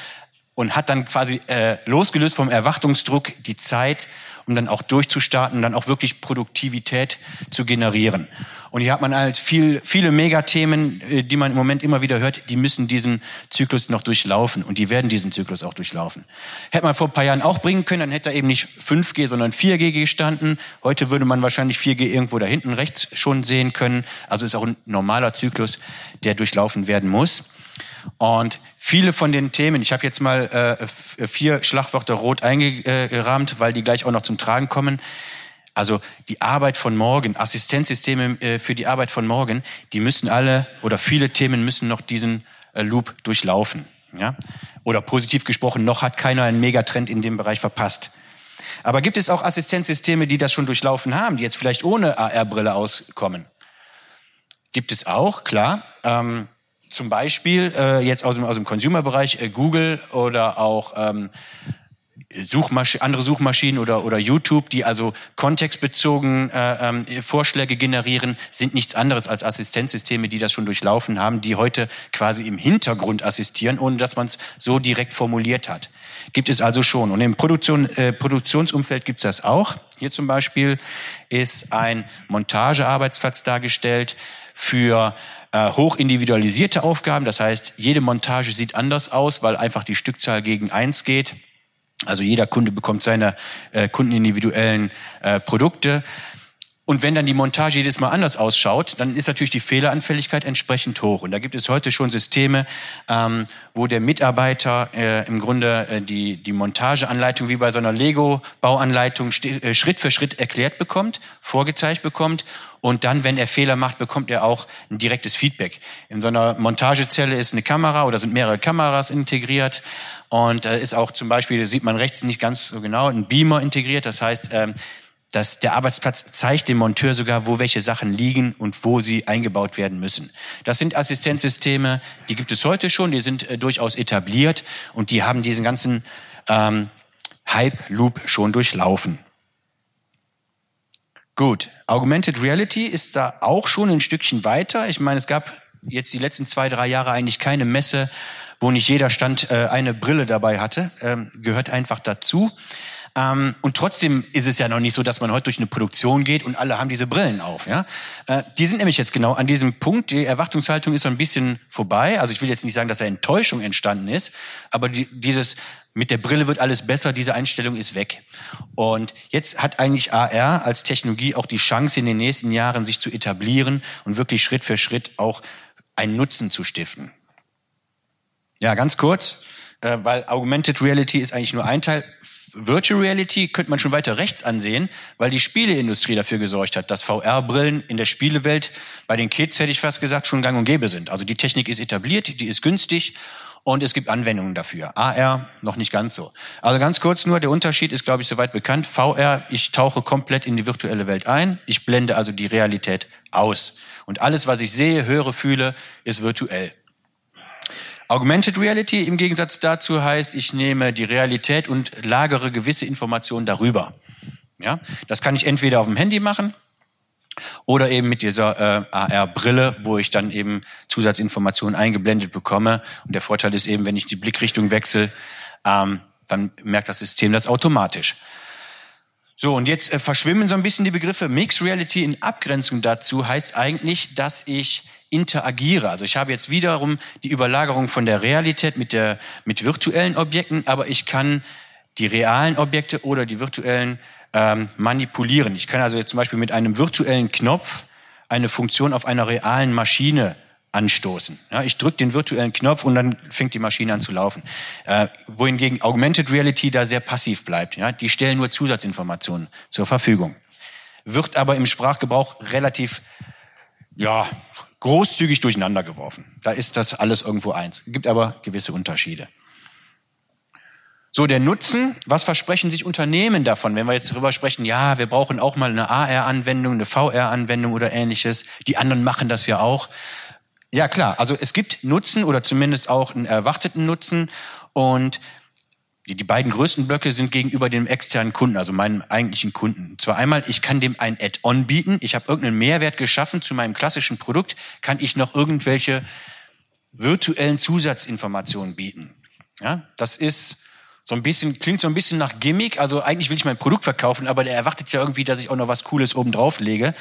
und hat dann quasi äh, losgelöst vom Erwartungsdruck die Zeit, um dann auch durchzustarten, dann auch wirklich Produktivität zu generieren. Und hier hat man halt viel, viele Megathemen, äh, die man im Moment immer wieder hört, die müssen diesen Zyklus noch durchlaufen und die werden diesen Zyklus auch durchlaufen. Hätte man vor ein paar Jahren auch bringen können, dann hätte da eben nicht 5G, sondern 4G gestanden. Heute würde man wahrscheinlich 4G irgendwo da hinten rechts schon sehen können. Also ist auch ein normaler Zyklus, der durchlaufen werden muss. Und viele von den Themen, ich habe jetzt mal äh, vier Schlagwörter rot eingerahmt, weil die gleich auch noch zum Tragen kommen. Also die Arbeit von morgen, Assistenzsysteme äh, für die Arbeit von morgen, die müssen alle oder viele Themen müssen noch diesen äh, Loop durchlaufen. Ja? Oder positiv gesprochen, noch hat keiner einen Megatrend in dem Bereich verpasst. Aber gibt es auch Assistenzsysteme, die das schon durchlaufen haben, die jetzt vielleicht ohne AR-Brille auskommen? Gibt es auch, klar. Ähm, zum Beispiel äh, jetzt aus dem, aus dem Consumer-Bereich äh, Google oder auch ähm, Suchmasch andere Suchmaschinen oder, oder YouTube, die also kontextbezogen äh, ähm, Vorschläge generieren, sind nichts anderes als Assistenzsysteme, die das schon durchlaufen haben, die heute quasi im Hintergrund assistieren, ohne dass man es so direkt formuliert hat. Gibt es also schon. Und im Produktion, äh, Produktionsumfeld gibt es das auch. Hier zum Beispiel ist ein Montagearbeitsplatz dargestellt für äh, hoch individualisierte Aufgaben. Das heißt, jede Montage sieht anders aus, weil einfach die Stückzahl gegen eins geht. Also jeder Kunde bekommt seine äh, kundenindividuellen äh, Produkte. Und wenn dann die Montage jedes Mal anders ausschaut, dann ist natürlich die Fehleranfälligkeit entsprechend hoch. Und da gibt es heute schon Systeme, ähm, wo der Mitarbeiter äh, im Grunde äh, die, die Montageanleitung wie bei so einer Lego-Bauanleitung äh, Schritt für Schritt erklärt bekommt, vorgezeigt bekommt. Und dann, wenn er Fehler macht, bekommt er auch ein direktes Feedback. In so einer Montagezelle ist eine Kamera oder sind mehrere Kameras integriert. Und äh, ist auch zum Beispiel, sieht man rechts nicht ganz so genau, ein Beamer integriert. Das heißt, ähm, dass der Arbeitsplatz zeigt dem Monteur sogar, wo welche Sachen liegen und wo sie eingebaut werden müssen. Das sind Assistenzsysteme, die gibt es heute schon, die sind äh, durchaus etabliert und die haben diesen ganzen ähm, Hype-Loop schon durchlaufen. Gut, Augmented Reality ist da auch schon ein Stückchen weiter. Ich meine, es gab jetzt die letzten zwei, drei Jahre eigentlich keine Messe, wo nicht jeder Stand äh, eine Brille dabei hatte. Ähm, gehört einfach dazu. Ähm, und trotzdem ist es ja noch nicht so, dass man heute durch eine Produktion geht und alle haben diese Brillen auf. Ja? Äh, die sind nämlich jetzt genau an diesem Punkt. Die Erwartungshaltung ist so ein bisschen vorbei. Also ich will jetzt nicht sagen, dass da Enttäuschung entstanden ist, aber die, dieses mit der Brille wird alles besser, diese Einstellung ist weg. Und jetzt hat eigentlich AR als Technologie auch die Chance, in den nächsten Jahren sich zu etablieren und wirklich Schritt für Schritt auch einen Nutzen zu stiften. Ja, ganz kurz, äh, weil Augmented Reality ist eigentlich nur ein Teil. Virtual Reality könnte man schon weiter rechts ansehen, weil die Spieleindustrie dafür gesorgt hat, dass VR-Brillen in der Spielewelt bei den Kids, hätte ich fast gesagt, schon gang und gäbe sind. Also die Technik ist etabliert, die ist günstig und es gibt Anwendungen dafür. AR noch nicht ganz so. Also ganz kurz nur, der Unterschied ist, glaube ich, soweit bekannt. VR, ich tauche komplett in die virtuelle Welt ein. Ich blende also die Realität aus. Und alles, was ich sehe, höre, fühle, ist virtuell. Augmented Reality im Gegensatz dazu heißt, ich nehme die Realität und lagere gewisse Informationen darüber. Ja, das kann ich entweder auf dem Handy machen oder eben mit dieser äh, AR-Brille, wo ich dann eben Zusatzinformationen eingeblendet bekomme. Und der Vorteil ist eben, wenn ich die Blickrichtung wechsle, ähm, dann merkt das System das automatisch. So, und jetzt äh, verschwimmen so ein bisschen die Begriffe. Mixed Reality in Abgrenzung dazu heißt eigentlich, dass ich interagiere. Also ich habe jetzt wiederum die Überlagerung von der Realität mit, der, mit virtuellen Objekten, aber ich kann die realen Objekte oder die virtuellen ähm, manipulieren. Ich kann also jetzt zum Beispiel mit einem virtuellen Knopf eine Funktion auf einer realen Maschine anstoßen. Ja, ich drücke den virtuellen Knopf und dann fängt die Maschine an zu laufen. Äh, wohingegen Augmented Reality da sehr passiv bleibt. Ja, die stellen nur Zusatzinformationen zur Verfügung. Wird aber im Sprachgebrauch relativ ja, großzügig durcheinander geworfen. Da ist das alles irgendwo eins. Gibt aber gewisse Unterschiede. So, der Nutzen, was versprechen sich Unternehmen davon, wenn wir jetzt darüber sprechen, ja, wir brauchen auch mal eine AR-Anwendung, eine VR-Anwendung oder ähnliches. Die anderen machen das ja auch. Ja, klar, also es gibt Nutzen oder zumindest auch einen erwarteten Nutzen und die, die beiden größten Blöcke sind gegenüber dem externen Kunden, also meinem eigentlichen Kunden. Und zwar einmal, ich kann dem ein Add-on bieten. Ich habe irgendeinen Mehrwert geschaffen zu meinem klassischen Produkt. Kann ich noch irgendwelche virtuellen Zusatzinformationen bieten? Ja, das ist so ein bisschen, klingt so ein bisschen nach Gimmick. Also eigentlich will ich mein Produkt verkaufen, aber der erwartet ja irgendwie, dass ich auch noch was Cooles oben drauf lege.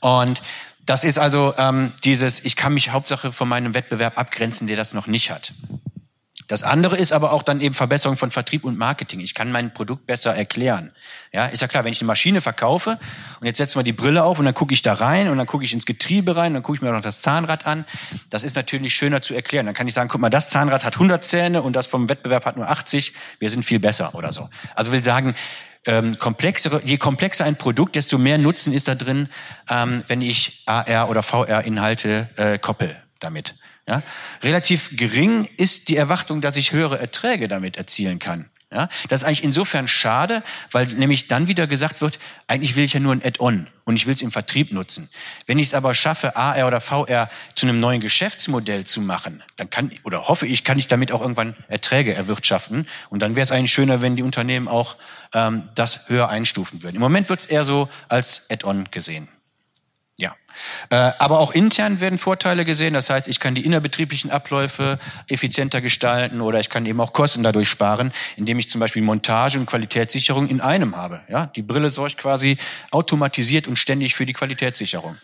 Und das ist also ähm, dieses, ich kann mich Hauptsache von meinem Wettbewerb abgrenzen, der das noch nicht hat. Das andere ist aber auch dann eben Verbesserung von Vertrieb und Marketing. Ich kann mein Produkt besser erklären. Ja, ist ja klar, wenn ich eine Maschine verkaufe und jetzt setzen wir die Brille auf und dann gucke ich da rein und dann gucke ich ins Getriebe rein, dann gucke ich mir auch noch das Zahnrad an. Das ist natürlich schöner zu erklären. Dann kann ich sagen, guck mal, das Zahnrad hat 100 Zähne und das vom Wettbewerb hat nur 80. Wir sind viel besser oder so. Also will sagen, ähm, komplexere, je komplexer ein Produkt, desto mehr Nutzen ist da drin, ähm, wenn ich AR oder VR-Inhalte äh, koppel damit. Ja? Relativ gering ist die Erwartung, dass ich höhere Erträge damit erzielen kann. Ja? Das ist eigentlich insofern schade, weil nämlich dann wieder gesagt wird, eigentlich will ich ja nur ein Add-on und ich will es im Vertrieb nutzen. Wenn ich es aber schaffe, AR oder VR zu einem neuen Geschäftsmodell zu machen, dann kann oder hoffe ich, kann ich damit auch irgendwann Erträge erwirtschaften. Und dann wäre es eigentlich schöner, wenn die Unternehmen auch ähm, das höher einstufen würden. Im Moment wird es eher so als Add-on gesehen. Ja. Äh, aber auch intern werden Vorteile gesehen. Das heißt, ich kann die innerbetrieblichen Abläufe effizienter gestalten oder ich kann eben auch Kosten dadurch sparen, indem ich zum Beispiel Montage und Qualitätssicherung in einem habe. Ja, die Brille sorgt quasi automatisiert und ständig für die Qualitätssicherung.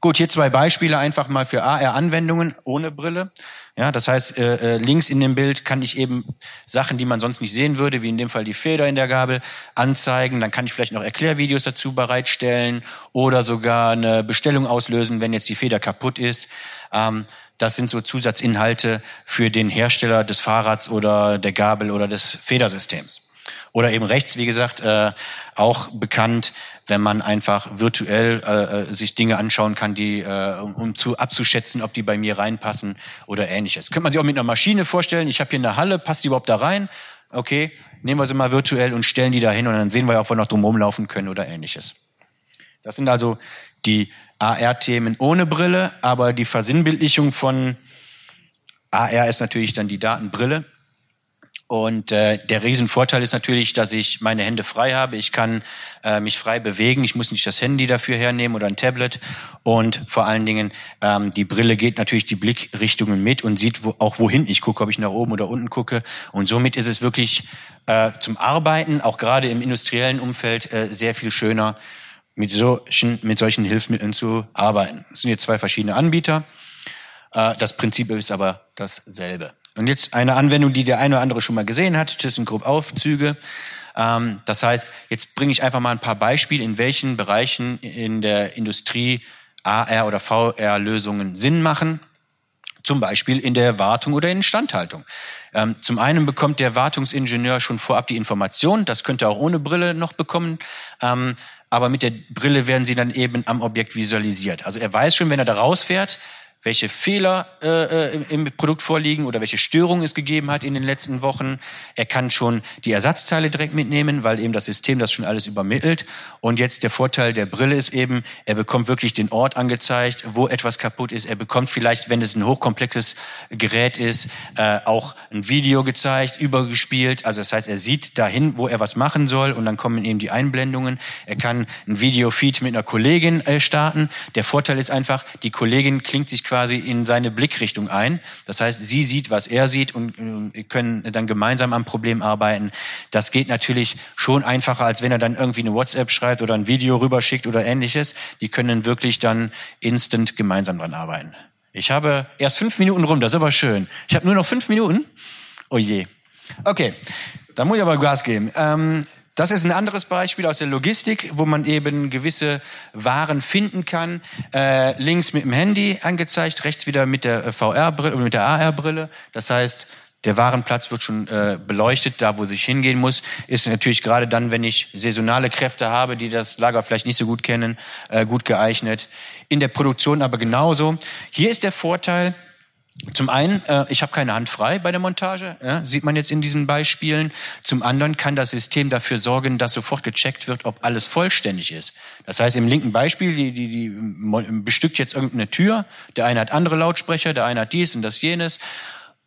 Gut, hier zwei Beispiele einfach mal für AR-Anwendungen ohne Brille. Ja, das heißt, äh, äh, links in dem Bild kann ich eben Sachen, die man sonst nicht sehen würde, wie in dem Fall die Feder in der Gabel, anzeigen. Dann kann ich vielleicht noch Erklärvideos dazu bereitstellen oder sogar eine Bestellung auslösen, wenn jetzt die Feder kaputt ist. Ähm, das sind so Zusatzinhalte für den Hersteller des Fahrrads oder der Gabel oder des Federsystems. Oder eben rechts, wie gesagt, äh, auch bekannt, wenn man einfach virtuell äh, äh, sich Dinge anschauen kann, die äh, um, zu abzuschätzen, ob die bei mir reinpassen oder ähnliches. Könnte man sich auch mit einer Maschine vorstellen. Ich habe hier eine Halle, passt die überhaupt da rein? Okay, nehmen wir sie mal virtuell und stellen die da hin und dann sehen wir ob wir noch drumherum laufen können oder ähnliches. Das sind also die AR-Themen ohne Brille, aber die Versinnbildlichung von AR ist natürlich dann die Datenbrille Und äh, der Riesenvorteil ist natürlich, dass ich meine Hände frei habe. Ich kann äh, mich frei bewegen. Ich muss nicht das Handy dafür hernehmen oder ein Tablet. Und vor allen Dingen, ähm, die Brille geht natürlich die Blickrichtungen mit und sieht wo, auch, wohin ich gucke, ob ich nach oben oder unten gucke. Und somit ist es wirklich äh, zum Arbeiten, auch gerade im industriellen Umfeld, äh, sehr viel schöner, mit solchen, mit solchen Hilfsmitteln zu arbeiten. Es sind jetzt zwei verschiedene Anbieter. Äh, das Prinzip ist aber dasselbe. Und jetzt eine Anwendung, die der eine oder andere schon mal gesehen hat, ThyssenKrupp Aufzüge. Ähm, das heißt, jetzt bringe ich einfach mal ein paar Beispiele, in welchen Bereichen in der Industrie AR oder VR-Lösungen Sinn machen. Zum Beispiel in der Wartung oder in Instandhaltung. Ähm, zum einen bekommt der Wartungsingenieur schon vorab die Information, das könnte er auch ohne Brille noch bekommen, ähm, aber mit der Brille werden sie dann eben am Objekt visualisiert. Also er weiß schon, wenn er da rausfährt, welche Fehler äh, im Produkt vorliegen oder welche Störungen es gegeben hat in den letzten Wochen. Er kann schon die Ersatzteile direkt mitnehmen, weil eben das System das schon alles übermittelt. Und jetzt der Vorteil der Brille ist eben, er bekommt wirklich den Ort angezeigt, wo etwas kaputt ist. Er bekommt vielleicht, wenn es ein hochkomplexes Gerät ist, äh, auch ein Video gezeigt, übergespielt. Also das heißt, er sieht dahin, wo er was machen soll und dann kommen eben die Einblendungen. Er kann ein Videofeed mit einer Kollegin äh, starten. Der Vorteil ist einfach, die Kollegin klingt sich quasi quasi in seine Blickrichtung ein. Das heißt, sie sieht, was er sieht und äh, können dann gemeinsam am Problem arbeiten. Das geht natürlich schon einfacher, als wenn er dann irgendwie eine WhatsApp schreibt oder ein Video rüberschickt oder ähnliches. Die können wirklich dann instant gemeinsam dran arbeiten. Ich habe erst fünf Minuten rum, das ist aber schön. Ich habe nur noch fünf Minuten. Oh je. Okay, da muss ich aber Gas geben. Ähm, das ist ein anderes Beispiel aus der Logistik, wo man eben gewisse Waren finden kann. Äh, links mit dem Handy angezeigt, rechts wieder mit der äh, VR-Brille oder mit der AR-Brille. Das heißt, der Warenplatz wird schon äh, beleuchtet, da wo ich hingehen muss. Ist natürlich gerade dann, wenn ich saisonale Kräfte habe, die das Lager vielleicht nicht so gut kennen, äh, gut geeignet. In der Produktion aber genauso. Hier ist der Vorteil, zum einen, äh, ich habe keine Hand frei bei der Montage, ja, sieht man jetzt in diesen Beispielen. Zum anderen kann das System dafür sorgen, dass sofort gecheckt wird, ob alles vollständig ist. Das heißt, im linken Beispiel, die, die, die bestückt jetzt irgendeine Tür, der eine hat andere Lautsprecher, der eine hat dies und das jenes.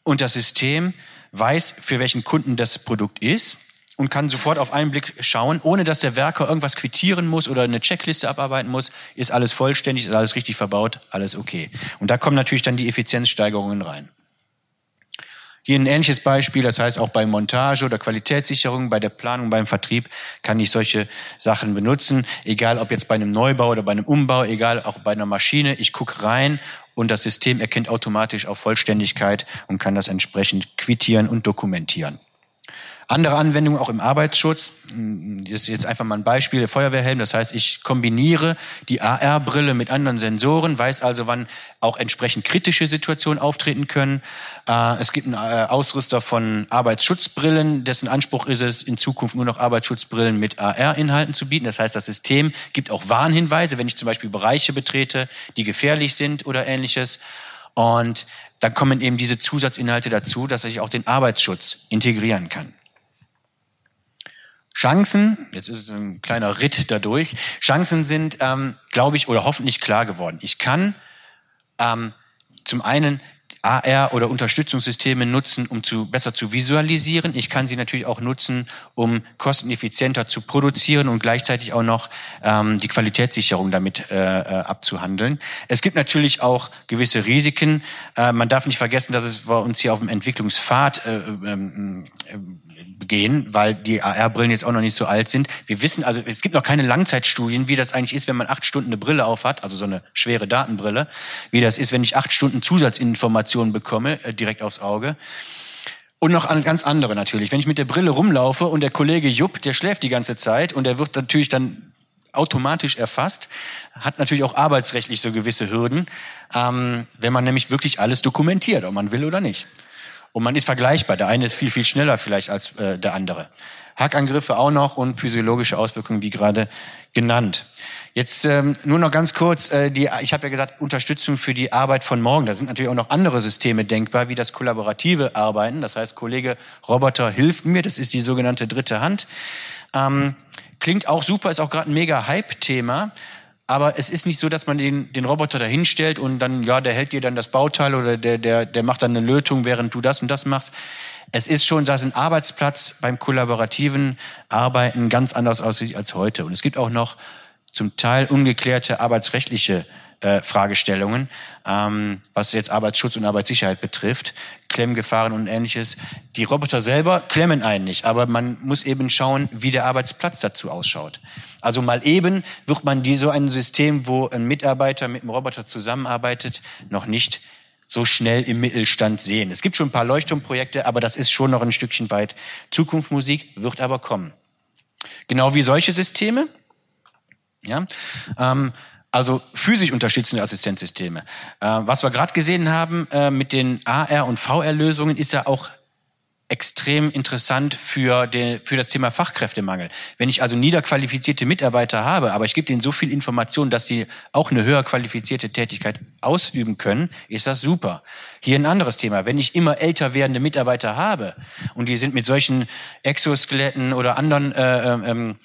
Und das System weiß, für welchen Kunden das Produkt ist und kann sofort auf einen Blick schauen, ohne dass der Werker irgendwas quittieren muss oder eine Checkliste abarbeiten muss. Ist alles vollständig, ist alles richtig verbaut, alles okay. Und da kommen natürlich dann die Effizienzsteigerungen rein. Hier ein ähnliches Beispiel, das heißt auch bei Montage oder Qualitätssicherung, bei der Planung, beim Vertrieb kann ich solche Sachen benutzen, egal ob jetzt bei einem Neubau oder bei einem Umbau, egal auch bei einer Maschine. Ich gucke rein und das System erkennt automatisch auf Vollständigkeit und kann das entsprechend quittieren und dokumentieren. Andere Anwendungen auch im Arbeitsschutz. Das ist jetzt einfach mal ein Beispiel, der Feuerwehrhelm. Das heißt, ich kombiniere die AR-Brille mit anderen Sensoren, weiß also, wann auch entsprechend kritische Situationen auftreten können. Äh, es gibt einen äh, Ausrüster von Arbeitsschutzbrillen, dessen Anspruch ist es, in Zukunft nur noch Arbeitsschutzbrillen mit AR-Inhalten zu bieten. Das heißt, das System gibt auch Warnhinweise, wenn ich zum Beispiel Bereiche betrete, die gefährlich sind oder ähnliches. Und dann kommen eben diese Zusatzinhalte dazu, dass ich auch den Arbeitsschutz integrieren kann. Chancen, jetzt ist es ein kleiner Ritt dadurch, Chancen sind, ähm, glaube ich, oder hoffentlich klar geworden. Ich kann ähm, zum einen AR oder Unterstützungssysteme nutzen, um zu, besser zu visualisieren. Ich kann sie natürlich auch nutzen, um kosteneffizienter zu produzieren und gleichzeitig auch noch ähm, die Qualitätssicherung damit äh, äh, abzuhandeln. Es gibt natürlich auch gewisse Risiken. Äh, man darf nicht vergessen, dass es bei uns hier auf dem Entwicklungspfad äh, äh, gehen, weil die AR-Brillen jetzt auch noch nicht so alt sind. Wir wissen also, es gibt noch keine Langzeitstudien, wie das eigentlich ist, wenn man acht Stunden eine Brille auf hat, also so eine schwere Datenbrille, wie das ist, wenn ich acht Stunden Zusatzinformationen bekomme, äh, direkt aufs Auge. Und noch an ganz andere natürlich. Wenn ich mit der Brille rumlaufe und der Kollege Jupp, der schläft die ganze Zeit und der wird natürlich dann automatisch erfasst, hat natürlich auch arbeitsrechtlich so gewisse Hürden, ähm, wenn man nämlich wirklich alles dokumentiert, ob man will oder nicht. Und man ist vergleichbar. Der eine ist viel, viel schneller vielleicht als äh, der andere. Hackangriffe auch noch und physiologische Auswirkungen, wie gerade genannt. Jetzt ähm, nur noch ganz kurz, äh, die, ich habe ja gesagt, Unterstützung für die Arbeit von morgen. Da sind natürlich auch noch andere Systeme denkbar, wie das kollaborative Arbeiten. Das heißt, Kollege Roboter hilft mir, das ist die sogenannte dritte Hand. Ähm, klingt auch super, ist auch gerade ein mega Hype-Thema. aber es ist nicht so, dass man den, den Roboter da hinstellt und dann, ja, der hält dir dann das Bauteil oder der, der, der macht dann eine Lötung, während du das und das machst. Es ist schon, dass ein Arbeitsplatz beim kollaborativen Arbeiten ganz anders aussieht als heute. Und es gibt auch noch zum Teil ungeklärte arbeitsrechtliche äh, Fragestellungen, ähm, was jetzt Arbeitsschutz und Arbeitssicherheit betrifft, Klemmgefahren und ähnliches. Die Roboter selber klemmen einen nicht, aber man muss eben schauen, wie der Arbeitsplatz dazu ausschaut. Also mal eben wird man die so ein System, wo ein Mitarbeiter mit einem Roboter zusammenarbeitet, noch nicht so schnell im Mittelstand sehen. Es gibt schon ein paar Leuchtturmprojekte, aber das ist schon noch ein Stückchen weit. Zukunftsmusik wird aber kommen. Genau wie solche Systeme. Ja, ähm, also physisch unterstützende Assistenzsysteme. Äh, was wir gerade gesehen haben äh, mit den AR- und VR-Lösungen ist ja auch extrem interessant für, den, für das Thema Fachkräftemangel. Wenn ich also niederqualifizierte Mitarbeiter habe, aber ich gebe denen so viel Information, dass sie auch eine höher qualifizierte Tätigkeit ausüben können, ist das super. Hier ein anderes Thema. Wenn ich immer älter werdende Mitarbeiter habe und die sind mit solchen Exoskeletten oder anderen äh, ähm,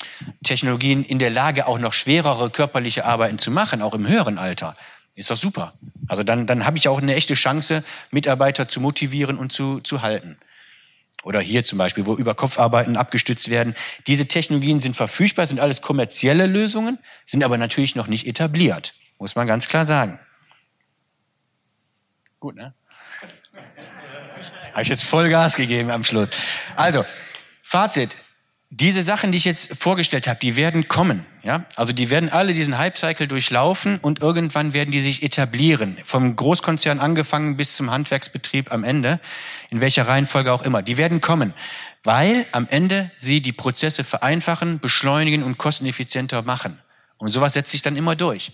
Technologien in der Lage, auch noch schwerere körperliche Arbeiten zu machen, auch im höheren Alter, ist doch super. Also dann, dann habe ich auch eine echte Chance, Mitarbeiter zu motivieren und zu, zu halten. Oder hier zum Beispiel, wo Überkopfarbeiten abgestützt werden. Diese Technologien sind verfügbar, sind alles kommerzielle Lösungen, sind aber natürlich noch nicht etabliert. Muss man ganz klar sagen. Gut, ne? Habe ich jetzt voll Gas gegeben am Schluss. Also, Fazit diese Sachen, die ich jetzt vorgestellt habe, die werden kommen. Ja? Also die werden alle diesen Hype-Cycle durchlaufen und irgendwann werden die sich etablieren. Vom Großkonzern angefangen bis zum Handwerksbetrieb am Ende, in welcher Reihenfolge auch immer. Die werden kommen, weil am Ende sie die Prozesse vereinfachen, beschleunigen und kosteneffizienter machen. Und sowas setzt sich dann immer durch.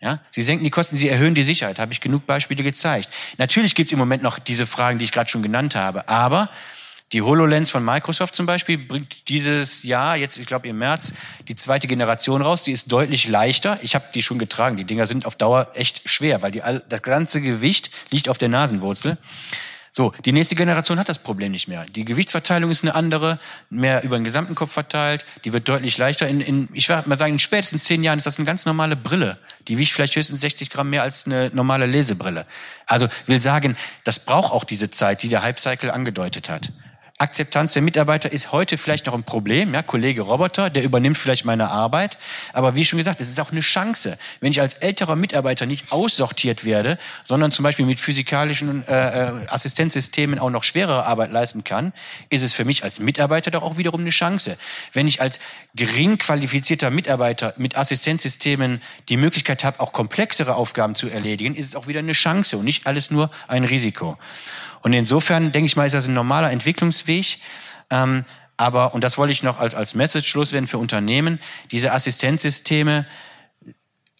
Ja? Sie senken die Kosten, sie erhöhen die Sicherheit. Habe ich genug Beispiele gezeigt. Natürlich gibt es im Moment noch diese Fragen, die ich gerade schon genannt habe. Aber die HoloLens von Microsoft zum Beispiel bringt dieses Jahr, jetzt ich glaube im März, die zweite Generation raus. Die ist deutlich leichter. Ich habe die schon getragen. Die Dinger sind auf Dauer echt schwer, weil die, das ganze Gewicht liegt auf der Nasenwurzel. So, die nächste Generation hat das Problem nicht mehr. Die Gewichtsverteilung ist eine andere, mehr über den gesamten Kopf verteilt. Die wird deutlich leichter. In, in, ich würde mal sagen, in spätestens zehn Jahren ist das eine ganz normale Brille. Die wiegt vielleicht höchstens 60 Gramm mehr als eine normale Lesebrille. Also will sagen, das braucht auch diese Zeit, die der Hype-Cycle angedeutet hat. Akzeptanz der Mitarbeiter ist heute vielleicht noch ein Problem. Ja, Kollege Roboter, der übernimmt vielleicht meine Arbeit. Aber wie schon gesagt, es ist auch eine Chance. Wenn ich als älterer Mitarbeiter nicht aussortiert werde, sondern zum Beispiel mit physikalischen äh, äh, Assistenzsystemen auch noch schwerere Arbeit leisten kann, ist es für mich als Mitarbeiter doch auch wiederum eine Chance. Wenn ich als gering qualifizierter Mitarbeiter mit Assistenzsystemen die Möglichkeit habe, auch komplexere Aufgaben zu erledigen, ist es auch wieder eine Chance und nicht alles nur ein Risiko. Und insofern denke ich mal, ist das ein normaler Entwicklungsweg. Ähm, aber, und das wollte ich noch als, als Message loswerden für Unternehmen, diese Assistenzsysteme,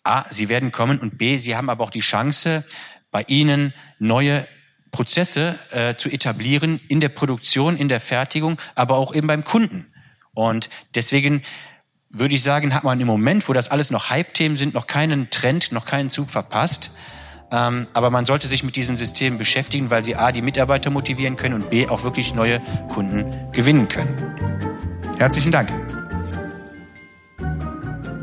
A, sie werden kommen und B, sie haben aber auch die Chance, bei ihnen neue Prozesse äh, zu etablieren in der Produktion, in der Fertigung, aber auch eben beim Kunden. Und deswegen würde ich sagen, hat man im Moment, wo das alles noch Hype-Themen sind, noch keinen Trend, noch keinen Zug verpasst. Ähm, aber man sollte sich mit diesen Systemen beschäftigen, weil sie A, die Mitarbeiter motivieren können und B, auch wirklich neue Kunden gewinnen können. Herzlichen Dank.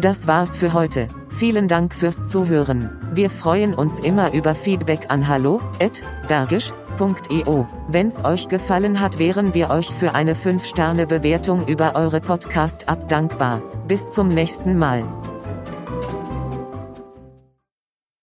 Das war's für heute. Vielen Dank fürs Zuhören. Wir freuen uns immer über Feedback an hallo@bergisch.io. Wenn's euch gefallen hat, wären wir euch für eine 5-Sterne-Bewertung über eure Podcast-App dankbar. Bis zum nächsten Mal.